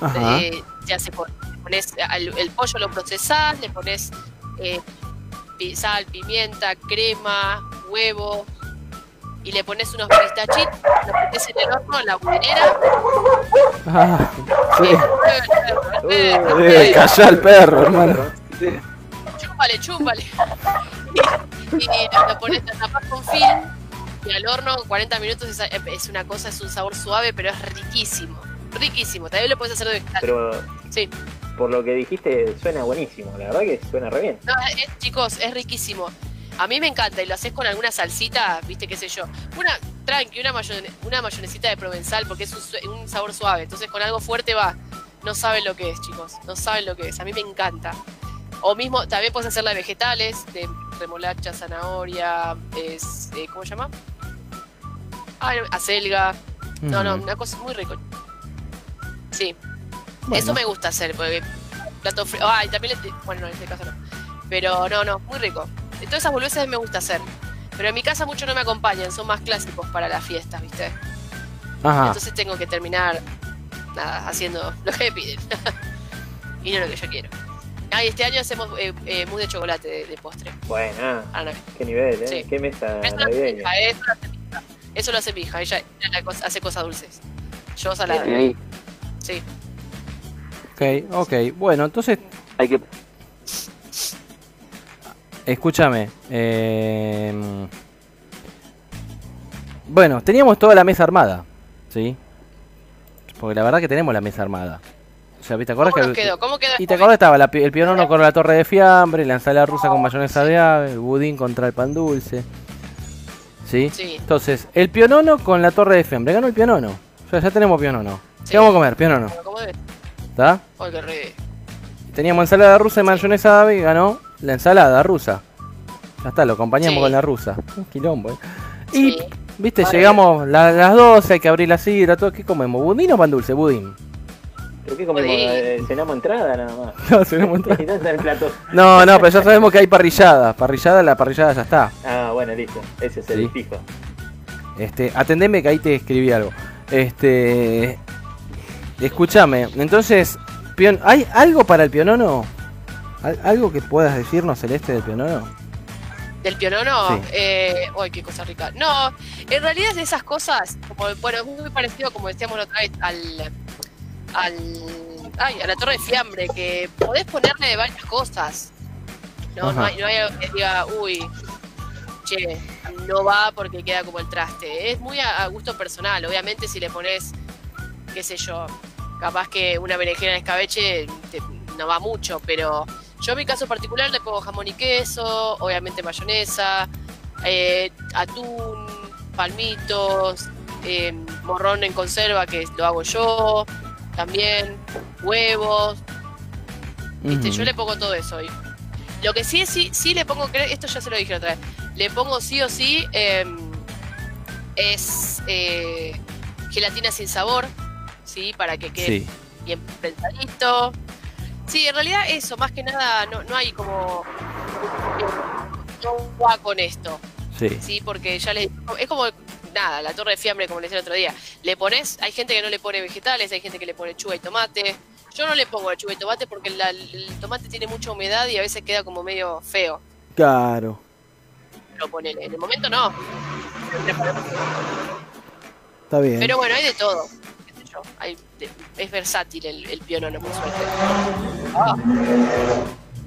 Ajá. Eh, ya se pones al- el pollo lo procesás, le pones eh, sal, pimienta, crema, huevo y le pones unos pistachitos, lo metes en el horno, en la budinera. Ah, sí. Eh, callá al perro, hermano. chúpale, chúpale. Y, y lo, pones, lo tapás con film y al horno 40 minutos es, es una cosa, es un sabor suave, pero es riquísimo. Riquísimo. También lo puedes hacer de vegetal. Pero Sí. por lo que dijiste, suena buenísimo. La verdad que suena re bien. No, es- chicos, es riquísimo. A mí me encanta y lo haces con alguna salsita, viste, qué sé yo. Una, tranqui, una, mayone- una mayonesita de provenzal porque es un, un sabor suave. Entonces con algo fuerte va. No saben lo que es, chicos. No saben lo que es. A mí me encanta. O mismo, también puedes hacerla de vegetales, de remolacha, zanahoria, es, eh, ¿cómo se llama? Ah, acelga. No, no, una cosa muy rico. Sí. Bueno. Eso me gusta hacer, porque plato frío. Ah, y también le- bueno, no, en este caso no. Pero no, no, muy rico. Todas esas boludeces me gusta hacer. Pero en mi casa mucho no me acompañan, son más clásicos para las fiestas, ¿viste? Ajá. Entonces tengo que terminar nada, haciendo lo que me piden. y no lo que yo quiero. Ah, y este año hacemos eh, eh, mousse de chocolate de, de postre. Bueno, Ah, no. qué nivel, ¿eh? Sí. Qué mesa Eso lo hace mi navideña. hija, eso lo hace mi hija. Eso lo hace mi hija, ella, ella la cosa- hace cosas dulces. Yo salada. Ahí. Sí. Ok, ok. Bueno, entonces Hay que. Escúchame. eh, Bueno, teníamos toda la mesa armada. ¿Sí? Porque la verdad que tenemos la mesa armada. O sea, ¿te acuerdas ¿Cómo que quedó? ¿Cómo quedó Y te acordás estaba la el pionono con la torre de fiambre, la ensalada rusa con mayonesa de ave, el budín contra el pan dulce. ¿Sí? Sí. Entonces, el pionono con la torre de fiambre. Ganó el pionono. O sea, ya tenemos pionono. ¿Qué Sí. vamos a comer? Pionono. ¿Está? Re. Teníamos ensalada rusa y mayonesa de ave y ganó la ensalada rusa. Ya está, lo acompañamos Sí. con la rusa. Un quilombo, ¿eh? Y, Sí. viste, llegamos la- las 12, hay que abrir la sidra, todo. ¿Qué comemos? ¿Budín o pan dulce? Budín. ¿Pero qué comemos? Eh, cenamos entrada nada más. No, tenemos entrada. Y no está el plato. No, no, pero ya sabemos que hay parrillada. Parrillada, la parrillada ya está. Ah, bueno, listo. Ese es el Sí. fijo. Este, atendeme que ahí te escribí algo. Este, escúchame. Entonces, pion- ¿hay algo para el pionono? ¿Al- ¿Algo que puedas decirnos, Celeste, del pionono? ¿Del pionono? Sí. Eh, uy, qué cosa rica. No, en realidad es de esas cosas, como, bueno, es muy parecido, como decíamos la otra vez, al, al, ay, a la torre de fiambre, que podés ponerle varias cosas. No, no hay, no hay algo que diga, uy, che, no va porque queda como el traste. Es muy a, a gusto personal, obviamente si le pones, qué sé yo, capaz que una berenjena de escabeche te- no va mucho, pero yo en mi caso particular le pongo jamón y queso, obviamente mayonesa, eh, atún, palmitos, eh, morrón en conserva que lo hago yo, también huevos, ¿viste? Yo le pongo todo eso. Y lo que sí, sí, sí le pongo, esto ya se lo dije otra vez, le pongo sí o sí em, es eh, gelatina sin sabor, ¿sí? Para que quede Sí. bien pensadito. Sí, en realidad eso, más que nada, no, no hay como... No va con esto, Sí. ¿sí? Porque ya les... Es como, nada, la torre de fiambre, como les decía el otro día. Le pones, hay gente que no le pone vegetales, hay gente que le pone lechuga y tomate. Yo no le pongo lechuga y tomate porque la- el tomate tiene mucha humedad y a veces queda como medio feo. Claro. Lo ponele. En el momento no. Está bien. Pero bueno, hay de todo. qué sé yo. Hay de- es versátil el, el pionono, por suerte. Ah,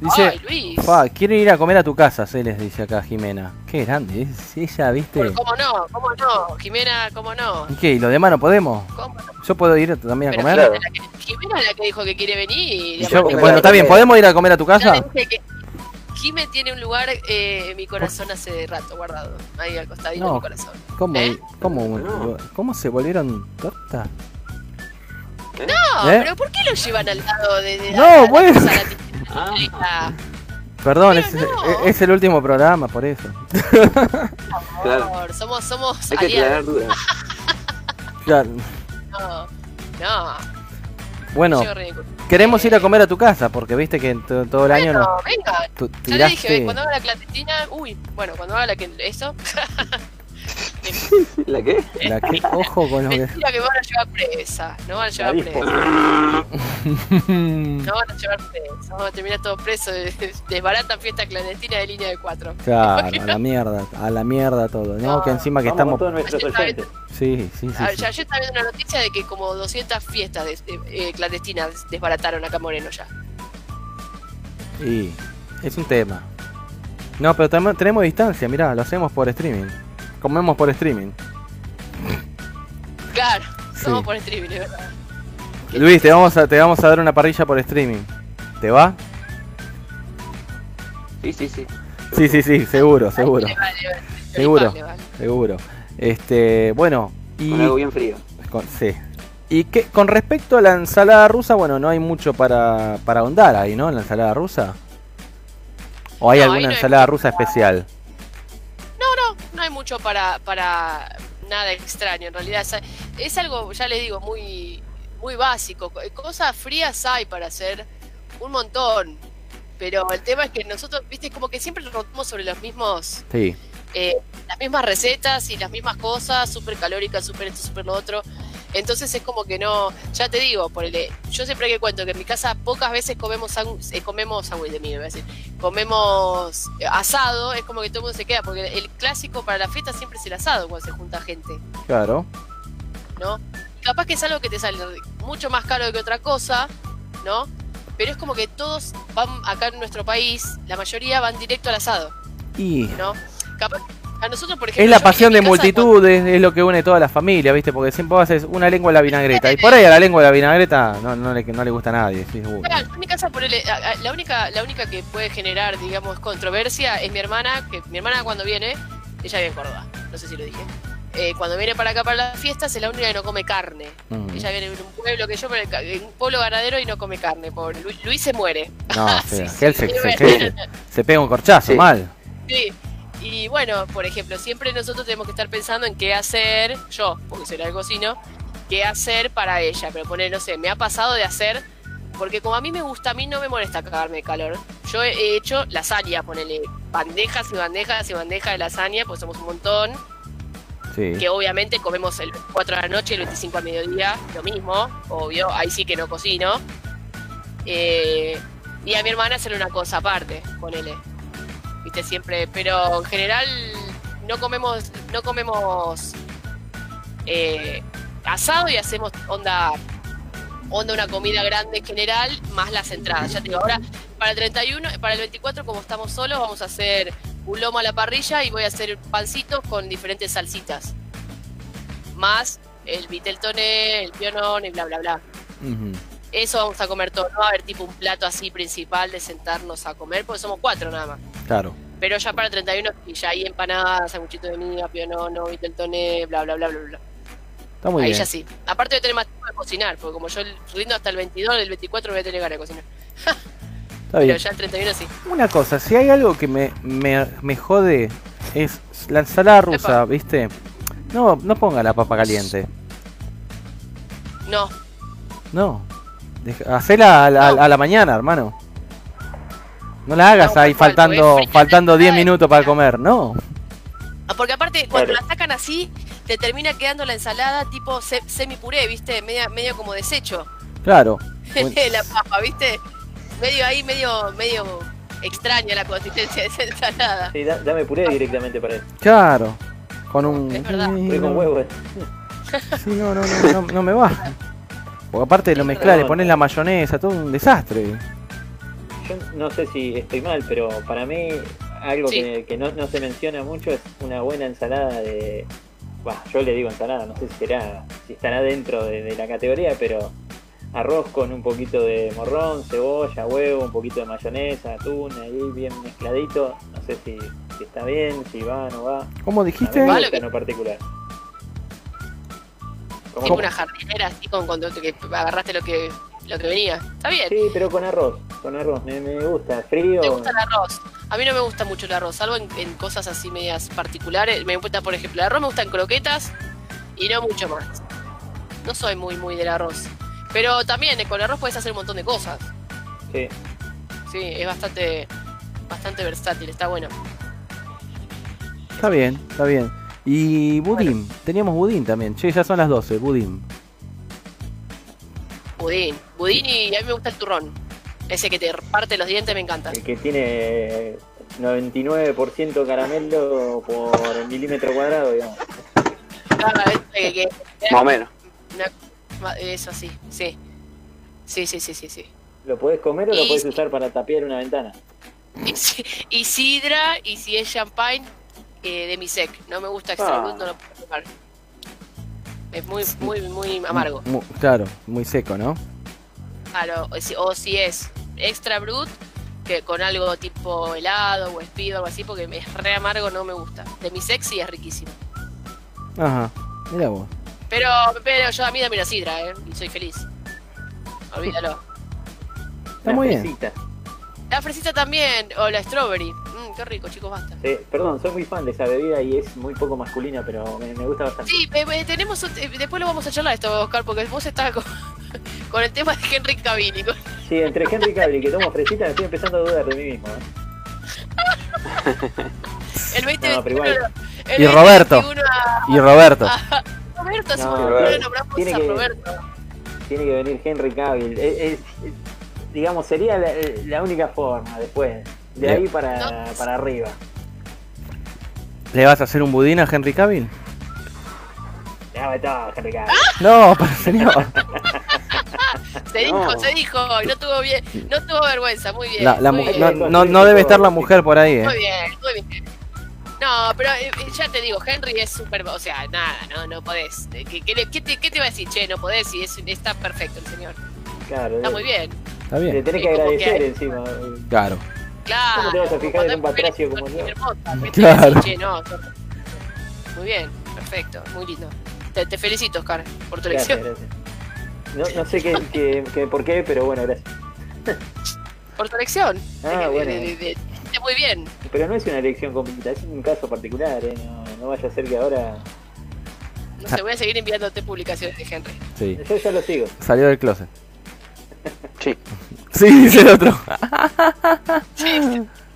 Dice, Ay, Luis. "Fa, quiero ir a comer a tu casa, se les dice acá Jimena. Qué grande, es ella, ¿viste? Pero ¿Cómo no? ¿Cómo no? Jimena, ¿cómo no? ¿Y qué? ¿Y los demás no podemos? ¿Cómo no? ¿Yo puedo ir también a comer? Jimena, es la que, Jimena es la que dijo que quiere venir. Y Y de yo- aparte- bueno, está bien, ¿podemos ir a comer a tu casa? Jime tiene un lugar eh, en mi corazón hace rato guardado. Ahí al costadito de No. mi corazón. ¿Cómo, ¿Eh? cómo, ¿Cómo se volvieron tortas? No, ¿Eh? pero ¿por qué lo llevan al lado de, de No, bueno. disciplina? Perdón, es, no. el último programa, por eso. Por favor, somos, somos Hay que aclarar dudas. Claro. No, no. Bueno, Yo queremos ir a comer a tu casa, porque viste que to- todo el año Bueno, no. venga. Tu- Ya le dije, tiraste. cuando haga la clandestina, uy, bueno, cuando haga la que eso, ¿La qué? La que- ojo con lo que. mentira que me van a llevar presa, no van a llevar presa, no van a llevar presa, vamos a terminar todos presos, desbaratan fiesta clandestina de línea de cuatro. Claro, a la mierda, a la mierda todo. No, que encima que estamos. todos nuestros Ayer oyentes. Sí, sí, sí. A- sí. ya Ayer estaba viendo una noticia de que como 200 fiestas de- de- eh, clandestinas desbarataron acá en Moreno ya. Y es un tema. No, pero tenemos distancia, mirá, lo hacemos por streaming. Comemos por streaming. Claro, Sí. somos por streaming, es verdad. Luis, te vamos a, te vamos a dar una parrilla por streaming. ¿Te va? Sí, sí, sí. Sí, sí, sí, seguro, seguro. Vale, vale, vale. Seguro. Vale, vale. Seguro. Este, bueno, y Con algo bien frío. con, sí. Y que con respecto a la ensalada rusa, bueno, no hay mucho para para ahondar ahí, ¿no? En la ensalada rusa. ¿O hay No, alguna no ensalada rusa especial? No, hay mucho para, para nada extraño. En realidad es, es algo, ya les digo, muy, muy básico. Co- Cosas frías hay para hacer un montón. Pero el tema es que nosotros, viste, como que siempre rotamos sobre los mismos, Sí. eh, las mismas recetas y las mismas cosas, súper calóricas, súper esto, súper lo otro. Entonces es como que no, ya te digo, por yo siempre que cuento que en mi casa pocas veces comemos sándwich- eh, comemos sándwich de mí, me voy a decir, comemos eh, asado, es como que todo el mundo se queda, porque el clásico para la fiesta siempre es el asado cuando se junta gente, Claro. ¿no? Y capaz que es algo que te sale mucho más caro que otra cosa, ¿no? pero es como que todos van acá en nuestro país, la mayoría van directo al asado, Y ¿no? Capaz, a nosotros, por ejemplo. es la pasión de multitudes, es lo que une toda la familia, ¿viste? Porque siempre vos haces una lengua a la vinagreta. Y por ahí a la lengua a la vinagreta no, no, le, no le gusta a nadie. sí, uh, Claro, en mi casa, ponele, a- a- la única, la única que puede generar, digamos, controversia es mi hermana, que mi hermana cuando viene, ella vive en Córdoba, no sé si lo dije. Eh, cuando viene para acá para las fiestas es la única que no come carne. Mm. Ella viene de un pueblo que yo, en un pueblo ganadero y no come carne. Pobre. Luis, Luis se muere. No, Sí, sí, él se, sí, se- pega un corchazo, Sí. mal. Sí. Y bueno, por ejemplo, siempre nosotros tenemos que estar pensando en qué hacer, yo, porque soy la que cocino, qué hacer para ella. Pero poner, no sé, me ha pasado de hacer, porque como a mí me gusta, a mí no me molesta cagarme de calor. Yo he hecho lasaña, ponele bandejas y bandejas y bandejas de lasaña, pues somos un montón, Sí. que obviamente comemos el 4 de la noche y el 25 al mediodía, lo mismo, obvio, ahí sí que no cocino. Eh, y a mi hermana hacerle una cosa aparte, ponele. Viste, siempre, pero en general no comemos, no comemos eh, asado y hacemos onda onda una comida grande en general, más las entradas. Ya te digo, ahora para el 31, para el 24, como estamos solos, vamos a hacer un lomo a la parrilla y voy a hacer pancitos con diferentes salsitas. Más el viteltoné, el pionón y bla, bla, bla. Eso vamos a comer todo. No va a haber tipo un plato así principal de sentarnos a comer, porque somos cuatro nada más. Claro. Pero ya para el 31, y ya hay empanadas, sanguchito de miga, pionono, viteltoné, bla, bla, bla, bla, bla. Está muy Ahí bien. ya sí. Aparte de tener más tiempo de cocinar, porque como yo rindo hasta el 22, el 24 voy a tener ganas de cocinar. Está Pero bien. ya el 31 sí. Una cosa, si hay algo que me, me, me jode es la ensalada rusa, ¿viste? No, no ponga la papa caliente. No, No. Deja- Hacela a la, a la mañana, hermano. No la hagas No, ahí cual, faltando, faltando 10 frita, minutos para comer, no. Ah, Porque aparte, cuando Claro. la sacan así, te termina quedando la ensalada tipo se- semi puré, ¿viste? Media, medio como desecho. Claro. La papa, ¿viste? Medio ahí, medio, medio extraña la consistencia de esa ensalada. Sí, da- dame puré directamente para eso. Claro. Con un. Es verdad. Puré con huevo. Sí, no, no, no, no, no me va. Porque aparte lo mezclás, le pones la mayonesa, todo un desastre. Yo no sé si estoy mal, pero para mí algo Sí. que, que no, no se menciona mucho es una buena ensalada de... Bah, yo le digo ensalada, no sé si será, si estará dentro de, de la categoría, pero arroz con un poquito de morrón, cebolla, huevo, un poquito de mayonesa, atún, ahí bien mezcladito. No sé si, si está bien, si va, no va. ¿Cómo mí dijiste? Vale, en lo particular. ¿Cómo? Tipo una jardinera así con, que agarraste lo que, lo que venía. Está bien. Sí, pero con arroz, con arroz, me, me gusta. Frío. Me gusta el arroz. A mí no me gusta mucho el arroz, salvo en, en cosas así medias particulares. Me gusta, por ejemplo, el arroz me gusta en croquetas y no mucho más. No soy muy, muy del arroz. Pero también eh, con el arroz puedes hacer un montón de cosas. Sí. Sí, es bastante, bastante versátil, está bueno. Está bien, está bien. Y budín, teníamos budín también. Che, ya son las 12, budín. Budín. Budín y a mí me gusta el turrón. Ese que te parte los dientes me encanta. El que tiene 99% caramelo por milímetro cuadrado, digamos. Claro, ese que- que- Más o menos. una- eso sí, sí. Sí, sí, sí, sí, sí. ¿Lo podés comer o lo podés usar para tapiar una ventana? Y sidra, y si es champagne, eh, de mi sec. No me gusta extra Ah. brut, no lo puedo tomar. Es muy, muy, muy amargo. Claro, muy seco, ¿no? Claro, o si, o si es extra brut, que con algo tipo helado o espido o algo así, porque es re amargo, no me gusta. De mi sec sí es riquísimo. Ajá, mira vos. Pero, pero yo a mí dame la sidra, ¿eh? Y soy feliz. Olvídalo. Está muy bien. La fresita también, o la strawberry. Mmm, qué rico, chicos, basta. Sí, perdón, soy muy fan de esa bebida y es muy poco masculina, pero me, me gusta bastante. Sí, eh, eh, tenemos. un- eh, después lo vamos a charlar esto, Oscar, porque vos estás con, con el tema de Henry Cavill. y con- Sí, entre Henry Cavill y que tomo fresita me estoy empezando a dudar de mí mismo. ¿eh? El 20 No, pero igual. el Y Roberto. 2021 a- Y Roberto. a- Roberto, No, Roberto. nombramos Tiene a que- Roberto. Tiene que venir Henry Cavill. Es- es- es- digamos, sería la, la única forma después. De Bien. ahí para, para arriba. ¿Le vas a hacer un budín a Henry Cavill? Todo, Henry Cavill. No, pero señor. Se dijo, se dijo, y no tuvo bien, no tuvo vergüenza, muy bien. La, la muy mu- bien. no, no, no debe estar la mujer por ahí, eh. Muy bien, muy bien. No, pero eh, eh, ya te digo, Henry es súper, o sea, nada, no, no podés. Eh, ¿Qué, qué, le- qué te, qué te va a decir? Che, no podés, si es, está perfecto el señor. Claro. Está muy bien. Está Le bien. tenés que agradecer que- encima. Claro. Claro. ¿Cómo te vas a fijar en un patracio como yo? son hermosas, ¿qué te va a Claro. no. Muy bien, perfecto, muy lindo. Te, te felicito, Oscar, por tu Gracias, elección. gracias. No, no sé qué, qué, qué- por qué, pero bueno, gracias. Por tu elección. Ah, De- de- bueno. de- de- de- de- muy bien. Pero no es una elección completa, es un caso particular, ¿eh? No, no vaya a ser que ahora. No sé, voy a seguir enviándote publicaciones de Henry. Sí. Yo ya lo sigo. Salió del closet. Sí. Sí, dice el otro.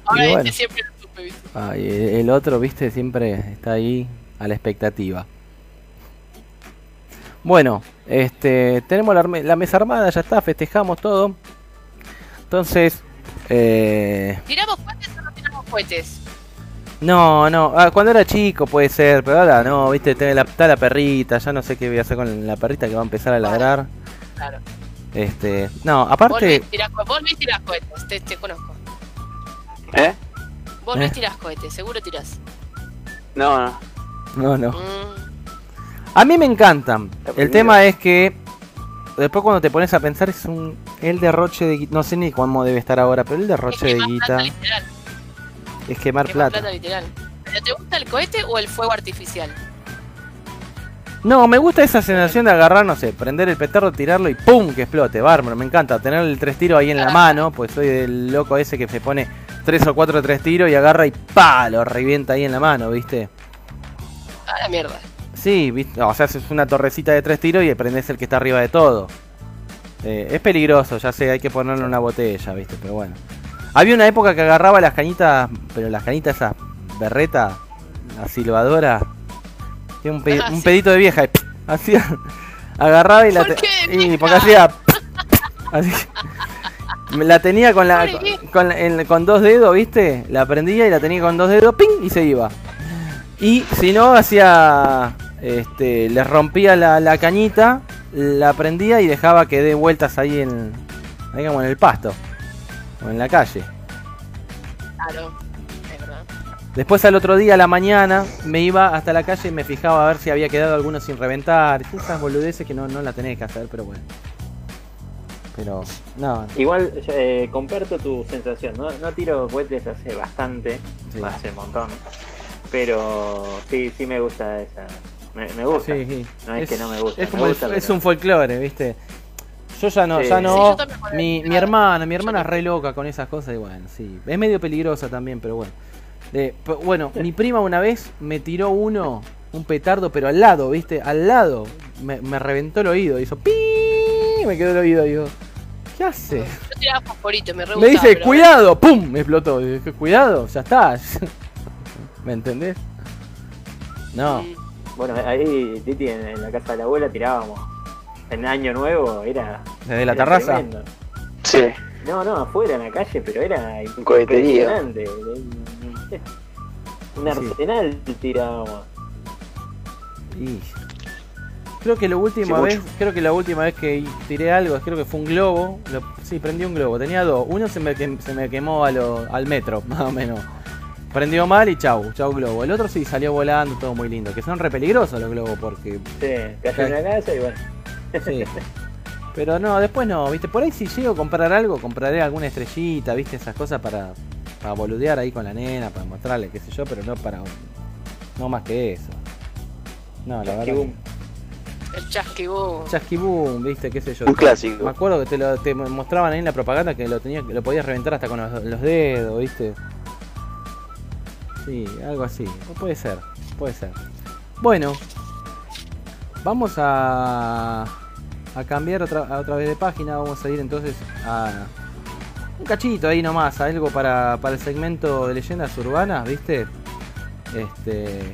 Ahora Y bueno. este siempre lo supe, ¿viste? Ay, el otro, viste, siempre está ahí a la expectativa. Bueno, este, tenemos la, la mesa armada, ya está, festejamos todo. Entonces, eh, ¿Tiramos cohetes o no tiramos cohetes? no, no, ah, cuando era chico puede ser, pero ahora no, viste, tiene la, está la perrita, ya no sé qué voy a hacer con la perrita que va a empezar a ladrar. Claro. Este, no, Vos aparte, Luis tirás, co- vos Luis tirás cohetes, te, te conozco. ¿Eh? Vos Eh. Luis tirás cohetes, seguro tirás. No, no. no, no. Mm, A mí me encantan. El tema es que después cuando te pones a pensar es un el derroche de guita, no sé ni cómo debe estar ahora, pero el es derroche de quemar guita plata literal. es quemar quemar plata. literal. ¿Pero te gusta el cohete o el fuego artificial? No, me gusta esa sensación de agarrar, no sé, prender el petardo, tirarlo y ¡pum! que explote, bárbaro, me encanta tener el tres tiros ahí en la mano, pues soy el loco ese que se pone tres o cuatro tres tiros y agarra y ¡pa! lo revienta ahí en la mano, ¿viste? A la mierda. Sí, ¿viste? o sea, haces una torrecita de tres tiros y prendes el que está arriba de todo. Eh, es peligroso, ya sé, hay que ponerle una botella, ¿viste? Pero bueno. Había una época que agarraba las cañitas, pero las cañitas esas berreta, la silbadora, tiene un, pe- Ah, un sí. pedito de vieja, y hacía, agarraba y la ¿Por te- qué, y porque hacía así. La tenía con la con, en- con dos dedos, ¿viste? La prendía y la tenía con dos dedos, ¡ping! y se iba. Y si no, hacía. Este, le rompía la, la cañita, la prendía y dejaba que dé vueltas ahí en. Ahí como en el pasto. O en la calle. Claro. Después al otro día a la mañana me iba hasta la calle y me fijaba a ver si había quedado alguno sin reventar. Esas boludeces que no, no la tenés que hacer, pero bueno. Pero, no. Igual, eh, comparto tu sensación. No, no tiro cohetes hace bastante, Sí. hace un montón. Pero sí, sí me gusta esa. Me, me gusta. Sí, sí. No es, que no me gusta. Es, me como el- es un folclore, ¿viste? Yo ya no, Sí. ya Sí, no. mi, mi hermana, mi hermana es re loca con esas cosas y bueno, sí. Es medio peligrosa también, pero bueno. De- bueno, mi prima una vez me tiró uno, un petardo, pero al lado, ¿viste? Al lado. Me, me reventó el oído, hizo pi me quedó el oído, digo. ¿Qué hace? Yo tiraba fosforito, me Me dice, pero- cuidado, ¡pum! Me explotó. Y dije, cuidado, ya está. ¿Me entendés? No. Bueno, ahí, Titi, en, la casa de la abuela tirábamos. En Año Nuevo era. Desde la era terraza. tremendo. Sí. No, no, afuera en la calle, pero era cohetería. impresionante. Un arsenal tirábamos. Y creo que la última Sí, vez, mucho. creo que la última vez que tiré algo, creo que fue un globo. Lo- sí, prendí un globo. Tenía dos. Uno se me, quem- se me quemó a lo- al metro, más o menos. Prendió mal y chau, chau globo. El otro sí salió volando, todo muy lindo. Que son re peligrosos los globos porque. Sí, cayó en la casa y bueno. Sí. Pero no, después no, viste. Por ahí si llego a comprar algo, compraré alguna estrellita, viste, esas cosas para, para boludear ahí con la nena, para mostrarle, qué sé yo, pero no para. No más que eso. No, la verdad. Chasquibum. El chasquibú. Chasquibum, viste, qué sé yo. Un clásico. Me acuerdo que te lo te mostraban ahí en la propaganda que lo tenías, que lo podías reventar hasta con los, los dedos, viste. Sí, algo así. Puede ser, puede ser. Bueno, vamos a, a cambiar otra, a otra vez de página. Vamos a ir entonces a un cachito ahí nomás, algo para, para el segmento de leyendas urbanas, viste. Este.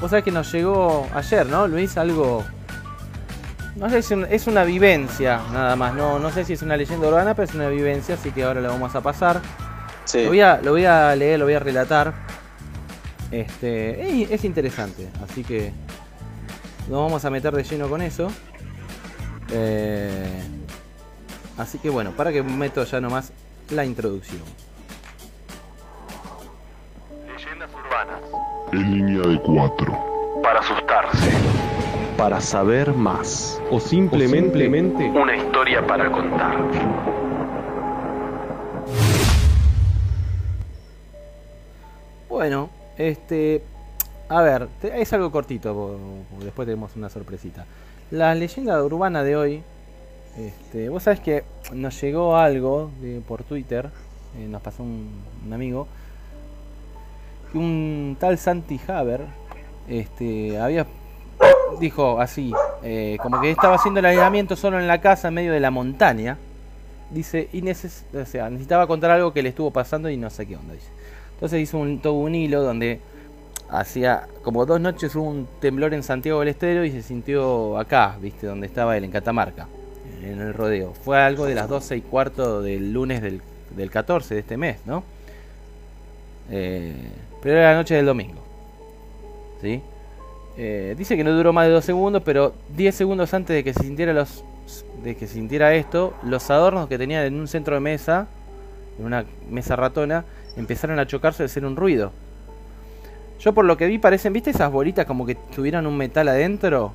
Vos sabés que nos llegó ayer, ¿no, Luis? Algo no sé si es un- es una vivencia, nada más. No, no sé si es una leyenda urbana, pero es una vivencia, así que ahora lo vamos a pasar. Sí. Lo, voy a, lo voy a leer, lo voy a relatar. Este, es, es interesante, así que nos vamos a meter de lleno con eso. Eh, Así que bueno, para que meto ya nomás la introducción. Leyendas urbanas. En línea de cuatro. Para asustarse. Para saber más. O simplemente, Una historia para contar. Bueno, este. A ver, es algo cortito, después tenemos una sorpresita. La leyenda urbana de hoy. Este, vos sabés que nos llegó algo de- por Twitter, eh, nos pasó un, un amigo, que un tal Santi Haber este, había dijo así, eh, como que estaba haciendo el aislamiento solo en la casa en medio de la montaña. Dice, y neces- o sea, necesitaba contar algo que le estuvo pasando y no sé qué onda. Dice. Entonces hizo un, todo un hilo donde hacía como dos noches hubo un temblor en Santiago del Estero y se sintió acá, viste, donde estaba él, en Catamarca, en el rodeo. Fue algo de las 12 y cuarto del lunes del, del 14 de este mes, ¿no? Eh, pero era la noche del domingo. ¿Sí? Eh, dice que no duró más de dos segundos, pero 10 segundos antes de que se sintiera los de que sintiera esto, los adornos que tenían en un centro de mesa, en una mesa ratona, empezaron a chocarse de ser un ruido. Yo por lo que vi parecen, ¿viste esas bolitas como que tuvieran un metal adentro?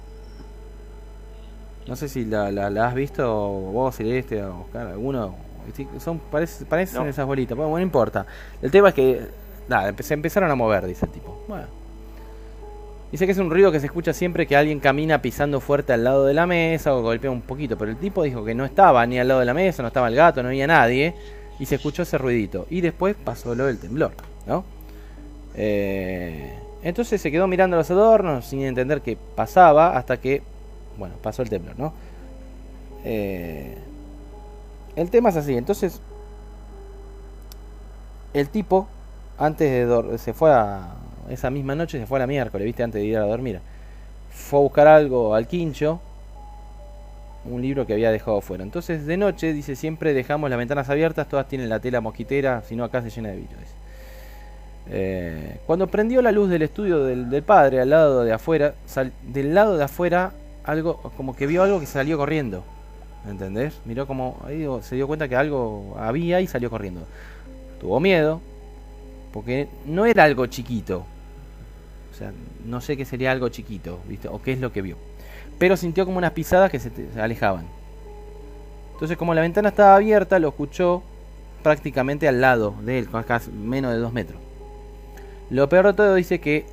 No sé si la, la, la has visto vos, Celeste, o Oscar, alguno. Son, parece- parecen No. esas bolitas. Bueno, no importa. El tema es que nada, se empezaron a mover, dice el tipo. Bueno. Dice que es un ruido que se escucha siempre que alguien camina pisando fuerte al lado de la mesa o golpea un poquito. Pero el tipo dijo que no estaba ni al lado de la mesa, no estaba el gato, no había nadie. Y se escuchó ese ruidito. Y después pasó lo del temblor, ¿no? Eh, entonces se quedó mirando los adornos sin entender qué pasaba hasta que, bueno, pasó el temblor, ¿no? Eh, el tema es así, entonces el tipo antes de se fue a esa misma noche se fue a la miércoles, viste, antes de ir a dormir. Fue a buscar algo al quincho, un libro que había dejado fuera. Entonces de noche dice siempre dejamos las ventanas abiertas, todas tienen la tela mosquitera, si no acá se llena de dice. Eh, cuando prendió la luz del estudio del, padre al lado de afuera, del lado de afuera, algo como que vio algo que salió corriendo. ¿Entendés? Miró como se dio cuenta que algo había y salió corriendo. Tuvo miedo, porque no era algo chiquito. O sea, no sé qué sería algo chiquito. O qué es lo que vio. Pero sintió como unas pisadas que se, se alejaban. Entonces, como la ventana estaba abierta, lo escuchó prácticamente al lado de él, casi menos de dos metros. Lo peor de todo dice que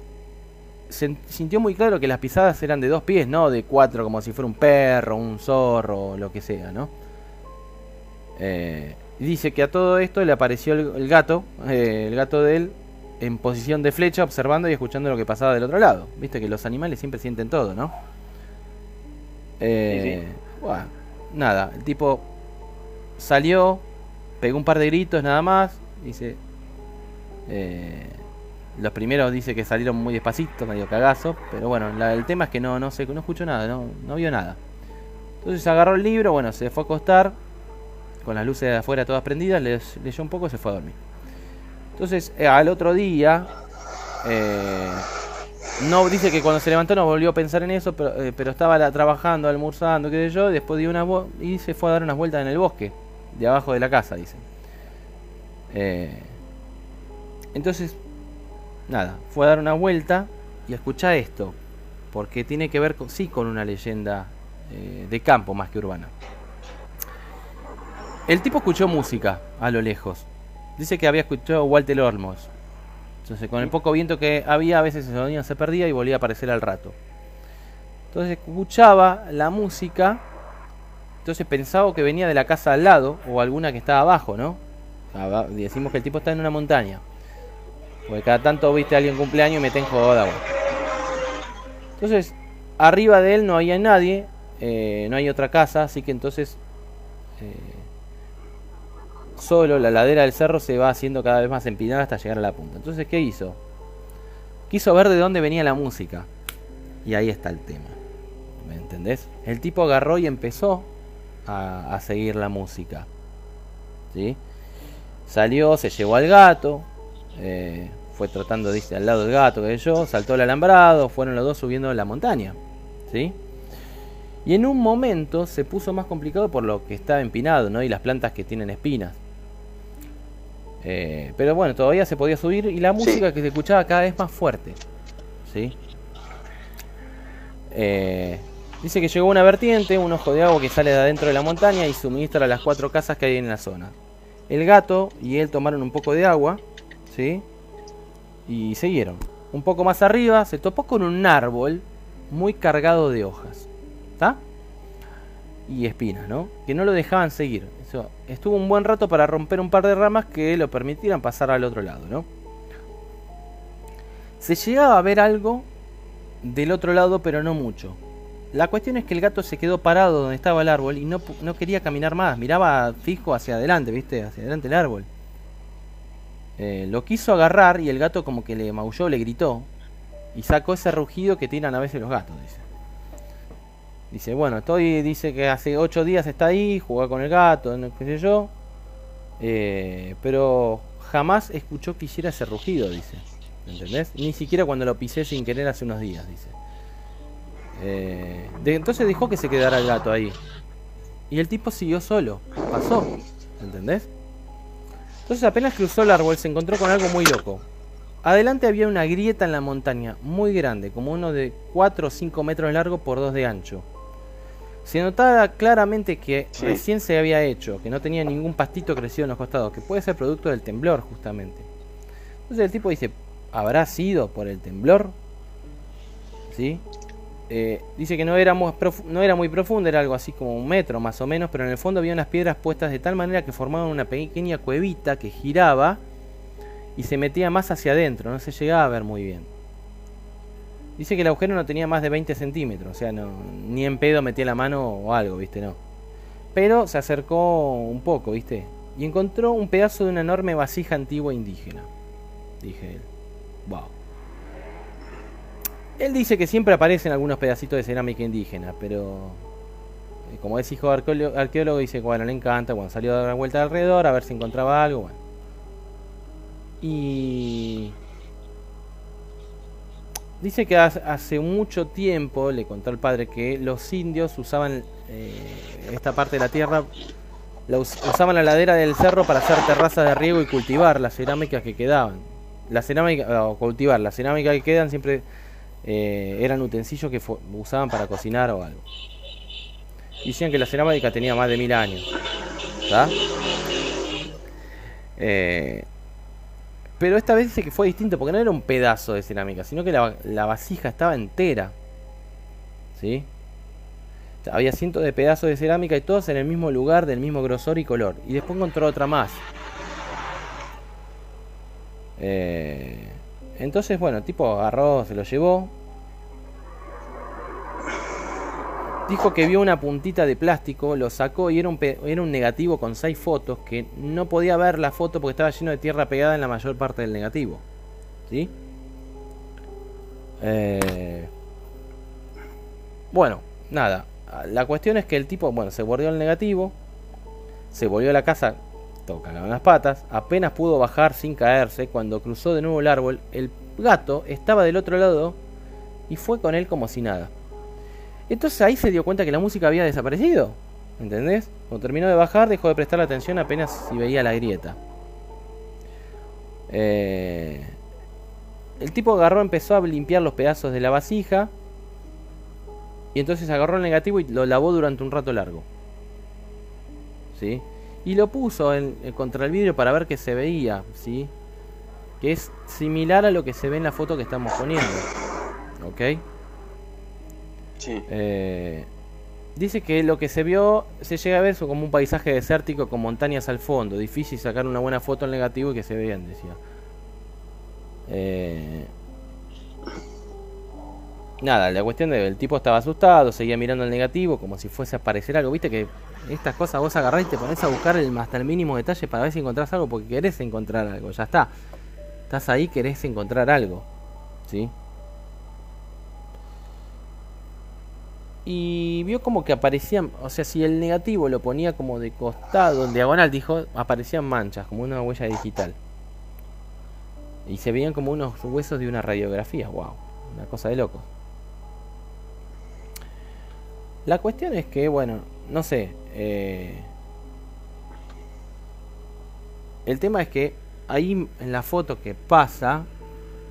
se sintió muy claro que las pisadas eran de dos pies, no de cuatro, como si fuera un perro, un zorro, lo que sea, ¿no? Eh, dice que a todo esto le apareció el, el gato, eh, el gato de él, en posición de flecha, observando y escuchando lo que pasaba del otro lado. Viste que los animales siempre sienten todo, ¿no? Eh, bueno, nada, el tipo salió, pegó un par de gritos nada más, dice... eh, los primeros dice que salieron muy despacito, medio cagazo, pero bueno, el tema es que no, no, se, no escuchó nada, no, no vio nada. Entonces agarró el libro, bueno, se fue a acostar, con las luces de afuera todas prendidas, le- leyó un poco y se fue a dormir. Entonces, eh, al otro día, eh, no dice que cuando se levantó no volvió a pensar en eso, pero, eh, pero estaba trabajando, almorzando, qué sé yo, después dio una y se fue a dar unas vueltas en el bosque, de abajo de la casa, dice. Entonces, nada, fue a dar una vuelta y escucha esto, porque tiene que ver con, sí con una leyenda eh, de campo más que urbana. El tipo escuchó música a lo lejos. Dice que había escuchado Walter Olmos. Entonces, con el poco viento que había, a veces el sonido se perdía y volvía a aparecer al rato. Entonces, escuchaba la música. Entonces, pensaba que venía de la casa al lado o alguna que estaba abajo, ¿no? Decimos que el tipo está en una montaña. Porque cada tanto viste a alguien cumpleaños y meten joda. bueno. Entonces, arriba de él no había nadie. eh, no hay otra casa. Así que entonces. eh, solo la ladera del cerro se va haciendo cada vez más empinada hasta llegar a la punta. Entonces, ¿qué hizo? Quiso ver de dónde venía la música. Y ahí está el tema. ¿Me entendés? El tipo agarró y empezó a, a seguir la música. ¿Sí? Salió, se llevó al gato. eh, fue tratando de irse al lado del gato, que yo. Saltó el alambrado. Fueron los dos subiendo la montaña. ¿Sí? Y en un momento se puso más complicado por lo que estaba empinado, ¿no? Y las plantas que tienen espinas. Eh, pero bueno, todavía se podía subir y la música que se escuchaba cada vez más fuerte. ¿Sí? Eh, dice que llegó una vertiente, un ojo de agua que sale de adentro de la montaña y suministra a las cuatro casas que hay en la zona. El gato y él tomaron un poco de agua, ¿sí? Y siguieron. Un poco más arriba se topó con un árbol muy cargado de hojas, ¿está? Y espinas, ¿no? Que no lo dejaban seguir. Eso, estuvo un buen rato para romper un par de ramas que lo permitieran pasar al otro lado, ¿no? Se llegaba a ver algo del otro lado, pero no mucho. La cuestión es que el gato se quedó parado donde estaba el árbol y no, no quería caminar más. Miraba fijo hacia adelante, ¿viste? Hacia adelante el árbol. Eh, lo quiso agarrar y el gato como que le maulló, le gritó. Y sacó ese rugido que tiran a veces los gatos, dice. Dice, bueno, estoy, dice que hace ocho días está ahí, juega con el gato, no qué sé yo. Eh, pero jamás escuchó que hiciera ese rugido, dice. ¿Entendés? Ni siquiera cuando lo pisé sin querer hace unos días, dice. Eh, de- entonces dejó que se quedara el gato ahí. Y el tipo siguió solo. Pasó. ¿Entendés? Entonces apenas cruzó el árbol se encontró con algo muy loco. Adelante había una grieta en la montaña, muy grande, como uno de 4 o 5 metros de largo por 2 de ancho. Se notaba claramente que Sí. recién se había hecho, que no tenía ningún pastito crecido en los costados, que puede ser producto del temblor justamente. Entonces el tipo dice, ¿habrá sido por el temblor? ¿Sí? Eh, dice que no era, muy no era muy profundo, era algo así como un metro más o menos, pero en el fondo había unas piedras puestas de tal manera que formaban una pequeña cuevita que giraba y se metía más hacia adentro, no se llegaba a ver muy bien. Dice que el agujero no tenía más de 20 centímetros, o sea, no, ni en pedo metía la mano o algo, viste, no. Pero se acercó un poco, viste, y encontró un pedazo de una enorme vasija antigua indígena. Dije él, wow. Él dice que siempre aparecen algunos pedacitos de cerámica indígena, pero eh, como es hijo de arqueólogo, dice bueno, le encanta, bueno, salió a dar la vuelta alrededor a ver si encontraba algo, bueno. Y dice que hace- mucho tiempo, le contó el padre, que los indios usaban eh, esta parte de la tierra, usaban la ladera del cerro para hacer terrazas de riego y cultivar las cerámicas que quedaban. La cerámica, o cultivar, la cerámica que quedan siempre eh, eran utensilios que usaban para cocinar o algo. Decían que la cerámica tenía más de mil años. ¿tá? Eh, pero esta vez dice que fue distinto porque no era un pedazo de cerámica, sino que la, vasija estaba entera. ¿Sí? Había cientos de pedazos de cerámica y todos en el mismo lugar, del mismo grosor y color. Y después encontró otra más. Eh, entonces, bueno, tipo agarró, se lo llevó. Dijo que vio una puntita de plástico, lo sacó y era un, era un negativo con seis fotos que no podía ver la foto porque estaba lleno de tierra pegada en la mayor parte del negativo. ¿Sí? Eh, bueno, nada. La cuestión es que el tipo, bueno, se bordeó el negativo, se volvió a la casa, en las patas, apenas pudo bajar sin caerse, cuando cruzó de nuevo el árbol, el gato estaba del otro lado y fue con él como si nada. Entonces ahí se dio cuenta que la música había desaparecido. ¿Entendés? Cuando terminó de bajar, dejó de prestar atención apenas si veía la grieta. Eh, el tipo agarró, empezó a limpiar los pedazos de la vasija. Y entonces agarró el negativo y lo lavó durante un rato largo. ¿Sí? Y lo puso en- contra el vidrio para ver que se veía. ¿Sí? Que es similar a lo que se ve en la foto que estamos poniendo. ¿Ok? Eh, dice que lo que se vio se llega a ver como un paisaje desértico con montañas al fondo. Difícil sacar una buena foto en negativo y que se vean, decía. Eh, nada, la cuestión del tipo estaba asustado, seguía mirando el negativo como si fuese a aparecer algo. Viste que estas cosas vos agarrás y te pones a buscar el, hasta el mínimo detalle para ver si encontrás algo porque querés encontrar algo. Ya está. Estás ahí, querés encontrar algo. ¿Sí? Y vio como que aparecían, o sea, si el negativo lo ponía como de costado, en diagonal, dijo, aparecían manchas, como una huella digital. Y se veían como unos huesos de una radiografía, wow, una cosa de loco. La cuestión es que, bueno, no sé. eh, el tema es que ahí en la foto que pasa,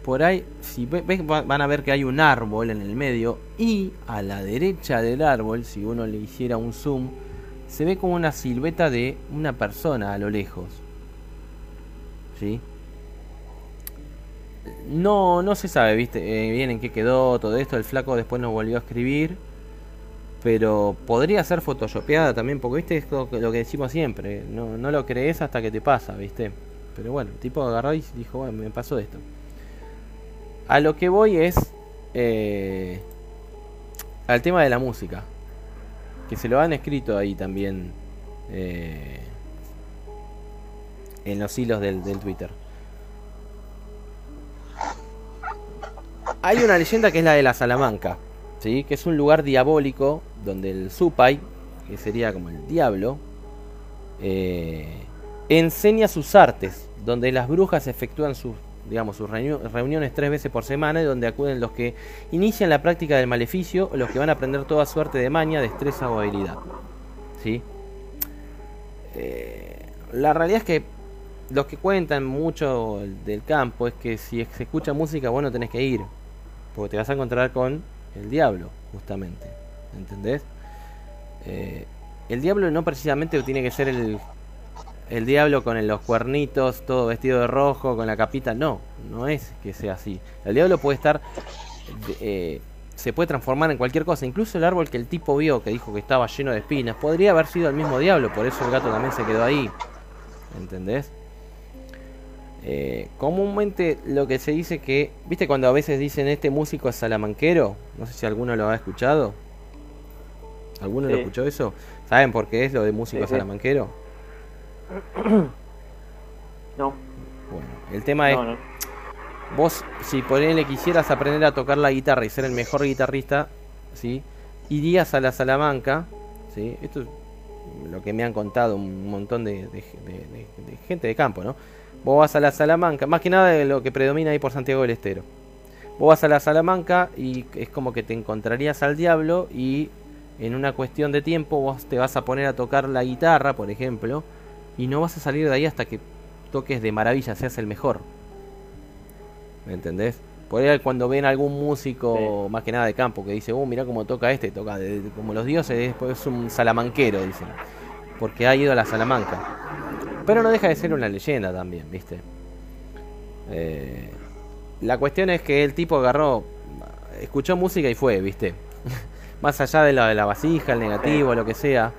por ahí, si ve- ves, va- van a ver que hay un árbol en el medio y a la derecha del árbol, si uno le hiciera un zoom, se ve como una silueta de una persona a lo lejos. ¿Sí? No, no se sabe, viste, eh, bien en qué quedó todo esto. El flaco después nos volvió a escribir. Pero podría ser photoshopeada también, porque viste es lo que, lo que decimos siempre. No, no lo crees hasta que te pasa, viste. Pero bueno, el tipo agarró y dijo, bueno, me pasó esto. A lo que voy es eh, al tema de la música. Que se lo han escrito ahí también eh, en los hilos del, Twitter. Hay una leyenda que es la de la Salamanca, ¿sí? que es un lugar diabólico donde el Supai, que sería como el diablo, eh, enseña sus artes, donde las brujas efectúan sus, digamos, sus reuni- reuniones tres veces por semana donde acuden los que inician la práctica del maleficio o los que van a aprender toda suerte de maña, destreza o habilidad. ¿Sí? Eh, la realidad es que los que cuentan mucho del campo es que si se escucha música, vos no tenés que ir. Porque te vas a encontrar con el diablo, justamente. ¿Entendés? Eh, el diablo no precisamente tiene que ser el, el diablo con los cuernitos, todo vestido de rojo, con la capita. No, no es que sea así. El diablo puede estar. eh, se puede transformar en cualquier cosa. Incluso el árbol que el tipo vio, que dijo que estaba lleno de espinas, podría haber sido el mismo diablo. Por eso el gato también se quedó ahí. ¿Entendés? Eh, comúnmente lo que se dice que, ¿viste cuando a veces dicen este músico es salamanquero? No sé si alguno lo ha escuchado. ¿Alguno lo escuchó eso? ¿Saben por qué es lo de músico Sí, sí. salamanquero? No. Bueno, el tema es, No, vos si por él le quisieras aprender a tocar la guitarra y ser el mejor guitarrista, ¿sí? Irías a la Salamanca, ¿sí? Esto es lo que me han contado un montón de, de- de- de- de gente de campo, ¿no? Vos vas a la Salamanca, más que nada de lo que predomina ahí por Santiago del Estero. Vos vas a la Salamanca y es como que te encontrarías al diablo y en una cuestión de tiempo vos te vas a poner a tocar la guitarra, por ejemplo, y no vas a salir de ahí hasta que toques de maravilla, seas el mejor. ¿Me entendés? Por ahí cuando ven algún músico, más que nada de campo, que dice, oh, mira cómo toca este, toca de- de- como los dioses, después es un salamanquero, dicen. Porque ha ido a la Salamanca. Pero no deja de ser una leyenda también, ¿viste? Eh, la cuestión es que el tipo agarró, escuchó música y fue, ¿viste? Más allá de la, de la vasija, el negativo, lo que sea.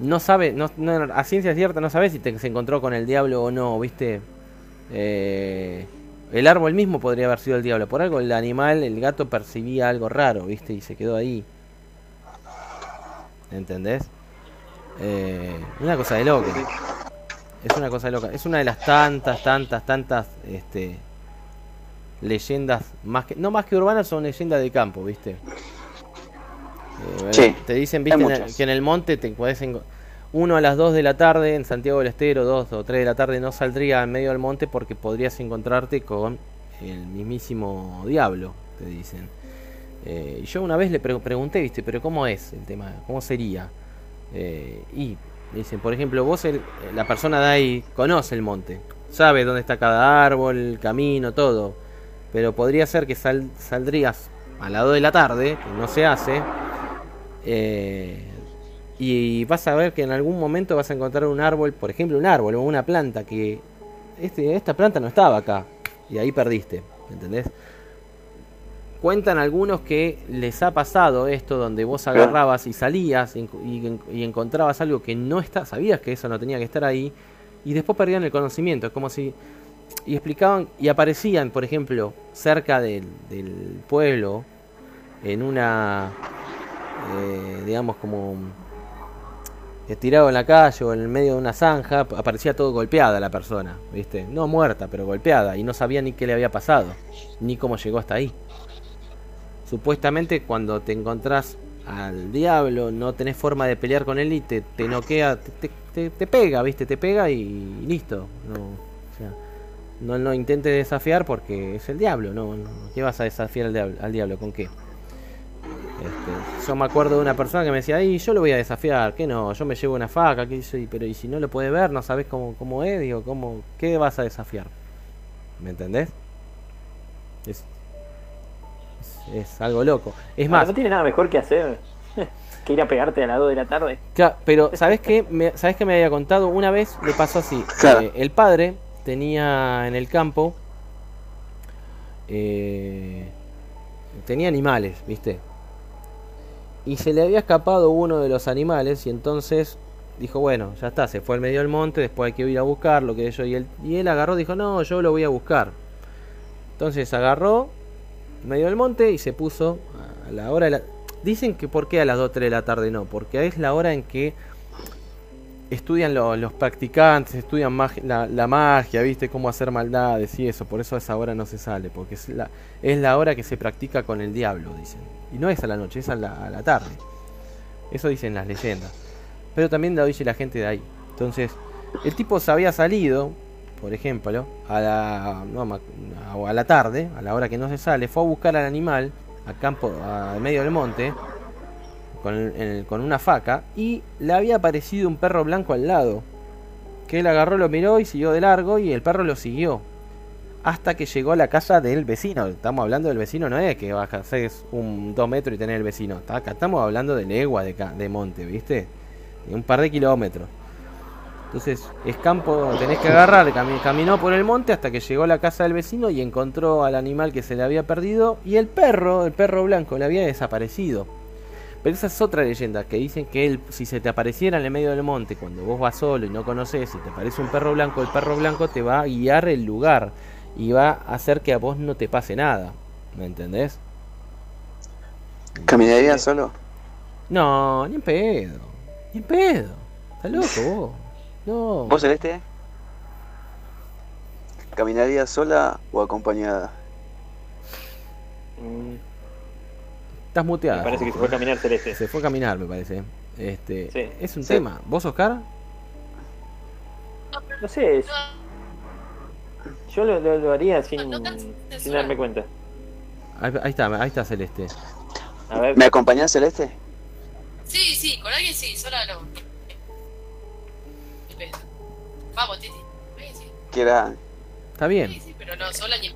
No sabe, no, no- a ciencia cierta no sabe si te- se encontró con el diablo o no, ¿viste? Eh, el árbol mismo podría haber sido el diablo. Por algo el animal, el gato percibía algo raro, ¿viste? Y se quedó ahí. ¿Entendés? Eh, una cosa de loca. Es una cosa de loca. Es una de las tantas, tantas, tantas este, leyendas, más que, no más que urbanas, son leyendas de campo, ¿viste? Eh, Sí, te dicen, viste, en el- muchas. que en el monte te enco- uno a las 2 de la tarde en Santiago del Estero, 2 o 3 de la tarde no saldría en medio del monte porque podrías encontrarte con el mismísimo diablo, te dicen. Eh, y yo una vez le pre- pregunté, viste, pero ¿cómo es el tema? ¿Cómo sería? Eh, y dicen, por ejemplo, vos, el- la persona de ahí, conoce el monte, sabe dónde está cada árbol, el camino, todo. Pero podría ser que sal- saldrías a las 2 de la tarde, que no se hace, eh, y vas a ver que en algún momento vas a encontrar un árbol, por ejemplo, un árbol o una planta que este, esta planta no estaba acá y ahí perdiste, ¿entendés? Cuentan algunos que les ha pasado esto donde vos agarrabas y salías y, y- y encontrabas algo que no está, sabías que eso no tenía que estar ahí y después perdían el conocimiento, es como si y explicaban y aparecían, por ejemplo, cerca del, del pueblo en una eh, digamos como eh, tirado en la calle o en el medio de una zanja, ap- aparecía todo golpeada la persona, ¿viste? No muerta, pero golpeada y no sabía ni qué le había pasado, ni cómo llegó hasta ahí. Supuestamente cuando te encontrás al diablo, no tenés forma de pelear con él y te, te noquea, te, te- te- pega, ¿viste? Te pega y listo. No, o no, no intentes desafiar porque es el diablo, no. ¿Qué vas a desafiar al diablo? Al diablo? ¿Con qué? Este, yo me acuerdo de una persona que me decía, ay, yo lo voy a desafiar, que no, yo me llevo una faca, que soy, pero y si no lo puede ver, no sabes cómo, cómo es, digo, cómo, ¿qué vas a desafiar? ¿Me entendés? Es, es, es algo loco. Es más, No tiene nada mejor que hacer que ir a pegarte a las 2 de la tarde. Claro, pero ¿sabes qué? Me, ¿Sabes qué me había contado? Una vez le pasó así. Claro. Eh, el padre tenía en el campo... eh, tenía animales, ¿viste? Y se le había escapado uno de los animales y entonces dijo, bueno, ya está, se fue al medio del monte, después hay que ir a buscarlo, que yo y él, y él agarró, dijo, no, yo lo voy a buscar. Entonces agarró medio del monte y se puso a la hora de la... Dicen que por qué a las 2 3 de la tarde no, porque es la hora en que estudian lo- los practicantes, estudian la, la magia, viste, cómo hacer maldades y eso, por eso a esa hora no se sale, porque es la, es la hora que se practica con el diablo, dicen. Y no es a la noche, es a la, a la tarde. Eso dicen las leyendas. Pero también lo dice la gente de ahí. Entonces, el tipo se había salido, por ejemplo, a la, no, a la tarde, a la hora que no se sale, fue a buscar al animal a campo, medio del monte, con, el- con una faca, y le había aparecido un perro blanco al lado. Que él agarró, lo miró y siguió de largo, y el perro lo siguió. Hasta que llegó a la casa del vecino. Estamos hablando del vecino, no es que baja un 2 metros y tener el vecino. Acá estamos hablando de legua de, de monte, ¿viste? De un par de kilómetros. Entonces, es campo, tenés que agarrar, cami- caminó por el monte hasta que llegó a la casa del vecino y encontró al animal que se le había perdido y el perro, el perro blanco, le había desaparecido. Pero esa es otra leyenda, que dicen que él, si se te apareciera en el medio del monte, cuando vos vas solo y no conoces, y te aparece un perro blanco, el perro blanco te va a guiar el lugar y va a hacer que a vos no te pase nada. ¿Me entendés? ¿Caminaría solo? No, ni en pedo. Ni en pedo. ¿Estás loco vos? No. ¿Vos, Celeste? ¿Caminaría sola o acompañada? Mm, Estás muteado. Me parece que se fue a caminar Celeste. Se fue a caminar, me parece. Este, Sí. es un Sí. tema. ¿Vos, Oscar? No sé, es- yo lo, lo- lo haría sin, sin darme cuenta. Ahí, ahí está, ahí está Celeste. A ver, ¿Me acompañás, Celeste? Sí, sí, con alguien sí, sola pedo. Vamos, Titi. Sí. Está bien. Sí, sí, pero no, sola ni.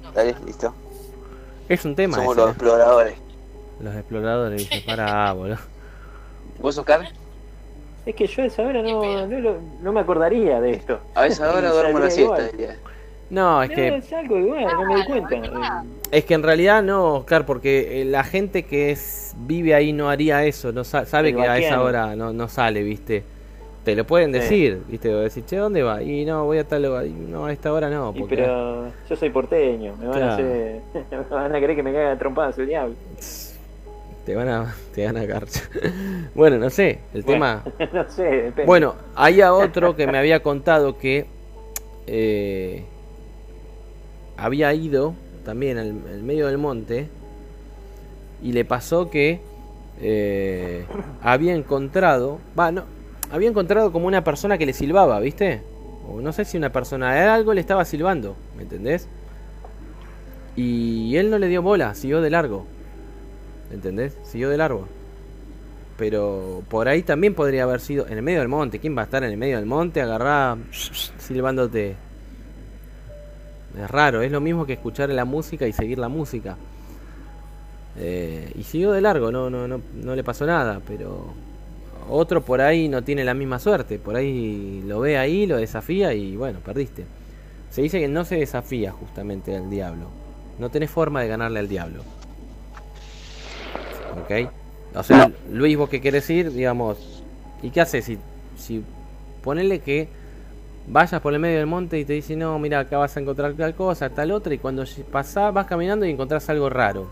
No. Dale, listo. Es un tema Somos ese, los exploradores. Los exploradores, dice, para, boludo. ¿Vos, Oscar? es que yo a esa hora no, no, lo- no me acordaría de esto. A esa hora duermo la siesta, diría. No, es No, que es algo igual, no me doy cuenta. Eh, es que en realidad no, Oscar, porque eh, la gente que es vive ahí no haría eso, no sa- sabe El que a esa hora no, no sale, ¿viste? Te lo pueden Sí. decir, ¿viste? O decir, "Che, ¿dónde va?" Y no, voy a tal lugar. Y no, a esta hora no, y pero yo soy porteño, me van a Claro. hacer, me van a querer que me caiga a trompadas el diablo. Te van a te van a garchar. bueno, no sé, el Bueno, tema no sé, depende. Bueno, había otro que me había contado que eh, había ido también al, al medio del monte y le pasó que eh, había encontrado, va, no, había encontrado como una persona que le silbaba, ¿viste? O no sé si una persona, era algo le estaba silbando, ¿me entendés? Y él no le dio bola, siguió de largo. ¿Entendés? Siguió de largo. Pero por ahí también podría haber sido en el medio del monte. ¿Quién va a estar en el medio del monte? Agarrá silbándote. Es raro, es lo mismo que escuchar la música y seguir la música. Eh, y siguió de largo, no, no, no, no le pasó nada, pero otro por ahí no tiene la misma suerte. Por ahí lo ve ahí, lo desafía y bueno, perdiste. Se dice que no se desafía justamente al diablo. No tenés forma de ganarle al diablo. ¿Ok? O sea, Luis, vos qué querés ir, digamos. ¿Y qué haces si, si ponele que vayas por el medio del monte y te dice, no, mira, acá vas a encontrar tal cosa, tal otra, y cuando pasás, vas caminando y encontrás algo raro?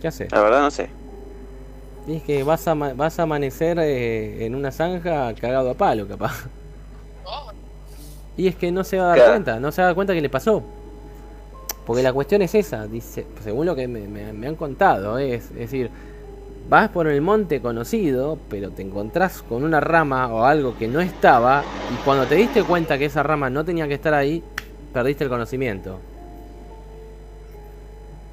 ¿Qué haces? La verdad no sé. Y es que vas a, vas a amanecer eh, en una zanja cagado a palo, capaz. Y es que no se va a dar cuenta, no se va a dar cuenta que le pasó. Porque la cuestión es esa, dice, según lo que me, me- me han contado, eh, es, es decir, vas por el monte conocido, pero te encontrás con una rama o algo que no estaba, y cuando te diste cuenta que esa rama no tenía que estar ahí, perdiste el conocimiento.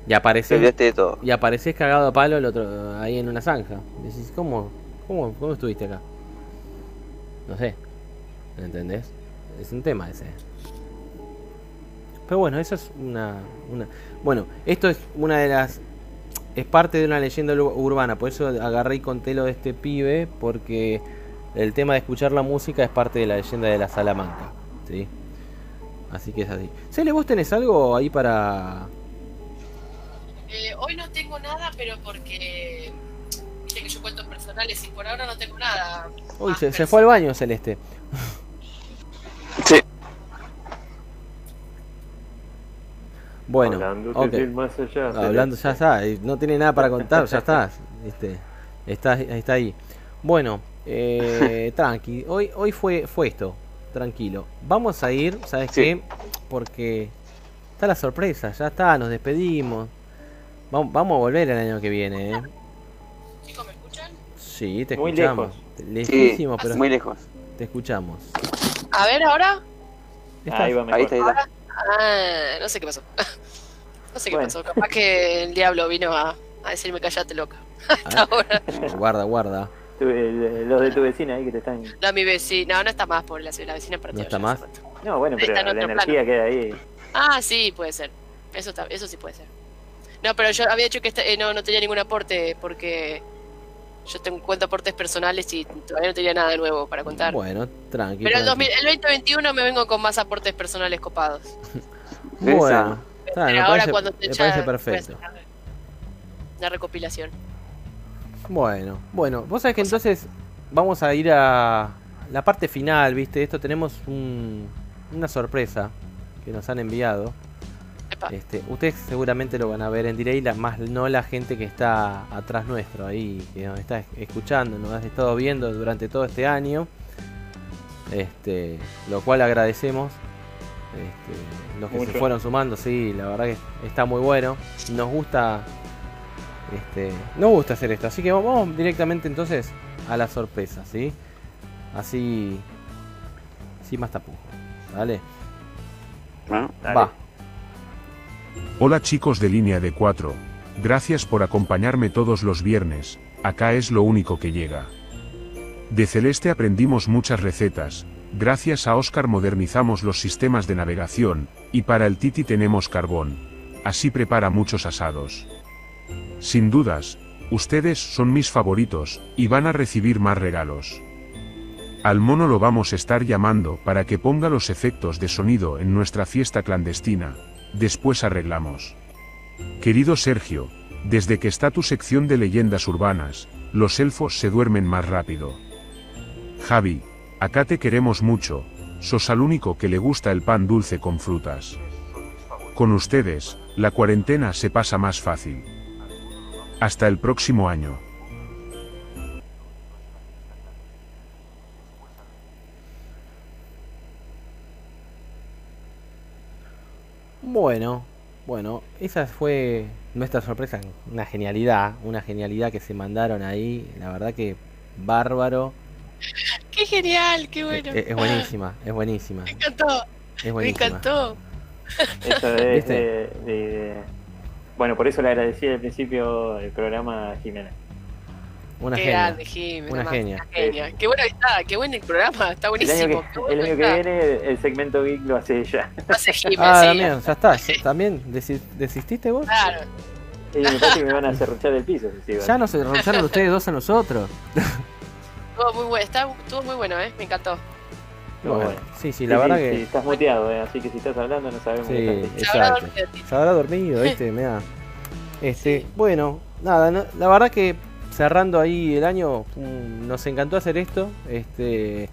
Te apareces, de todo. y apareces cagado a palo el otro, ahí en una zanja. Decís, ¿cómo, cómo, cómo estuviste acá? No sé. ¿Entendés? Es un tema ese. Pero bueno, eso es una, una... Bueno, esto es una de las... Es parte de una leyenda ur- urbana, por eso agarré y conté lo de este pibe, porque el tema de escuchar la música es parte de la leyenda de la Salamanca. ¿sí? Así que es así. Cele, ¿vos tenés algo ahí para...? Eh, hoy no tengo nada, pero porque. Viste que yo cuento personales y por ahora no tengo nada. Uy, se, se fue al baño Celeste. Sí. Bueno, Hablándote ok. del más allá, Hablando, ya está, no tiene nada para contar, ya está. Este, está, está ahí. Bueno, eh, tranqui, hoy, hoy fue, fue esto, tranquilo. Vamos a ir, ¿sabes qué? Porque está la sorpresa, ya está, nos despedimos. Vamos, vamos a volver el año que viene, ¿eh? Chicos, ¿me escuchan? Sí, te Muy escuchamos. lejos. Lejísimo, Sí, pero muy lejos. te escuchamos. A ver, ahora. Ahí está, ahí está. Ah, no sé qué pasó. no sé qué Bueno. pasó. Capaz que el diablo vino a, a decirme callate loca. Hasta ahora. Guarda, guarda. Tu- el- los de tu vecina ahí que te están. No, mi vecina. No, no está más por la, la vecina partió. ¿No está más? No, bueno, pero en la energía plano. queda ahí. Ah, sí, puede ser. Eso, está, eso sí puede ser. No, pero yo había dicho que este- eh, no, no tenía ningún aporte porque yo tengo cuento aportes personales y todavía no tenía nada nuevo para contar. Bueno, tranqui. pero el, tranqui. 2000 el 2021 me vengo con más aportes personales copados. Bueno, está, Pero me ahora parece, cuando te me ya- parece perfecto. Una recopilación. Bueno, bueno, vos sabés que entonces vamos a ir a la parte final, ¿viste? Esto tenemos un- una sorpresa que nos han enviado. Este, ustedes seguramente lo van a ver en delay, la- más no la gente que está atrás nuestro ahí, que nos está escuchando, nos ha estado viendo durante todo este año. Este, lo cual agradecemos. Este, los que se fueron sumando, sí, la verdad que está muy bueno. Nos gusta este, nos gusta hacer esto, así que vamos directamente entonces a la sorpresa, ¿sí? Así sin más tapujos. Dale. Va. Hola chicos de línea de 4. Gracias por acompañarme todos los viernes, acá es lo único que llega. De Celeste aprendimos muchas recetas, gracias a Oscar modernizamos los sistemas de navegación, y para el Titi tenemos carbón. Así prepara muchos asados. Sin dudas, ustedes son mis favoritos, y van a recibir más regalos. Al mono lo vamos a estar llamando para que ponga los efectos de sonido en nuestra fiesta clandestina, después arreglamos. Querido Sergio, desde que está tu sección de leyendas urbanas, los elfos se duermen más rápido. Javi, acá te queremos mucho, sos al único que le gusta el pan dulce con frutas. Con ustedes, la cuarentena se pasa más fácil. Hasta el próximo año. Bueno, bueno, esa fue nuestra sorpresa, una genialidad, una genialidad que se mandaron ahí, la verdad que bárbaro, ¡Qué genial! ¡Qué bueno! es, es buenísima, es buenísima, Me encantó. es Me encantó. Eso de, ¿Viste? de- de- Bueno, por eso le agradecí al principio el programa a Jimena. Una qué genia, grande, una nomás, genia. genia. Qué bueno que está, qué bueno el programa, está El año buenísimo. que, el año que viene el segmento geek lo hace ella. Lo hace Jimmy, Ah, sí. también, ya está, también, desi- ¿desististe vos? Claro. Y me parece que me van a cerruchar el piso. si Ya nos derrocharon ustedes dos a nosotros. Estuvo muy bueno, está, estuvo muy bueno, ¿eh? Me encantó. Pero Bueno, bueno. sí, sí, la verdad sí, que- sí, estás muteado, eh, así que si estás hablando no sabemos Sí, qué estás exacto. Se habrá dormido, ¿viste? Mirá. Este, bueno, nada, no- la verdad que cerrando ahí el año, mm, nos encantó hacer esto. Este,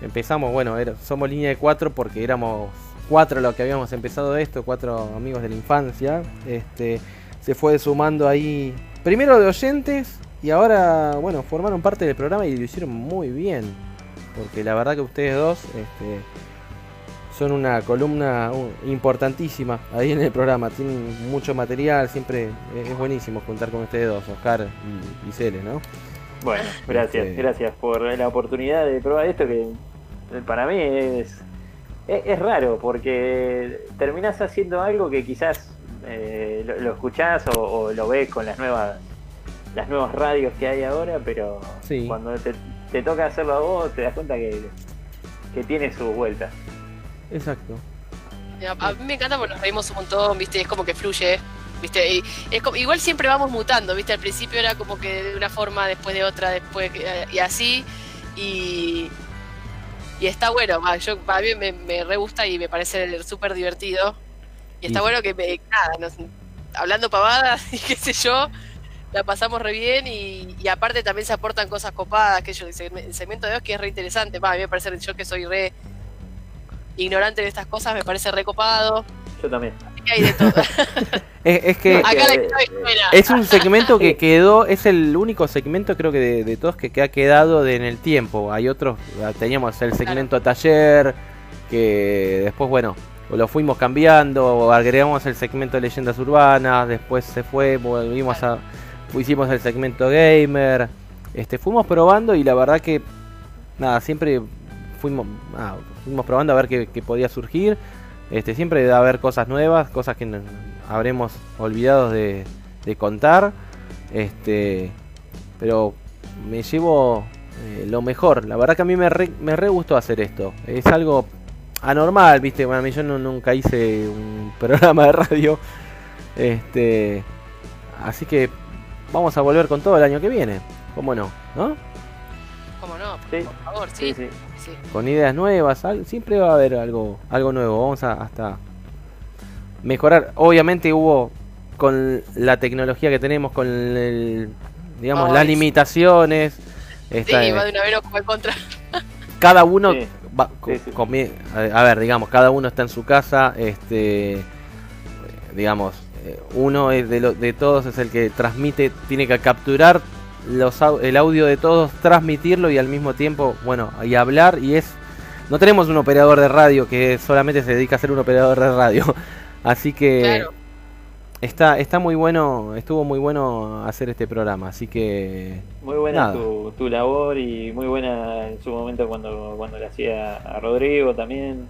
empezamos, bueno, somos línea de cuatro porque éramos cuatro los que habíamos empezado esto, cuatro amigos de la infancia. Este, se fue sumando ahí, primero de oyentes y ahora, bueno, formaron parte del programa y lo hicieron muy bien. Porque la verdad que ustedes dos, este, son una columna uh, importantísima ahí en el programa. Tienen mucho material, siempre es es buenísimo contar con ustedes dos, Oscar y, y Cele, ¿no? Bueno, gracias, Este- gracias por la oportunidad de probar esto que eh, para mí es, es, es raro porque terminás haciendo algo que quizás eh, lo, lo escuchás o, o lo ves con las nuevas las nuevas radios que hay ahora, pero Sí. cuando te, te toca hacerlo a vos te das cuenta que, que tiene sus vueltas. Exacto. A, mí me encanta porque nos reímos un montón, ¿viste? Es como que fluye, ¿viste? Y es como- igual siempre vamos mutando, ¿viste? Al principio era como que de una forma, después de otra, después que- y así. Y, y está bueno, yo, a mí me, me re gusta y me parece súper divertido. Y está bueno que, me- nada, nos- hablando pavadas y qué sé yo, la pasamos re bien y, y aparte también se aportan cosas copadas, que yo, el segme- el segmento de hoy que es re interesante, a mí me parece, yo que soy re ignorante de estas cosas, me parece re copado. Yo también. Así que hay de todo. Es, es que Acá la clave es buena. es un segmento que quedó, es el único segmento creo que de, de todos que, que ha quedado de- en el tiempo. Hay otros, ah, teníamos el segmento taller, que después, bueno, lo fuimos cambiando, agregamos el segmento de leyendas urbanas, después se fue, volvimos a, hicimos el segmento gamer, este, fuimos probando y la verdad que, nada, siempre fuimos, ah, fuimos probando a ver qué, podía surgir. Este, siempre debe haber cosas nuevas, cosas que habremos olvidado de, de contar. Este, pero me llevo eh, lo mejor. La verdad que a mí me re, me re gustó hacer esto. Es algo anormal, viste. Bueno, a mí yo nunca hice un programa de radio. Este, así que vamos a volver con todo el año que viene. ¿Cómo no? ¿No? Sí. Por favor, sí. Sí, sí. con ideas nuevas, siempre va a haber algo, algo nuevo. Vamos a hasta mejorar. Obviamente hubo con la tecnología que tenemos, con el, digamos, las sí. limitaciones. Sí, va de una vez como en contra. cada uno Sí. va- co- comi- a, a ver, digamos, cada uno está en su casa, este, digamos, eh, uno es de, lo- de todos es el que transmite, tiene que capturar los, el audio de todos, transmitirlo y al mismo tiempo, bueno, y hablar y es, no tenemos un operador de radio que solamente se dedica a ser un operador de radio, así que Claro. está, está muy bueno, estuvo muy bueno hacer este programa, así que Muy buena tu, tu labor y muy buena en su momento cuando, cuando le hacía a Rodrigo también.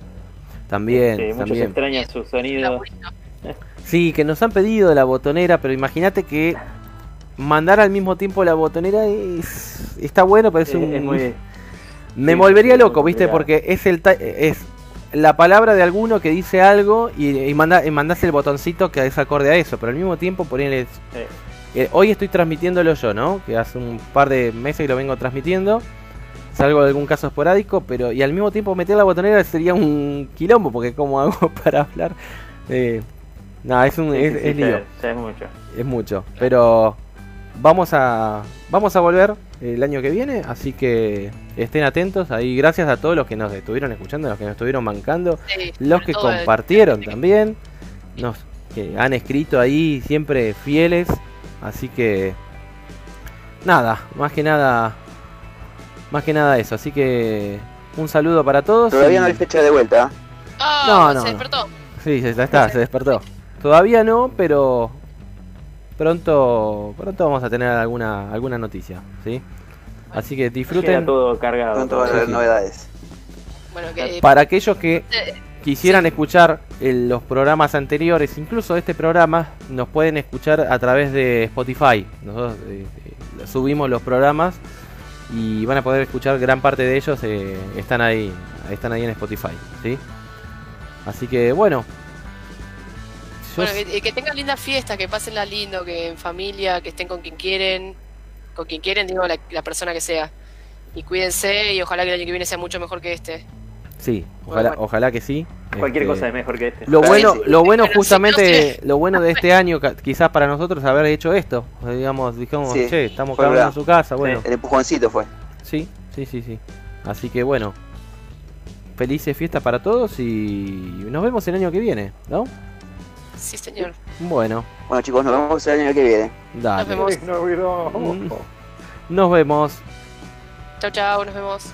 también, Este, muchos también. extrañan su sonido. Sí, que nos han pedido la botonera, pero imagínate que mandar al mismo tiempo la botonera es está bueno, pero es Es- un es muy- me sí, volvería loco, ¿viste? Porque es el es la palabra de alguno que dice algo y, y manda y mandás el botoncito que es acorde a eso, pero al mismo tiempo ponele Eh, eh, hoy estoy transmitiéndolo yo, ¿no? Que hace un par de meses que lo vengo transmitiendo. Salvo de algún caso esporádico, pero y al mismo tiempo meter la botonera sería un quilombo, porque como hago para hablar. Eh, nada, es un sí, es, sí, lío, es mucho. es mucho. Pero vamos a vamos a volver el año que viene, así que estén atentos. Ahí gracias a todos los que nos estuvieron escuchando, los que nos estuvieron mancando, Sí, los que el- compartieron también, nos que han escrito ahí siempre fieles, así que nada, más que nada más que nada eso, así que un saludo para todos. Todavía y- no hay fecha de vuelta. Ah, No, no, se no. despertó. Sí, ya está, se despertó. Todavía no, pero pronto pronto vamos a tener alguna alguna noticia, ¿sí? Así que Queda disfruten todo cargado. Pronto van a haber sí. novedades. Bueno, que para aquellos que eh, quisieran escuchar el- los programas anteriores, incluso este programa, nos pueden escuchar a través de Spotify. Nosotros eh, eh, subimos los programas y van a poder escuchar gran parte de ellos eh, están ahí, están ahí en Spotify, ¿sí? Así que bueno. Yo bueno, que, que tengan lindas fiestas, que pasenla lindo, que en familia, que estén con quien quieren, con quien quieren, digo, la, la persona que sea. Y cuídense y ojalá que el año que viene sea mucho mejor que este. sí, ojalá, bueno. ojalá que sí. Cualquier Este, cosa es mejor que este. Lo bueno, sí. lo bueno justamente, lo bueno de este año, quizás para nosotros haber hecho esto, digamos, dijimos, Sí, che, estamos cada uno en su casa, bueno, El empujoncito fue. sí, sí, sí, sí. Así que bueno, felices fiestas para todos y nos vemos el año que viene, ¿no? Sí, señor. Bueno, Bueno chicos, nos vemos el año que viene. dale. Nos vemos. Nos vemos. Chau, chau, nos vemos.